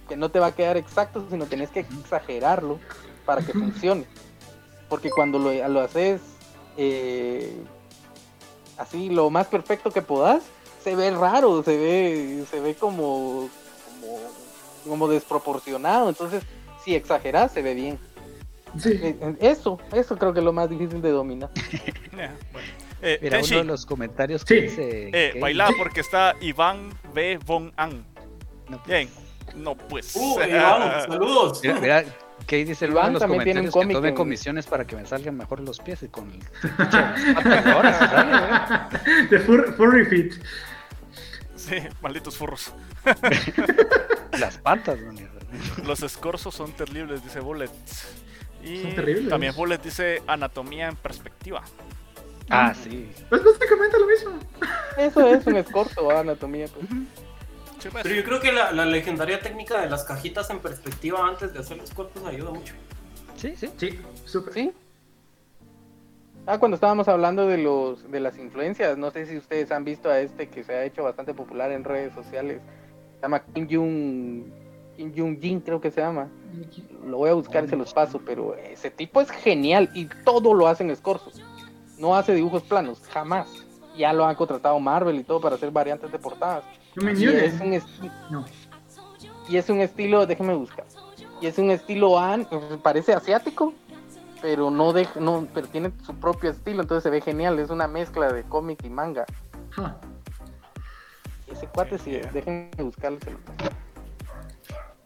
que no te va a quedar exacto, sino tenés que exagerarlo para que funcione. Porque cuando lo, lo haces eh, así lo más perfecto que podás, se ve raro, se ve, se ve como, como, como desproporcionado. Entonces, si exagerás, se ve bien. sí Eh, eh, Eso, eso creo que es lo más difícil de dominar. Bueno. Eh, Mira, uno de los comentarios que Sí. dice. eh, que- baila porque está Iván B. Von An. No, pues, Bien. No, pues. Uh, Iván, saludos. Mira, mira, ¿qué dice el los también tiene un comentarios? Que cómic tome en- comisiones para que me salgan mejor los pies y con el de furry fit Sí, malditos furros. Las patas, ¿no? Los escorzos son terribles, dice Bullet. Y Son terribles. también Bullet dice anatomía en perspectiva. Ah, sí. pues básicamente lo mismo Eso es un escorzo, anatomía. pues. Pues. Pero yo creo que la, la legendaria técnica de las cajitas en perspectiva antes de hacer los cuerpos ayuda mucho. Sí, sí. sí súper ¿Sí? Ah, cuando estábamos hablando de los de las influencias, no sé si ustedes han visto a este que se ha hecho bastante popular en redes sociales. Se llama Kim Jong Kim Jong Jin, creo que se llama. Lo voy a buscar y se los paso, pero ese tipo es genial y todo lo hace en escorzo. No hace dibujos planos, jamás. Ya lo han contratado Marvel y todo para hacer variantes de portadas. no me Y es un no y es un estilo, déjeme buscar. Y es un estilo an, parece asiático, pero no deja, no, pero tiene su propio estilo, entonces se ve genial, es una mezcla de cómic y manga. Ah, Ese cuate sí, Yeah. déjenme buscarlo. se lo paso.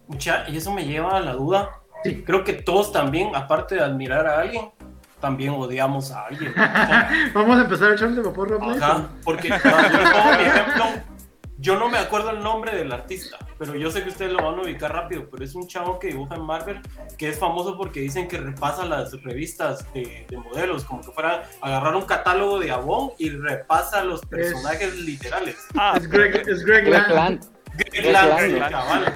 Mucha, y eso me lleva a la duda. Sí. Creo que todos también, aparte de admirar a alguien, también odiamos a alguien. vamos a empezar a echarle vapor rápido Ajá, porque no, yo les pongo mi ejemplo. Yo no me acuerdo el nombre del artista, pero yo sé que ustedes lo van a ubicar rápido. Pero es un chavo que dibuja en Marvel que es famoso porque dicen que repasa las revistas de, de modelos, como que fuera agarrar un catálogo de Avon y repasa los personajes literales. Ah, es Greg es Greg Greg Land Land. Greg Greg Land, Land. sí, cabal.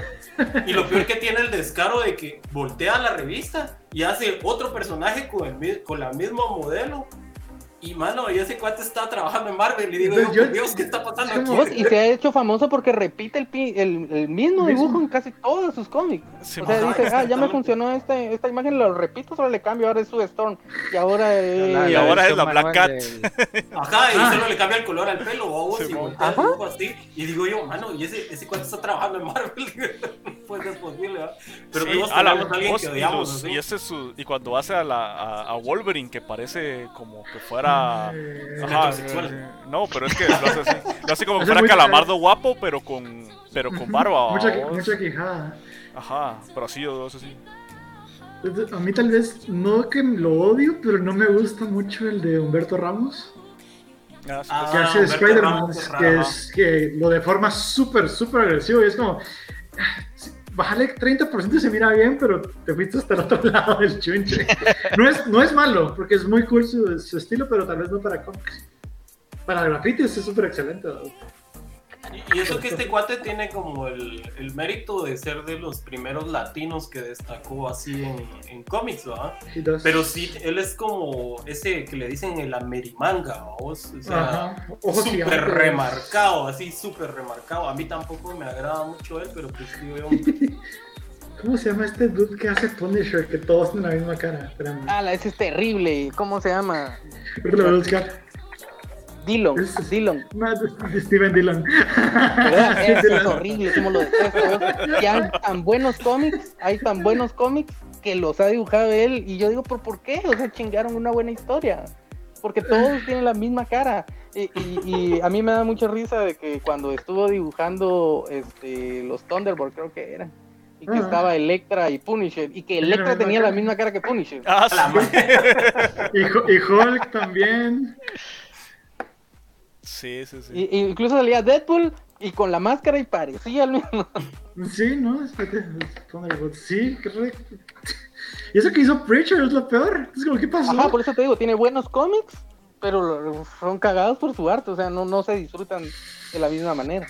Y lo peor que tiene el descaro de que voltea la revista y hace otro personaje con, el, con la misma modelo Y mano, y ese cuate está trabajando en Marvel y digo, Entonces, yo, yo- Dios, ¿qué está pasando aquí? Y se ha hecho famoso porque repite el, pi- el, el mismo dibujo en casi todos sus cómics. Sí, o sea, ajá, dice, ah, ya me funcionó este, esta imagen, lo repito, solo le cambio, ahora es su Storm. Y ahora es... Y ahora es la Black Cat. del- Ajá, y Ah. solo le cambia el color al pelo, vos, Sí, dibujo así. Y digo yo, mano, y ese, ese cuate está trabajando en Marvel. pues es posible, ¿verdad? Pero Sí, alguien y, los- y ese es su- y cuando hace a, la, a, a Wolverine que parece como que fuera Ajá, Heterosexual. no pero es que lo hace así lo hace como que fuera calamardo guapo pero con pero con barba Mucha, mucha quijada. ajá pero así yo eso sí A mí tal vez, no que lo odio, pero no me gusta mucho el de Humberto Ramos. Ah, sí, Ah, que hace Spider-Man, que, es, que lo de forma súper, súper agresivo. Y es como, bájale 30% y se mira bien, pero te fuiste hasta el otro lado del chunche. No es, no es malo, porque es muy cool su, su estilo, pero tal vez no para cómics. Para grafitis es súper excelente. Y- Y eso que este cuate tiene como el, el mérito de ser de los primeros latinos que destacó así en, en cómics, ¿verdad? Pero sí, él es como ese que le dicen el amerimanga, ¿vos? O sea, ojos súper remarcado, así súper remarcado. A mí tampoco me agrada mucho él, pero pues digo yo, ¿Cómo se llama este dude que hace Punisher? Que todos tienen la misma cara. Espérame. Ah, la- ese es terrible. ¿Cómo se llama? Lo voy a buscar. Dillon. Es- Dillon. No, Steven Dillon. es Dillon. horrible, como lo detesto. Y hay tan buenos cómics, hay tan buenos cómics que los ha dibujado él. Y yo digo, ¿por, ¿por qué? O sea, chingaron una buena historia. Porque todos tienen la misma cara. Y, y- y a mí me da mucha risa de que cuando estuvo dibujando este, los Thunderbolts, creo que eran, y que Ajá. estaba Electra y Punisher, y que Electra tenía la misma cara que Punisher. Ah, sí. Y, y Hulk también. Sí sí sí Y, incluso salía Deadpool y con la máscara y parecía el mismo. Sí, ¿no? Espérate, Thunderbolt. Sí, qué Y eso que hizo Preacher es lo peor. Es como, ¿qué pasó? Ajá, por eso te digo, tiene buenos cómics, pero son cagados por su arte, o sea, no, no se disfrutan de la misma manera.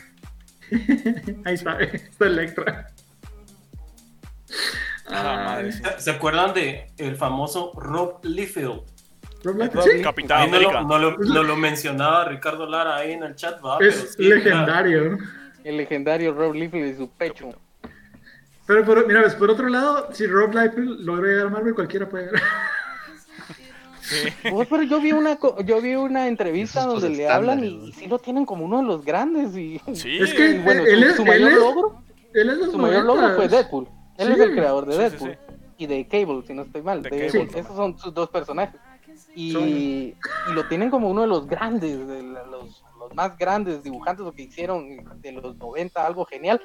Ahí está, está Electra. Ah, madre. ¿Se- ¿Se acuerdan de el famoso Rob Liefeld? Rob Liefeld, Rob sí. Capitán no lo, América no lo- no lo mencionaba Ricardo Lara ahí en el chat, ¿va? Pero es sí, legendario. El legendario Rob Liefeld y su pecho. Pero, por, mira, ves, por otro lado, si Rob Liefeld logra llegar a Marvel, cualquiera puede llegar. Vos, pero yo vi una co- yo vi una entrevista Esos donde le hablan y, y sí lo tienen como uno de los grandes y, sí Es que y bueno, él su, es- su él mayor es- logro, Él es su mayor logro fue 90s. Deadpool. Él Sí. es el creador de Sí, sí, Deadpool sí. y de Cable, si no estoy mal. De Cable. Esos son sus dos personajes. Y, lo tienen como uno de los grandes, de los, más grandes dibujantes lo que hicieron de los 90, algo genial.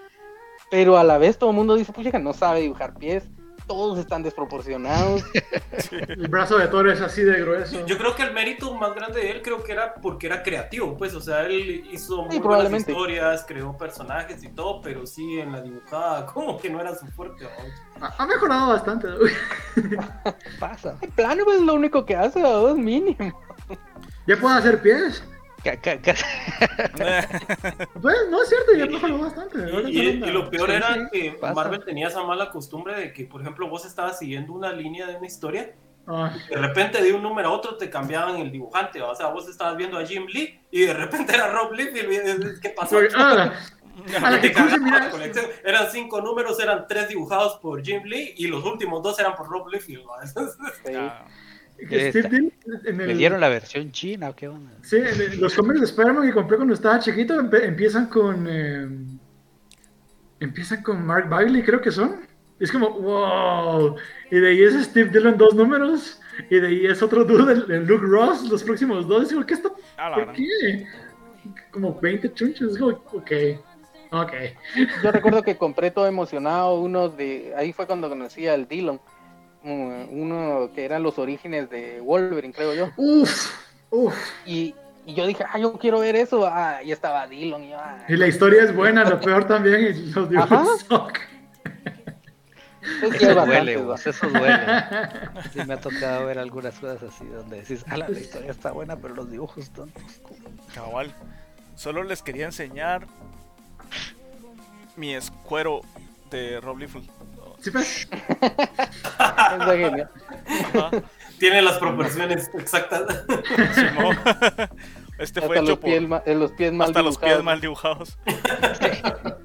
Pero a la vez todo el mundo dice, pucha, que no sabe dibujar pies. Todos están desproporcionados. El brazo de Thor es así de grueso. Yo creo que el mérito más grande de él creo que era porque era creativo, pues, o sea, él hizo muy buenas historias, creó personajes y todo, pero sí en la dibujada como que no era su fuerte. ¿no? Ha ha mejorado bastante. güey. Pasa. El plano pues, es lo único que hace, a dos mínimo. Ya puede hacer pies. Pues no es cierto, ya mejoró bastante. Y, y- y lo peor Sí, era sí, que pasa. Marvel tenía esa mala costumbre de que, por ejemplo, vos estabas siguiendo una línea de una historia, Ah, de repente de un número a otro te cambiaban el dibujante, o sea, vos estabas viendo a Jim Lee y de repente era Rob Liefeld, y- ¿qué pasó? ah, a la que mira. Eran cinco números, eran tres dibujados por Jim Lee y los últimos dos eran por Rob Liefeld. ¿no? Sí. Ah, que Steve Dillon en el, ¿Me dieron la versión china o qué onda? Sí, en el- los cómics de Spider-Man que compré cuando estaba chiquito empe- empiezan con. eh, empiezan con Mark Bailey, creo que son. Es como, wow. Y de ahí es Steve Dillon dos números. Y de ahí es otro dude, el, el Luke Ross, los próximos dos. Digo, ¿qué está? a la ¿Por qué? Como 20 chunchos. Es como, ok. Ok. Yo recuerdo que compré todo emocionado unos de. Ahí fue cuando conocí al Dillon. Uno que eran los orígenes de Wolverine, creo yo. Uf, uf. Y, y yo dije, ah, yo quiero ver eso. Ah, y estaba Dillon. Y yo, ah. Y la historia es buena, lo peor también. Y los dibujos. Es hay Eso duele, vos, eso duele. Sí me ha tocado ver algunas cosas así donde decís, ah, la historia está buena, pero los dibujos tontos. Cabal. Solo les quería enseñar mi escuero de Rob Liefeld. Sí. Está genial. Ajá. Tiene las proporciones exactas. Simón. Este fue Hasta hecho los por. pies, ma- eh, los pies mal Hasta los pies dibujados. mal dibujados.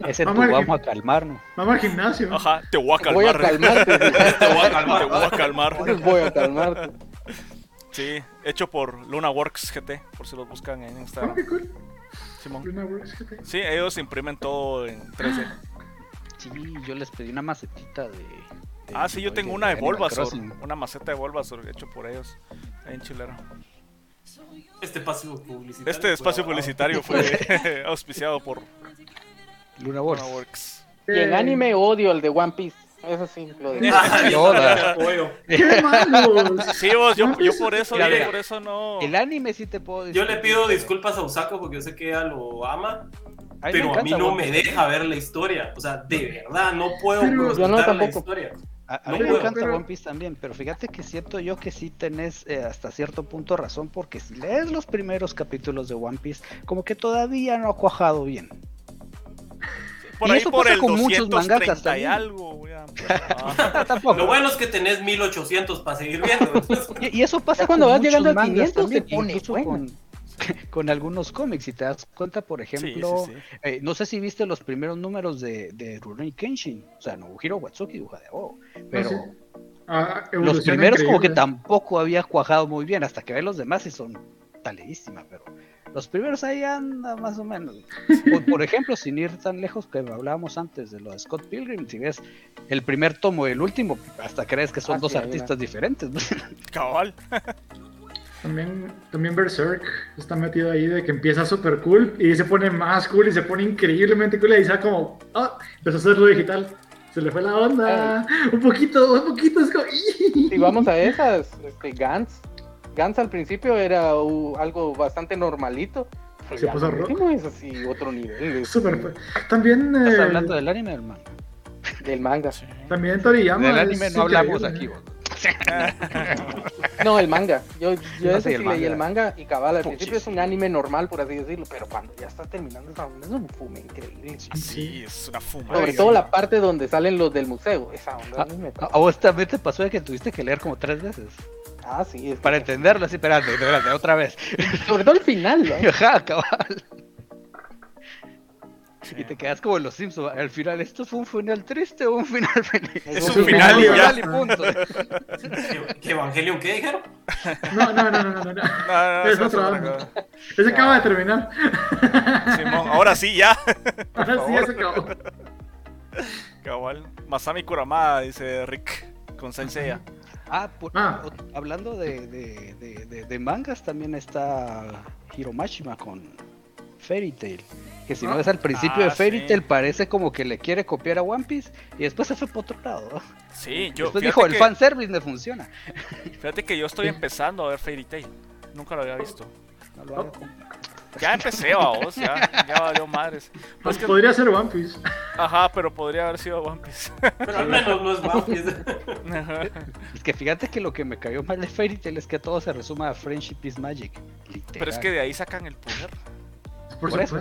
Ese tú Vamos al vamos a calmarnos. Vamos al gimnasio. Ajá, te voy a Voy a calmar. calmarte. Te voy a calmar. Te voy a calmar. Voy a calmarte. Sí, hecho por Luna Works GT, por si los buscan en Ah, Instagram. qué cool. Simón. Luna Works, GT. Sí, ellos imprimen todo en 3D. Sí, yo les pedí una macetita de. de- Ah, sí, yo de- tengo de una de Bulbasaur. Crossing. Una maceta de Bulbasaur hecho por ellos. Ahí en chilero. Este espacio publicitario. Este espacio fue- publicitario fue auspiciado por Luna. Luna Works. Y en anime odio el de One Piece. Eso sí, lo de. Yo Yoda. ¡Qué malos! Sí, vos, yo, No, yo por eso, mira, por eso no. El anime sí te puedo Yo le pido disculpas a Osaka porque yo sé que ella lo ama, A mí me pero a mí encanta no One me Piece. deja ver la historia. O sea, de verdad, no puedo Pero- Yo no la tampoco. historia. A, a No mí me puedo, encanta pero- One Piece también, pero fíjate que siento yo que sí tenés eh, hasta cierto punto razón, porque si lees los primeros capítulos de One Piece, como que todavía no ha cuajado bien. Por y ahí eso por pasa el con muchos 230 mangakas y también. algo, weón. Ah, Tampoco. Lo bueno es que tenés 1800 para seguir viendo. Y, y eso pasa cuando vas llegando a mangas 500 se también, pone incluso bueno. con, con algunos cómics. Si te das cuenta, por sí, sí, ejemplo, sí. eh, no sé si viste los primeros números de, de Rurouni Kenshin, o sea, Nobuhiro Watsuki dibuja de oh, pero sí. Ah, los primeros como que tampoco había cuajado muy bien, hasta que ves los demás y son taleísimas, pero los primeros ahí anda más o menos. Por, por ejemplo, sin ir tan lejos que hablábamos antes de lo de Scott Pilgrim, si ves el primer tomo y el último, hasta crees que son Ah, dos sí, ahí artistas diferentes. Cabal. También, también Berserk está metido ahí de que empieza súper cool y se pone más cool y se pone increíblemente cool y dice como, ah, empezó a hacerlo digital. Se le fue la onda. Un poquito, un poquito. Es como, Si vamos a esas, este, Gantz. Gantz al principio era uh, algo bastante normalito. pero Se puso rojo. último es así otro nivel es- Súper. También, ¿Estás eh, hablando del anime, hermano? del manga. también Toriyama. Del es anime no hablamos aquí. vos. No, el manga. Yo, yo No ese sé, sí el leí el manga. manga y cabal, al Puchis. principio es un anime normal, por así decirlo, pero cuando ya está terminando esa onda es un fume increíble. Sí, es una fuma. Sobre todo la parte donde salen los del museo, esa onda a mí me ¿A, a vos también te pasó de que tuviste que leer como tres veces? Ah, sí, es Para que- entenderlo así, espérate, espérate, otra vez. sobre todo el final, ¿no? Ajá, cabal. Y te quedas como en los Simpsons. Al final, ¿esto fue un final triste o un final feliz? Es un final y ya. y punto. ¿Qué- ¿Qué Evangelion qué dijeron? No, no, no, no, no. no. No, no, no, Es cosa. Ese acaba de terminar. Simón, ahora sí, ya. Ahora sí, ya se acabó. Cabal. Masami Kurama, dice Rick, con Sensei. Ah, por- Ah. o- hablando de, de, de, de- de mangas, también está Hiromashima con Fairy Tail. Que si no ves al principio de Ah, Fairy sí. Tail, parece como que le quiere copiar a One Piece y después se fue por otro lado. Sí, yo. después dijo, el que- fanservice me funciona. Fíjate que yo estoy empezando a ver Fairy Tail. Nunca lo había visto. No lo Ya empecé, vos, ya, ya valió madres. Pues que- Podría ser One Piece. ajá, pero podría haber sido One Piece. Pero al menos no es One Piece. Es que fíjate que lo que me cayó mal de Fairy Tail es que todo se resume a Friendship is Magic. Literal. pero es que de ahí sacan el poder. Por, Por eso.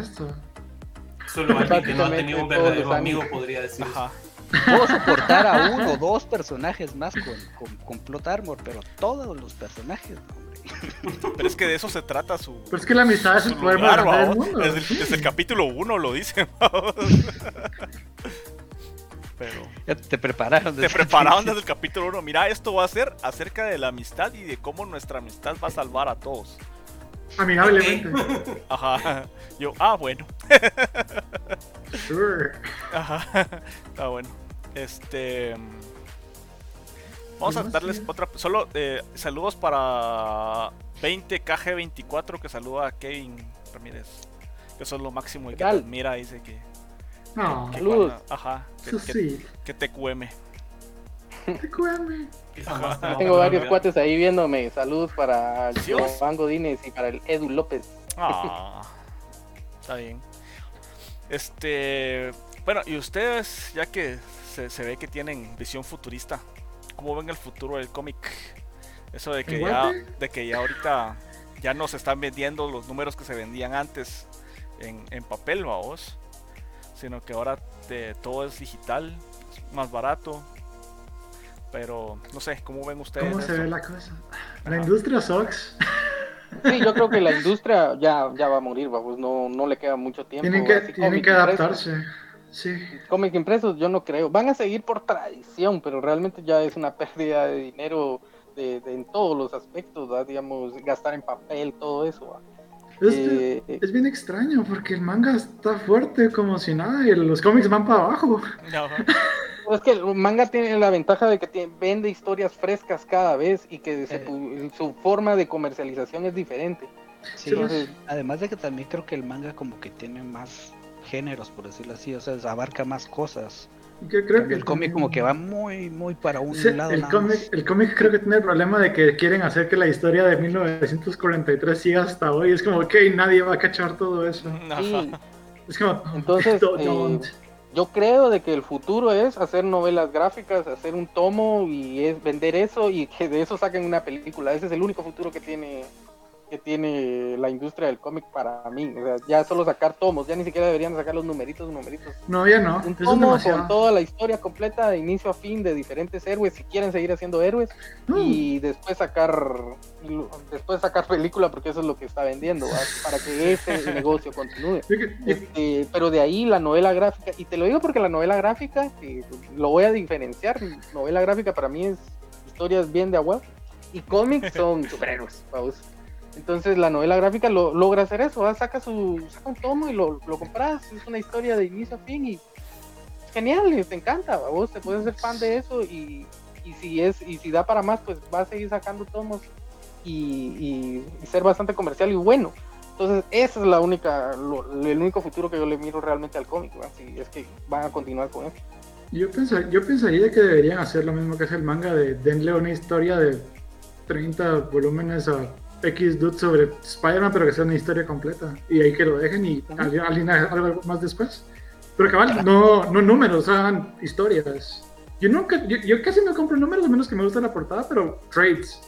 Solo alguien que no ha tenido un verdadero amigo podría decir. Ajá. Puedo soportar a uno o dos personajes más con, con, con plot armor, pero todos los personajes, hombre. Pero es que de eso se trata su. Pero es que la amistad es su el grande del mundo. Desde, el, sí. desde el capítulo 1 lo dicen. Pero Ya te prepararon. te desde el prepararon desde el capítulo 1. Mira, esto va a ser acerca de la amistad y de cómo nuestra amistad va a salvar a todos. Amigablemente. Ajá. Yo, ah, bueno. Sure. Ajá. Está bueno. Este. Vamos a darles otra. Solo eh, saludos para 20KG24 que saluda a Kevin Ramírez. Que son lo máximo y que te admira. Dice que. No, que Saludos. cuando- ajá. Que, eso que, sí. que te cueme. Tengo varios cuates ahí viéndome. Saludos para. Juan Godínez y para el Edu López. Ah, está bien. Este. Bueno, y ustedes, ya que se, se ve que tienen visión futurista, ¿cómo ven el futuro del cómic? Eso de que ¿En ya, de que ya ahorita ya no se están vendiendo los números que se vendían antes en, en papel, vamos, sino que ahora te- todo es digital, es más barato. Pero no sé, ¿cómo ven ustedes? ¿Cómo se eso? ve la cosa? La Ajá. industria sucks. Sí, yo creo que la industria ya, ya va a morir, vamos, no, no le queda mucho tiempo. Tienen que, así tienen que impresos. adaptarse. Sí. Cómics impresos, yo no creo. Van a seguir por tradición, pero realmente ya es una pérdida de dinero de, de- en todos los aspectos, ¿va? digamos, gastar en papel, todo eso. Es, Eh, es bien extraño porque el manga está fuerte como si nada y los cómics van para abajo. Ajá. Pero Es que el manga tiene la ventaja de que tiene- vende historias frescas cada vez y que se Eh. su forma de comercialización es diferente. Sí, Entonces- además de que también creo que el manga como que tiene más géneros, por decirlo así, o sea, abarca más cosas. Yo creo que el cómic como que va muy, muy para un Sí, lado el cómic, el cómic creo que tiene el problema de que quieren hacer que la historia de 1943 siga hasta hoy. Es como, ok, nadie va a cachar todo eso. Sí, Es como, Entonces, "Don't- eh, don't". Yo creo de que el futuro es hacer novelas gráficas, hacer un tomo y es vender eso y que de eso saquen una película. Ese es el único futuro que tiene que tiene la industria del cómic para mí. O sea, ya solo sacar tomos, ya ni siquiera deberían sacar los numeritos, numeritos. no, ya no. Un es tomo demasiado. con toda la historia completa de inicio a fin de diferentes héroes si quieren seguir haciendo héroes No. y después sacar después sacar película porque eso es lo que está vendiendo ¿va? para que ese negocio continúe. Este, pero de ahí la novela gráfica, y te lo digo porque la novela gráfica, que lo voy a diferenciar, novela gráfica para mí es historias bien de agua, y cómics son superhéroes. Entonces la novela gráfica lo, logra hacer eso, saca su saca un tomo y lo, lo compras, es una historia de inicio a fin y es genial, te encanta, vos te puedes ser fan de eso y, y si es y si da para más, pues va a seguir sacando tomos y, y- ser bastante comercial y bueno. Entonces, esa es la única, lo- el único futuro que yo le miro realmente al cómic, ¿va? si es que van a continuar con eso. Yo, pensa- yo pensaría que deberían hacer lo mismo que hace el manga de denle una historia de 30 volúmenes a X dude sobre Spider-Man, pero que sea una historia completa. Y ahí que lo dejen y alguien, algo más después. Pero cabal, no, no números, hagan historias. Yo nunca, yo, yo casi no compro números, a menos que me gusta la portada, pero trades.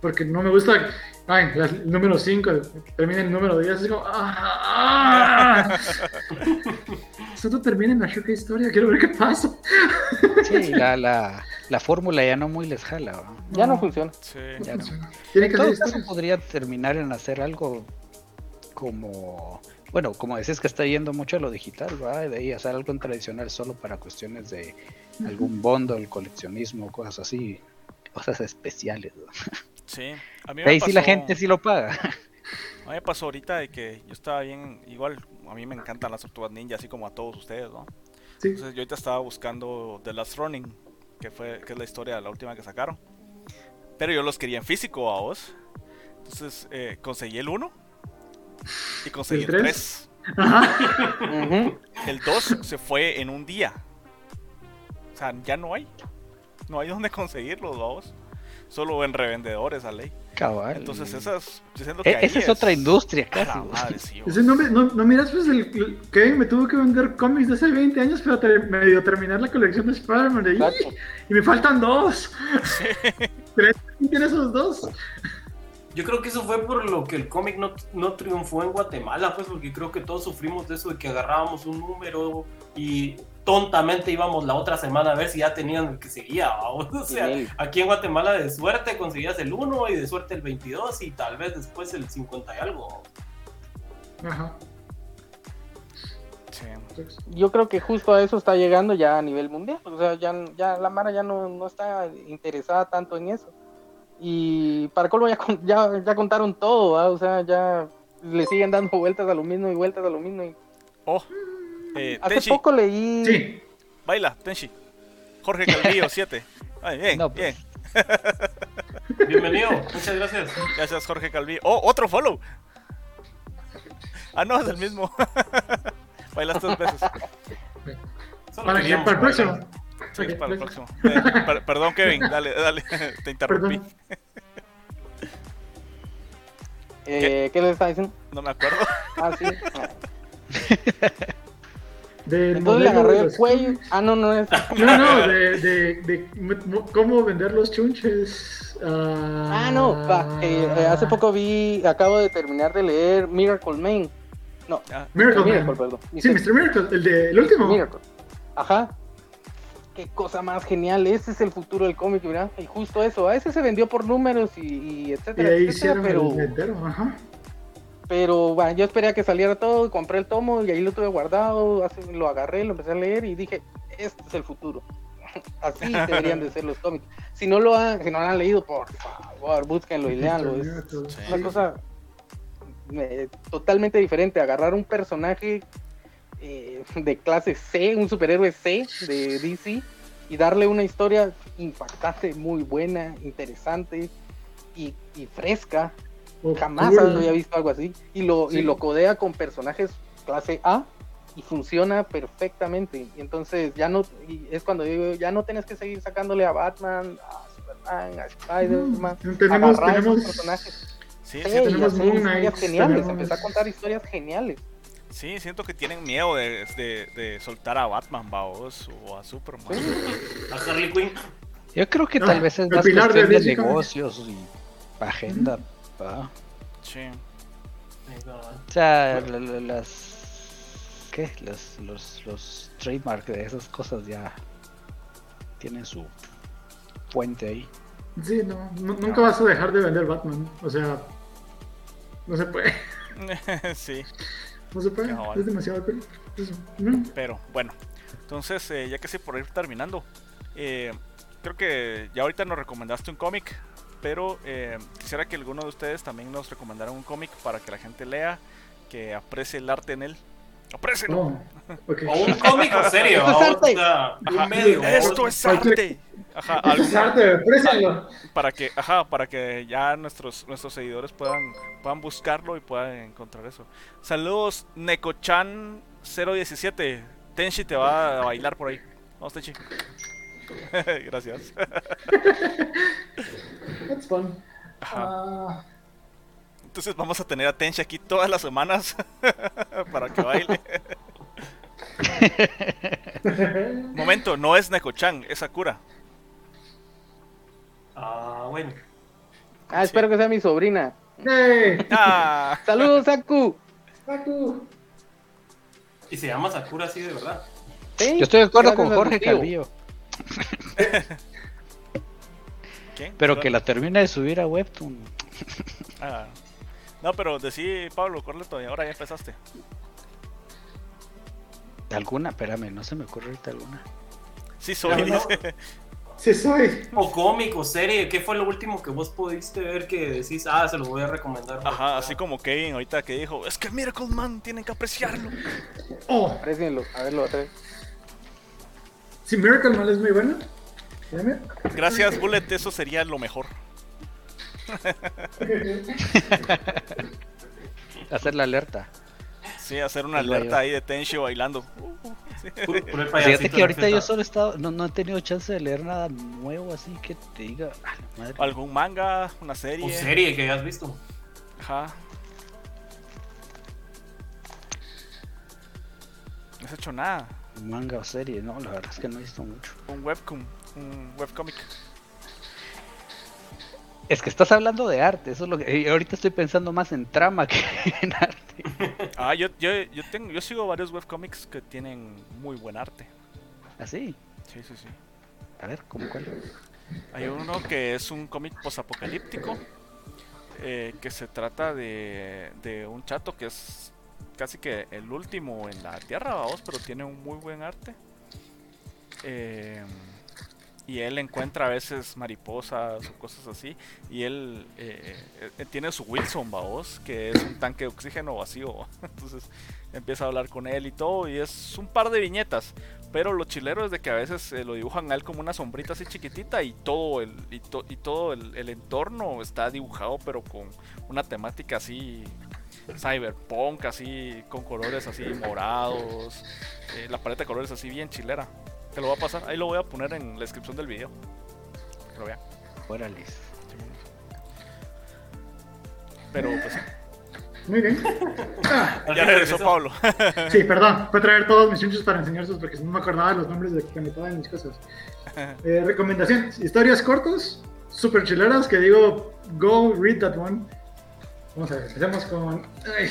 Porque no me gusta, ay, la- el número 5, termina el número 10, es como, ah, ah. Solo termina en la Shuka historia, quiero ver qué pasa. Sí, la, la, la fórmula ya no muy les jala. ¿va? Ya no No. funciona. Sí. Ya no. Tiene En que todo caso podría terminar en hacer algo como, bueno, como decís que está yendo mucho a lo digital, ¿va? De ahí hacer algo en tradicional solo para cuestiones de algún bundle, coleccionismo, cosas así, cosas especiales. ¿va? Sí. A mí De ahí me sí la pasó- gente sí lo paga. A mí me pasó ahorita de que yo estaba bien, igual, a mí me encantan las tortugas ninja, así como a todos ustedes, ¿no? Sí. Entonces yo ahorita estaba buscando The Last Running, que fue que es la historia de la última que sacaron. Pero yo los quería en físico a vos. Entonces eh, conseguí el 1 y conseguí ¿El el tres? 3. Ajá. Ujú. El 2 se fue en un día. O sea, ya no hay. No hay donde conseguirlos, vamos. Solo en revendedores a ley. Cabal. Entonces esas, que E- esa es otra industria casi. ¿va? madre, sí, Ese no, me- no, no miras, pues el, el- Kevin me tuvo que vender cómics de hace 20 años para ter- medio terminar la colección de Spider-Man. Y me faltan dos. ¿Pero quién tiene esos dos? Yo creo que eso fue por lo que el cómic no, no triunfó en Guatemala, pues porque creo que todos sufrimos de eso de que agarrábamos un número y tontamente íbamos la otra semana a ver si ya tenían el que seguía. O sea, aquí en Guatemala de suerte conseguías el 1 y de suerte el 22 y tal vez después el 50 y algo. Ajá. Sí. Yo creo que justo a eso está llegando ya a nivel mundial. O sea, ya, ya la Mara ya no, no está interesada tanto en eso. Y para colmo ya, ya, ya contaron todo, ¿va? o sea, ya le siguen dando vueltas a lo mismo y vueltas a lo mismo. y- Oh, eh, Hace poco leí... Sí. baila, Tenshi. Jorge Calvillo, 7. Ay, bien, No, pues. bien. Bienvenido, muchas gracias. Gracias, Jorge Calvillo. Oh, otro follow. Ah, no, es el mismo. Bailas tres veces. Para, que- queríamos para el próximo. Sí, para el próximo. Eh, per- perdón, Kevin, dale, dale. Te interrumpí. Perdón. Eh, ¿Qué le está diciendo? No me acuerdo. Ah, sí. Del Entonces le agarré de el los cuello. Ah, no, no es. No, no, de, de, cómo vender los chunches. Ah, Ah, no, va. eh, eh, hace poco vi, acabo de terminar de leer Miracle Man. No, Ah, Miracle Miracle, Man. perdón. Sí, Mr. Miracle, el, de, el último. Miracle. Ajá. qué cosa más genial, ese es el futuro del cómic, ¿verdad? Y justo eso, a ese se vendió por números y, y Y etcétera, ahí etcétera, hicieron pero, el entero, ajá. Pero bueno, yo esperé a que saliera todo, compré el tomo y ahí lo tuve guardado, así lo agarré, lo empecé a leer y dije, este es el futuro. Así deberían de ser los cómics. Si no lo han, si no lo han leído, por favor, búsquenlo y leanlo. Es Sí. una cosa eh, totalmente diferente. Agarrar un personaje eh, de clase C, un superhéroe C de DC, y darle una historia impactante, muy buena, interesante y, y fresca. Jamás cool. había visto algo así. Y lo, Sí. y lo codea con personajes clase A y funciona perfectamente. Y entonces ya no, y es cuando digo, ya no tienes que seguir sacándole a Batman, a Superman, a Spider-Man. Mm, tenemos- agarrar esos tenemos- personajes. Sí, Sí, sí, tenemos hacer historias geniales, tenemos- empezar a contar historias geniales. sí, siento que tienen miedo de, de, de soltar a Batman, vaos, o a Superman. A Harley Quinn. Yo creo que Ah, tal vez es más de cuestión de, Comics. negocios y agenda. ¿Va? Sí. O sea, la- la- las. ¿Qué? Los, los, los trademark de esas cosas ya tienen su puente ahí. Sí, no, nu- nunca vas a dejar de vender Batman. O sea, no se puede. sí, No se puede. Es demasiado pero bueno. Entonces, eh, ya casi por ir terminando, eh, creo que ya ahorita nos recomendaste un cómic, pero eh, quisiera que alguno de ustedes también nos recomendara un cómic para que la gente lea, que aprecie el arte en él. ¡Aprécielo! Oh, ok. O un cómic o serio. Esto es arte. Ajá, un medio. Esto es arte. Ajá, Esto es arte, aprécialo. para que, ajá, para que ya nuestros nuestros seguidores puedan puedan buscarlo y puedan encontrar eso. Saludos Necochan 017. Tenshi te va a bailar por ahí. Vamos Tenshi. Gracias. That's fun. Ajá. Ah, Entonces vamos a tener a Tenshi aquí todas las semanas para que baile. Momento, no es Necochan, es Sakura. Ah, bueno. Ah, espero que sea mi sobrina. ¡Hey! Ah, Saludos, Aku. Paco. Y se llama Sakura así de verdad. Sí, Yo estoy de acuerdo con Jorge. Calvillo, ¿qué? pero que la termine de subir a Webtoon. Ah. No, pero decí Pablo, Corleto, y ahora ya empezaste. ¿Alguna? Espérame, no se me ocurre ahorita alguna. Sí, soy. No. Sí soy. O cómic o serie. ¿Qué fue lo último que vos pudiste ver que decís, ah, se lo voy a recomendar? Ajá, así como Kevin ahorita que dijo, es que Miracle Man tienen que apreciarlo. Oh, a verlo otra vez. Si Miracle Man es muy bueno. Dame. Gracias, Bullet, eso sería lo mejor. Hacer la alerta. Sí, hacer una alerta ahí de Tenshi bailando. Fíjate que ahorita yo solo he estado, no, no he tenido chance de leer nada nuevo así que te diga, "Ah, la madre". Algún manga, una serie. serie que hayas visto. Ajá. No has hecho nada. Manga o serie, no, la verdad es que no he visto mucho. Un webcom, un webcomic. Es que estás hablando de arte, eso es lo que y ahorita estoy pensando más en trama que en arte. Ah, yo, yo, yo tengo, yo sigo varios webcomics que tienen muy buen arte. Así. Sí, sí, sí. A ver, ¿cómo cuál? Hay uno que es un cómic posapocalíptico eh, que se trata de, de un chato que es casi que el último en la tierra, vamos, pero tiene un muy buen arte. Eh, y él encuentra a veces mariposas o cosas así. Y él eh, eh, tiene su Wilson, vamos, que es un tanque de oxígeno vacío. Entonces empieza a hablar con él y todo. Y es un par de viñetas. Pero lo chilero es de que a veces lo dibujan a él como una sombrita así chiquitita y todo el, y, y todo el, el entorno está dibujado pero con una temática así cyberpunk, así con colores así morados, eh, la paleta de colores así bien chilera. Te lo voy a pasar, ahí lo voy a poner en la descripción del video. Que lo vean. Órale. Pero pues sí. Muy bien. Ah, ya regresó Pablo. sí, perdón. Fue a traer todos mis chunchos para enseñárselos porque no me acordaba de los nombres de que anotaban mis cosas. Eh, recomendación: historias cortas, super chileras que digo, go read that one. Vamos a ver, empecemos con. ay.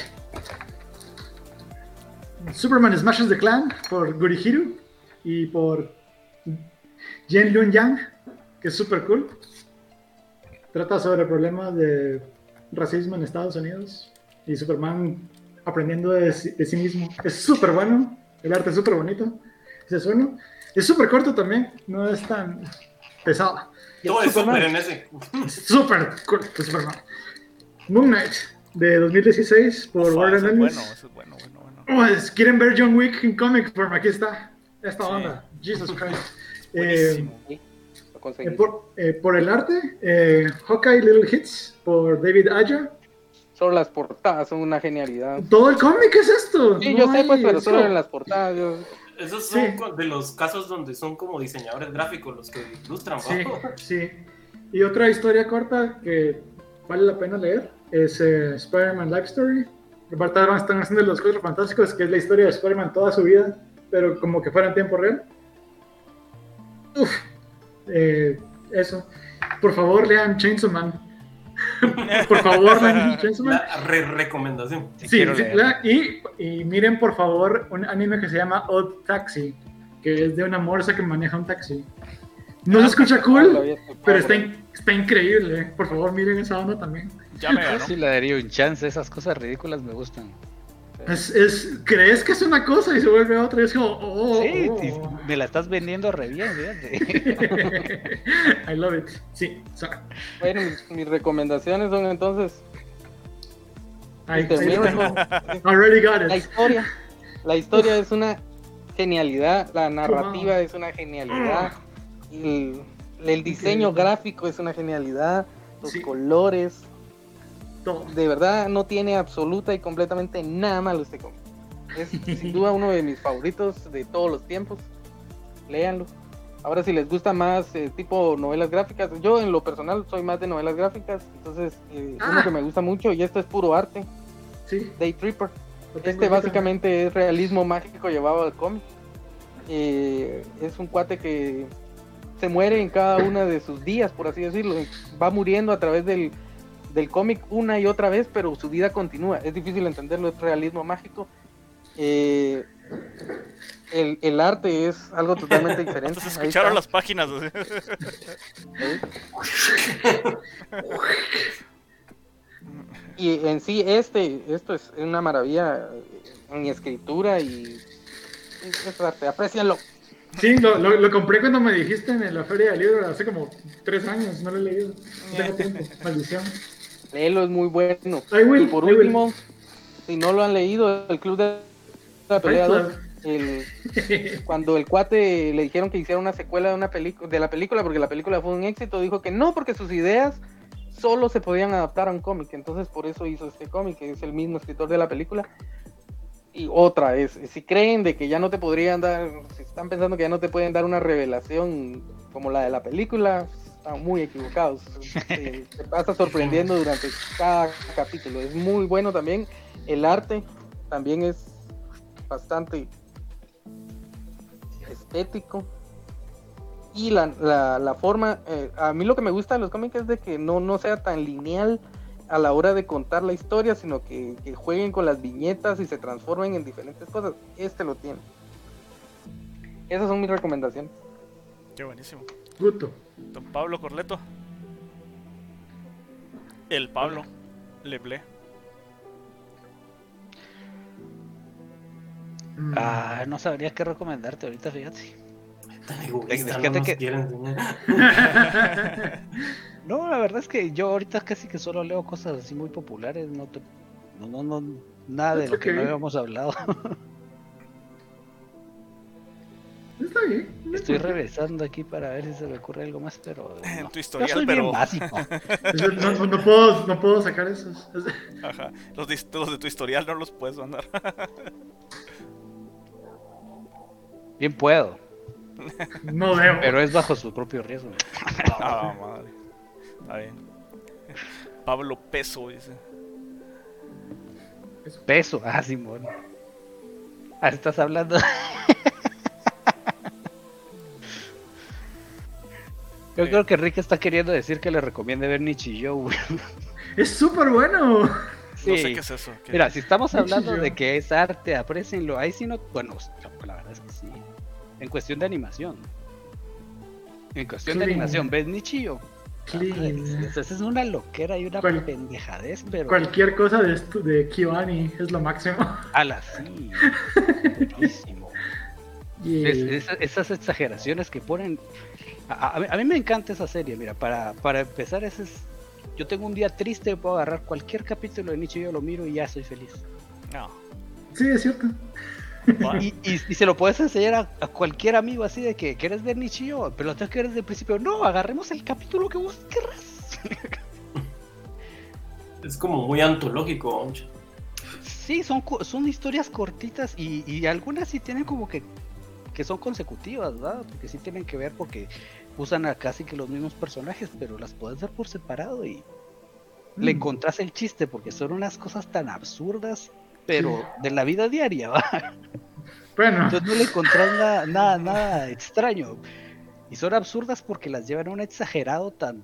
Superman Smashes the Clan por Gurihiru y por Jen Lun Yang, que es súper cool. Trata sobre problemas de racismo en Estados Unidos y Superman aprendiendo de, sí- de sí mismo. Es súper bueno, el arte es súper bonito. Ese es uno. Es súper corto también, no es tan pesado. Todo es súper en ese. Es súper corto, Superman. Moon Knight, de 2016, por Ufa, Warren Ellis. bueno, ese es bueno, bueno, bueno. Oh, es- ¿Quieren ver John Wick en comic form? Aquí está. Esta Sí. onda. Jesus Christ. Eh, Buenísimo. Sí, eh, conseguí. por, eh, por el arte, eh, Hawkeye Little Hits por David Ayer. Solo las portadas son una genialidad. Todo el cómic es esto. Sí, no yo sé, pues, pero solo en las portadas. yo- Esos son Sí. de los casos donde son como diseñadores gráficos los que ilustran, Sí, ¿no? sí. Y otra historia corta que vale la pena leer es eh, Spider-Man Life Story. Aparte ahora están haciendo los Cuatro Fantásticos, que es la historia de Spider-Man toda su vida, pero como que fuera en tiempo real. Uf, eh, eso. Por favor, lean Chainsaw Man. por favor, lean Chainsaw Man. La re recomendación. Sí, Sí, sí, la- y, y miren por favor un anime que se llama Odd Taxi, que es de una morsa que maneja un taxi. No se escucha Ah, lo cool, pero está, está increíble. Por favor, miren esa onda también. Ya me ganó. Sí, le daría un chance. Esas cosas ridículas me gustan. Es, es- crees que es una cosa y se vuelve otra y es como, oh, Sí, oh, sí, me la estás vendiendo re bien, fíjate. I love it. Sí, sorry. Bueno, mis, mis recomendaciones son entonces. I, Mr. I already got La it. historia. La historia es una genialidad. La narrativa es una genialidad. El, el diseño gráfico es una genialidad. Los Sí. colores. Todo. De verdad, no tiene absoluta y completamente nada malo este cómic. Es sin duda uno de mis favoritos de todos los tiempos. Léanlo. Ahora, si les gusta más eh, tipo novelas gráficas, yo en lo personal soy más de novelas gráficas. Entonces, eh, Ah. uno que me gusta mucho, y esto es puro arte, Sí, Day Tripper. Este básicamente es realismo mágico llevado al cómic. Eh, es un cuate que se muere en cada uno de sus días, por así decirlo. Va muriendo a través del, del cómic una y otra vez, pero su vida continúa. Es difícil entenderlo, es realismo mágico. Eh, el, el arte es algo totalmente diferente. Escucharon las páginas. ¿eh? Y en sí, este, esto es una maravilla en escritura y es arte, aprecianlo. Sí, lo, lo, lo compré cuando me dijiste en la feria del libro hace como tres años, no lo he leído. No tengo tiempo, maldición. Léelo, es muy bueno. Will, y por will. último, si no lo han leído, el Club de la Pelea Fight 2, el- cuando el cuate le dijeron que hiciera una secuela de, una película de la película, porque la película fue un éxito, dijo que no, porque sus ideas solo se podían adaptar a un cómic. Entonces, por eso hizo este cómic, que es el mismo escritor de la película. Y otra es, si creen de que ya no te podrían dar, si están pensando que ya no te pueden dar una revelación como la de la película, están muy equivocados. Te, pasa sorprendiendo durante cada capítulo. Es muy bueno también. El arte también es bastante estético. Y la, la, la forma, eh, a mí lo que me gusta de los cómics es de que no, no sea tan lineal a la hora de contar la historia, sino que, que jueguen con las viñetas y se transformen en diferentes cosas. Este lo tiene. Esas son mis recomendaciones. Qué buenísimo. Guto. Don Pablo Corleto. El Pablo. Leble. Ah, no sabría qué recomendarte ahorita, fíjate. Tan egoísta, Fíjate no nos que- quiere enseñar. No, la verdad es que yo ahorita casi que solo leo cosas así muy populares, no te, no, no, no, nada de lo que no habíamos hablado. Está bien. Estoy regresando aquí para ver si se me ocurre algo más, pero En no. tu Yo historial, soy pero. bien básico. Eso- No, no- no puedo, no puedo sacar esos. Ajá. Los de, los de tu historial no los puedes mandar. Bien puedo, No veo. pero es bajo su propio riesgo. ah, madre. Está bien. Pablo Peso, dice. Peso, ah, Simón. Ah, estás hablando. Yo creo que Rick está queriendo decir que le recomiende ver Nichijou. güey. Es súper bueno. No sé Sí. qué es eso. ¿qué? Mira, si estamos hablando Nichijou. de que es arte, aprecienlo. Ahí sí no, bueno, la verdad es que sí. En cuestión de animación. En cuestión de animación, ¿ves Nichio? Clean. Esa es una loquera y una Cual- pendejadez, pero Cualquier cosa de, esto, de Kiwani es lo máximo. ala, sí. Buenísimo. Es- esas exageraciones que ponen. A, a mí- a mí me encanta esa serie, mira, para, para empezar, ese es. Yo tengo un día triste, puedo agarrar cualquier capítulo de Nichio, yo lo miro y ya soy feliz. No. Sí, es cierto. Y, y- y se lo puedes enseñar a, a cualquier amigo así de que quieres ver Nichio, pero lo tienes que ver desde el principio. No, agarremos el capítulo que vos querrás. Es como muy antológico. ¿no? Sí, son, son historias cortitas y, y algunas sí tienen como que, que son consecutivas, ¿verdad? Porque sí tienen que ver porque usan a casi que los mismos personajes, pero las puedes ver por separado y le Mm. encontrás el chiste porque son unas cosas tan absurdas, pero de la vida diaria, ¿va? Bueno, Entonces no le encontrás nada, nada, nada extraño. Y son absurdas porque las llevan a un exagerado tan...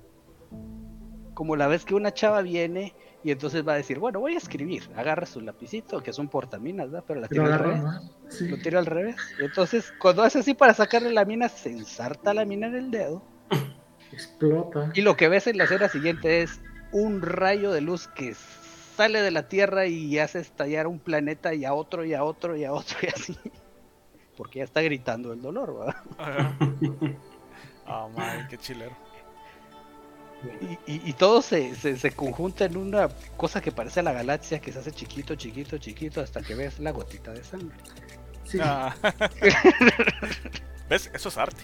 Como la vez que una chava viene y entonces va a decir, bueno, voy a escribir. Agarra su lapicito, que es un portaminas, ¿verdad? Pero la tira al revés. Sí. Lo tira al revés. Y entonces, cuando hace así para sacarle la mina, se ensarta la mina en el dedo. Explota. Y lo que ves en la escena siguiente es un rayo de luz que sale de la Tierra y hace estallar un planeta y a otro y a otro y a otro y así. Porque ya está gritando el dolor, ¿verdad? Ajá. Ah, madre, qué chilero. Y, y- y todo se, se, se conjunta en una cosa que parece la galaxia que se hace chiquito, chiquito, chiquito hasta que ves la gotita de sangre. Sí. Ah. ¿Ves? Eso es arte.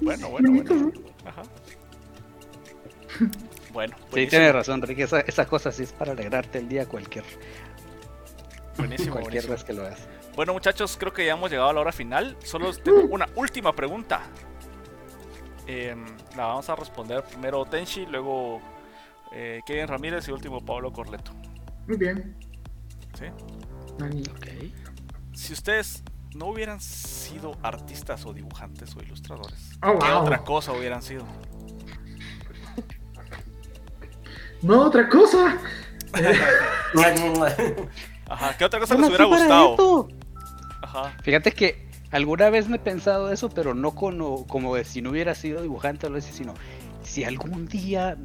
Bueno, bueno, bueno. ¿no? Ajá. Bueno, Sí, buenísimo, tienes razón, Ricky. Esa, esa cosa sí es para alegrarte el día cualquier, buenísimo, cualquier buenísimo. vez que lo hagas. Bueno, muchachos, creo que ya hemos llegado a la hora final. Solo tengo una última pregunta. Em, la vamos a responder primero Tenshi, luego eh, Kevin Ramírez y último Pablo Corleto. Muy bien. ¿sí? Nani. Ok. Si ustedes no hubieran sido artistas o dibujantes o ilustradores, Oh, ¿qué wow. otra cosa hubieran sido? No, otra cosa. Ajá, ¿qué otra cosa les hubiera gustado? esto. Ajá, Fíjate que alguna vez me he pensado eso, pero no como, como de si no hubiera sido dibujante o algo así, sino si algún día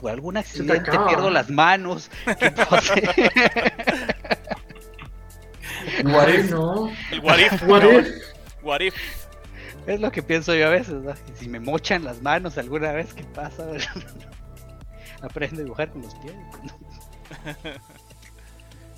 por algún accidente pierdo las manos, ¿qué puedo hacer? What if? no. el What If. What ¿no? if? What If. es lo que pienso yo a veces, Si me mochan las manos alguna vez, ¿qué pasa? Aprendo a dibujar con los pies.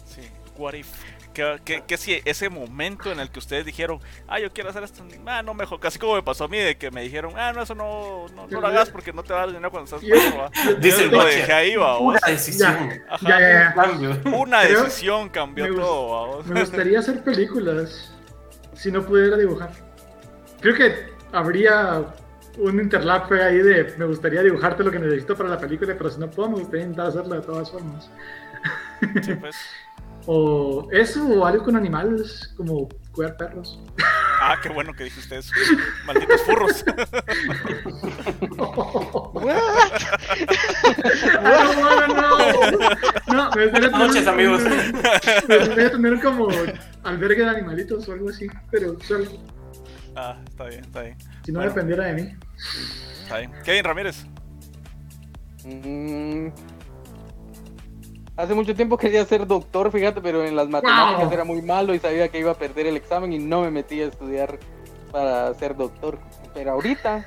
Sí, What If. Que, que, que si ese momento en el que ustedes dijeron, ah, yo quiero hacer esto, ah, no, mejor, casi como me pasó a mí, de que me dijeron, ah, no, eso no, no, no lo hagas porque no te va a dar dinero cuando estás va. Dice Lo dejé ahí, va, Una vos. decisión. Ajá. Ya, ya, ya. Cambio. Una Creo- decisión cambió me todo, va, vos. Me gustaría hacer películas si no pudiera dibujar. Creo que habría un interlap ahí de me gustaría dibujarte lo que necesito para la película, pero si no puedo, me gustaría intentar hacerlo de todas formas. Sí, pues. O eso, o algo con animales, como cuidar perros. Ah, qué bueno que dijiste eso. Malditos furros. No, no, no. No, me gustaría tener Noches, amigos. Me gustaría tener como albergue de animalitos o algo así, pero solo Ah, está bien, está bien. si no Bueno. dependiera de mí. Está bien. Kevin Ramírez. Mm, Hace mucho tiempo quería ser doctor, fíjate, pero en las matemáticas Wow. era muy malo y sabía que iba a perder el examen y no me metí a estudiar para ser doctor. Pero ahorita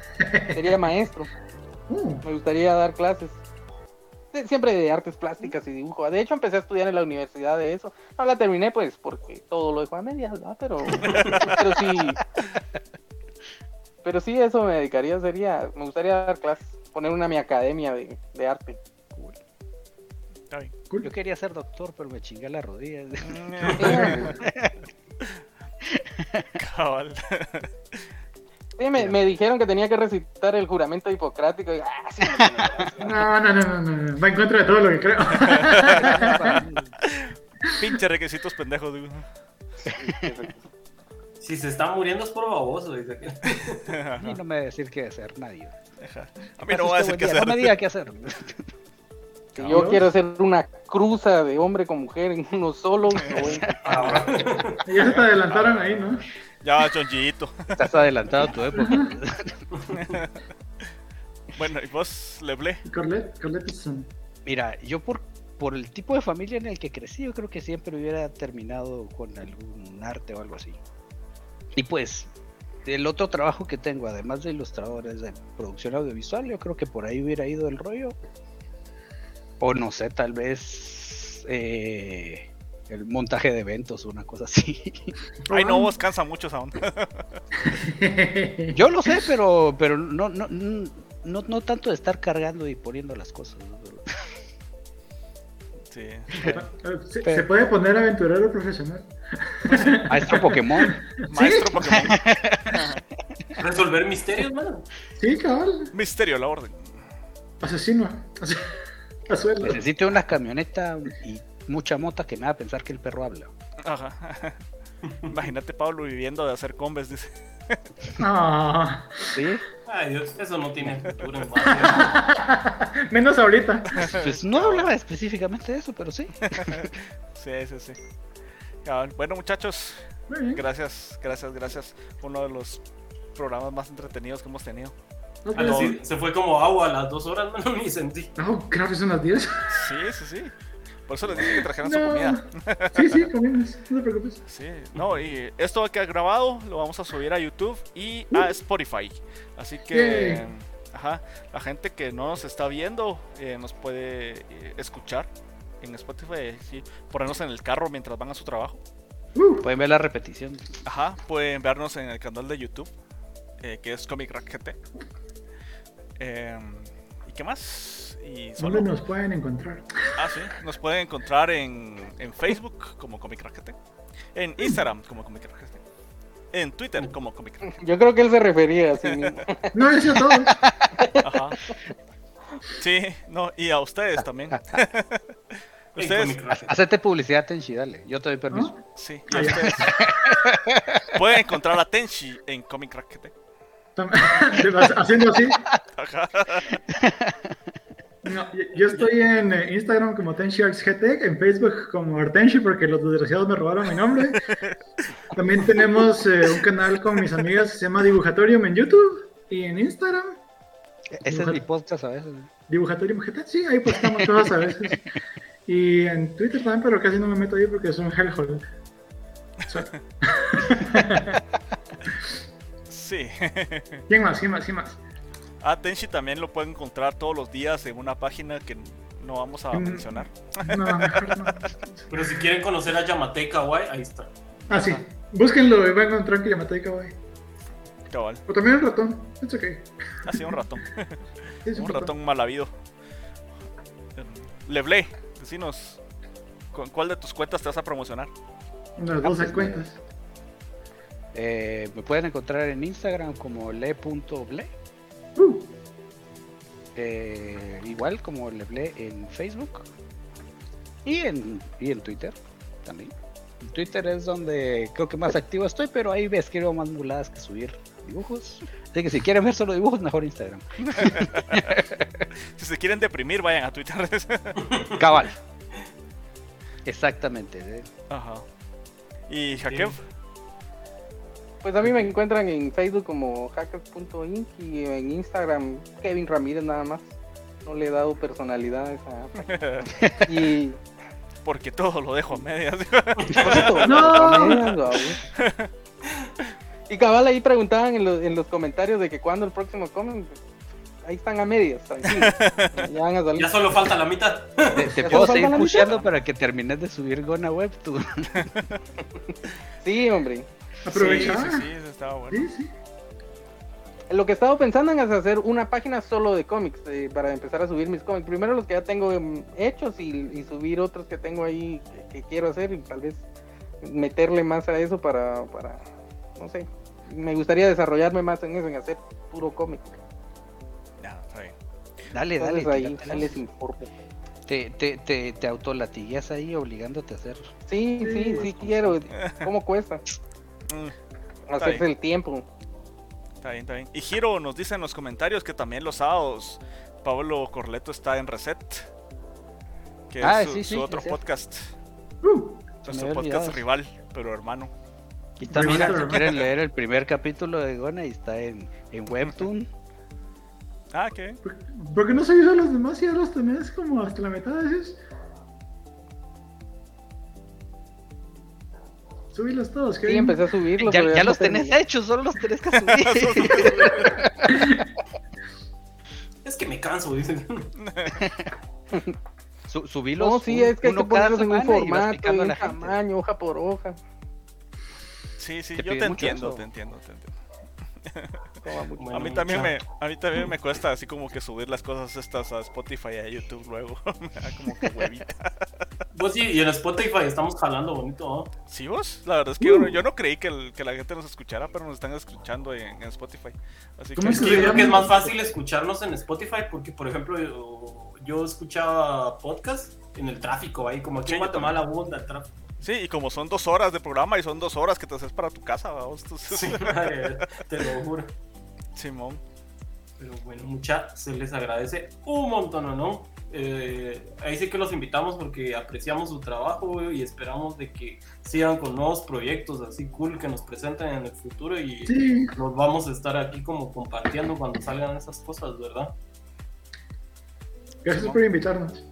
sería maestro. Uh, Me gustaría dar clases. Siempre de artes plásticas y dibujo. De hecho, empecé a estudiar en la universidad de eso. No la terminé, pues, porque todo lo dejó a medias, ¿verdad? Pero, pero sí. Pero sí, eso me dedicaría. Sería. Me gustaría dar clases. Poner una mi academia de, de arte. Está bien. Yo quería ser doctor, pero me chingué la rodilla. Cabal. Sí, me, me dijeron que tenía que recitar el juramento hipocrático. Y, ah, sí, no, no, no, no, no, no, va en contra de todo lo que creo. Pinche requisitos pendejos, digo. Si se está muriendo es por baboso. Dice aquel. Y no me va a decir qué hacer nadie. A mí no me va a decir qué No hacer. me diga qué hacer. Si yo ¿no? quiero hacer una cruza de hombre con mujer en uno solo, a Ya se te adelantaron ahí, ¿no? Ya va Chonchito. Estás adelantado a tu época. Bueno, y vos, Leble. Corlet, Mira, yo por, por el tipo de familia en el que crecí, yo creo que siempre hubiera terminado con algún arte o algo así. Y pues, el otro trabajo que tengo, además de ilustrador, es de producción audiovisual, yo creo que por ahí hubiera ido el rollo. O no sé, tal vez eh, el montaje de eventos o una cosa así. Ay, no, vos cansa mucho esa onda. Yo lo sé, pero, pero no, no, no, no, no tanto de estar cargando y poniendo las cosas. ¿no? Pero- Sí. Se, Pero- se puede poner aventurero profesional. Maestro Pokémon. Maestro Pokémon. Resolver misterios, mano. Sí, cabal. Misterio, la orden. Asesino. Necesito una camioneta y mucha mota que me haga pensar que el perro habla. Ajá. Imagínate Pablo viviendo de hacer combes, dice. Ah, ¿Sí? Ay, Dios, eso no tiene futuro en base. menos ahorita. Pues no hablaba específicamente de eso, pero sí. Sí, sí, sí. Bueno, muchachos, gracias, gracias, gracias. Uno de los programas más entretenidos que hemos tenido. Ok. Ah, no, sí, se fue como agua a las dos horas, mano, ni sentí. No, creo que son las 10. Sí, sí, sí. Por eso les dije que trajeran su comida. Sí, sí, comimos. No te preocupes. Sí, no, y esto va a quedar grabado, lo vamos a subir a YouTube y a Spotify. Así que, ajá, la gente que no nos está viendo eh, nos puede eh, escuchar en Spotify, sí, ponernos en el carro mientras van a su trabajo. Uh, Pueden ver la repetición. Ajá, pueden vernos en el canal de YouTube, eh, que es Comic Rack GT. Em, ¿Y qué más? Y solo. ¿Dónde nos pueden encontrar? Ah, sí. Nos pueden encontrar en, en Facebook como Comic GT, en Instagram como Comic GT, en Twitter como Comic Rack. Yo creo que él se refería a sí mismo. No, eso es todo. Ajá. Sí, no, y a ustedes también. Ustedes. Hacete publicidad, Tenchi, dale. Yo te doy permiso. Sí, y a ustedes. Pueden encontrar a Tenshi en Comic. Tam- Haciendo así. Ajá. No, yo- yo estoy en eh, Instagram como TenshiArtsGT, en Facebook como Artenshi porque los desgraciados me robaron mi nombre. También tenemos eh, un canal con mis amigas que se llama Dibujatorium en YouTube y en Instagram. Ese es mi podcast a veces. Dibujatorium GT, sí, ahí estamos todas a veces. Y en Twitter también, pero casi no me meto ahí porque es un hellhole. So- Sí. ¿Quién más? ¿Quién más? ¿Quién más? A Tenshi también lo pueden encontrar todos los días en una página que no vamos a Mm. mencionar. No, mejor no. Pero si quieren conocer a Yamate Kawaii, ahí está. Ah, sí. Búsquenlo y van a encontrar que Yamatai Kawaii. Cabal. O también el ratón. It's okay. Ha sido un ratón. Sí, es un ratón. ratón mal habido. Leble, decinos. ¿Con cuál de tus cuentas te vas a promocionar? Unas Ah, 12 pues, cuentas. Eh, me pueden encontrar en Instagram como le.ble. Uh, eh, igual como leble en Facebook. Y en, y en Twitter también. En Twitter es donde creo que más activo estoy, pero ahí me escribo más muladas que subir dibujos. Así que si quieren ver solo dibujos, mejor Instagram. Si se quieren deprimir, vayan a Twitter. Cabal. Exactamente. ¿eh? Ajá. ¿Y Jaquev? Pues a mí me encuentran en Facebook como hackers.inc y en Instagram Kevin Ramírez nada más. No le he dado personalidad a esa. Y. Porque todo lo dejo a medias. No. Y cabal ahí preguntaban en, los- en los comentarios de que cuándo el próximo comen. Ahí están a medias, tranquilo. Ya van a salir. Ya solo falta la mitad. Te, te ¿Ya puedo seguir pusheando para que termines de subir Gona Web. Tú. Sí, hombre. Aprovechar. Sí, sí, sí, eso estaba bueno. Sí, sí. Lo que estaba pensando en es hacer una página solo de cómics eh, para empezar a subir mis cómics. Primero los que ya tengo em, hechos y, y subir otros que tengo ahí que, que quiero hacer y tal vez meterle más a eso para, para, no sé. Me gustaría desarrollarme más en eso, en hacer puro cómic. Ya, está bien. Dale, dale. Entonces ahí, tírate. ahí les informo. Te, te, te, te autolatigueas ahí obligándote a hacer. Sí, sí, Sí, sí quiero. ¿Cómo cuesta? Mm, Hacerse el tiempo. Está bien, está bien. Y Giro nos dice en los comentarios que también los sábados Pablo Corleto está en Reset. que es Ah, su, sí, su sí, otro podcast. Uh, Nuestro podcast rival, pero hermano. Y también, si quieren leer el primer capítulo de Gona, y está en, en Webtoon. Ah, ¿qué? ¿por, por qué no seguís a los demás y ya los tenés como hasta la mitad de esos? Subilos todos, Sí, Kevin. empecé a subirlos. Ya, los tenés hechos, solo los tenés que subir. Es que me canso, dicen. Su- subilos No, sí, un- es que hay que ponerlos en un formato, en gente. tamaño, hoja por hoja. Sí, sí, Te yo te entiendo, te entiendo, te entiendo. A Bueno, mí también me, a mí también me cuesta así como que subir las cosas estas a Spotify y a YouTube luego. me da como que huevita. Vos sí, y en Spotify estamos jalando bonito, ¿no? ¿Sí vos? La verdad es que yo, no, yo no creí que, el- que la gente nos escuchara, pero nos están escuchando en, en Spotify. Así ¿Cómo que es que yo creo que es más fácil escucharnos en Spotify porque, por ejemplo, yo, yo escuchaba podcast en el tráfico ahí, como aquí Sí, en Guatemala abunda el tráfico. Sí, y como son dos horas de programa y son dos horas que te haces para tu casa, vamos. Entonces, Sí, madre, te lo juro. Simón. Pero bueno, mucha, se les agradece un montón, ¿no? Eh, ahí sí que los invitamos porque apreciamos su trabajo y esperamos de que sigan con nuevos proyectos así cool que nos presenten en el futuro y Sí, nos vamos a estar aquí como compartiendo cuando salgan esas cosas, ¿verdad? gracias por invitarnos.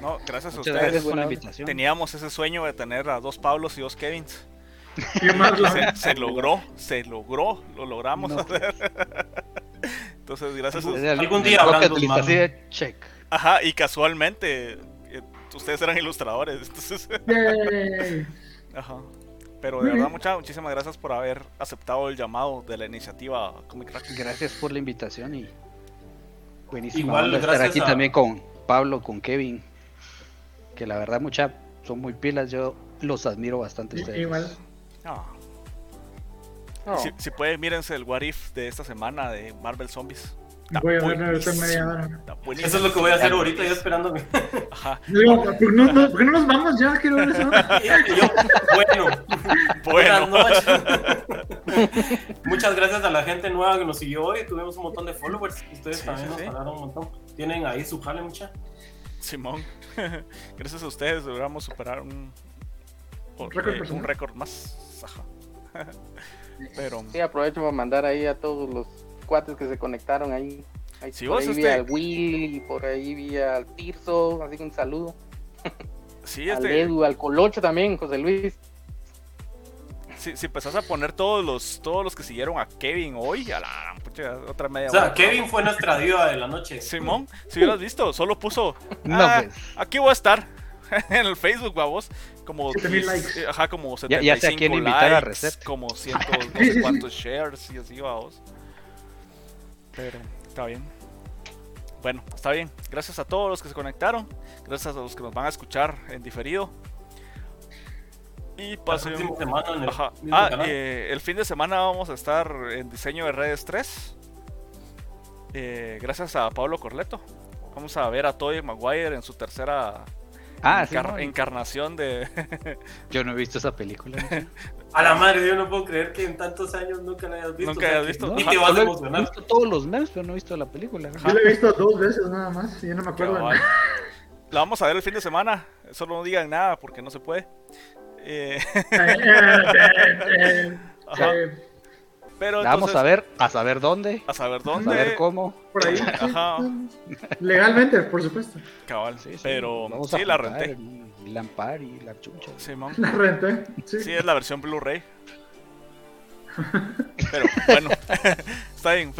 No, gracias a ustedes. gracias por la buena- invitación. Teníamos ese sueño de tener a dos Pablos y dos Kevins. Más Se, se logró, se logró, lo logramos No. hacer. Entonces, gracias a Algún día así de check. Ajá, y casualmente eh, ustedes eran ilustradores, entonces, ajá. Pero de verdad, muchas, muchísimas gracias por haber aceptado el llamado de la iniciativa Comic Crack. Gracias por la invitación y buenísimo Igual, estar aquí a- también con Pablo, con Kevin, que la verdad mucha son muy pilas, yo los admiro bastante ustedes. Igual. Si, si pueden, mírense el What If de esta semana de Marvel Zombies. Está Voy a verlo media hora. Eso es lo que voy a hacer ahorita, ya esperando que... Ajá, Digo, ¿por qué no, no- por qué no nos vamos ya? Quiero ver eso. Y yo, bueno, bueno. buenas noches. Muchas gracias a la gente nueva que nos siguió hoy. Tuvimos un montón de followers. Ustedes Sí, también sí, nos sí. hablaron un montón. Tienen ahí su jale, mucha. Simón, gracias a ustedes logramos superar un, Un récord eh, personal. un récord más. Pero sí, aprovecho para mandar ahí a todos los cuates que se conectaron ahí. ahí Si por vos, ahí vi este- al Will y por ahí vi al Tirso, así que un saludo. sí, Al este, Edu, al Colocho también, José Luis. si, si empezás a poner todos los todos los que siguieron a Kevin hoy, a la pucha, otra media O sea, hora. Kevin fue nuestra diva de la noche. Simón, si hubieras visto, solo puso. No, "Ah, pues. Aquí voy a estar. en el Facebook, vamos. Como 7000 10, likes. eh, Ajá, como Ya- 75 ya sé a quién invitar a likes, Reset. como ciento, no Sí, sí, sé cuántos shares y así, vamos. Pero está bien. Bueno, está bien. Gracias a todos los que se conectaron. Gracias a los que nos van a escuchar en diferido. Y semana en el Ajá. Ah, eh, el fin de semana vamos a estar en diseño de redes 3. Eh, gracias a Pablo Corleto. Vamos a ver a Toy Maguire en su tercera Ah, encar- no, encarnación de. yo no he visto esa película. A la madre, yo no puedo creer que en tantos años nunca la hayas visto. Nunca sea, hayas visto. Ni Ajá, te vas a Solo he emocionar. visto todos los memes, pero no he visto la película. Yo lo he visto dos veces nada más y yo no me acuerdo. de Cabal. nada. La vamos a ver el fin de semana. Solo no digan nada porque no se puede. Eh, Eh, eh, Ajá. pero La vamos a ver, a saber dónde, a saber a dónde. saber cómo. Por ahí. sí, Ajá. Legalmente, por supuesto. Cabal, Sí, sí, pero vamos sí, a la renté. el Milan Party, la chucha. Simón. La renté. Sí. Sí, es la versión Blu-ray. Pero bueno, está bien.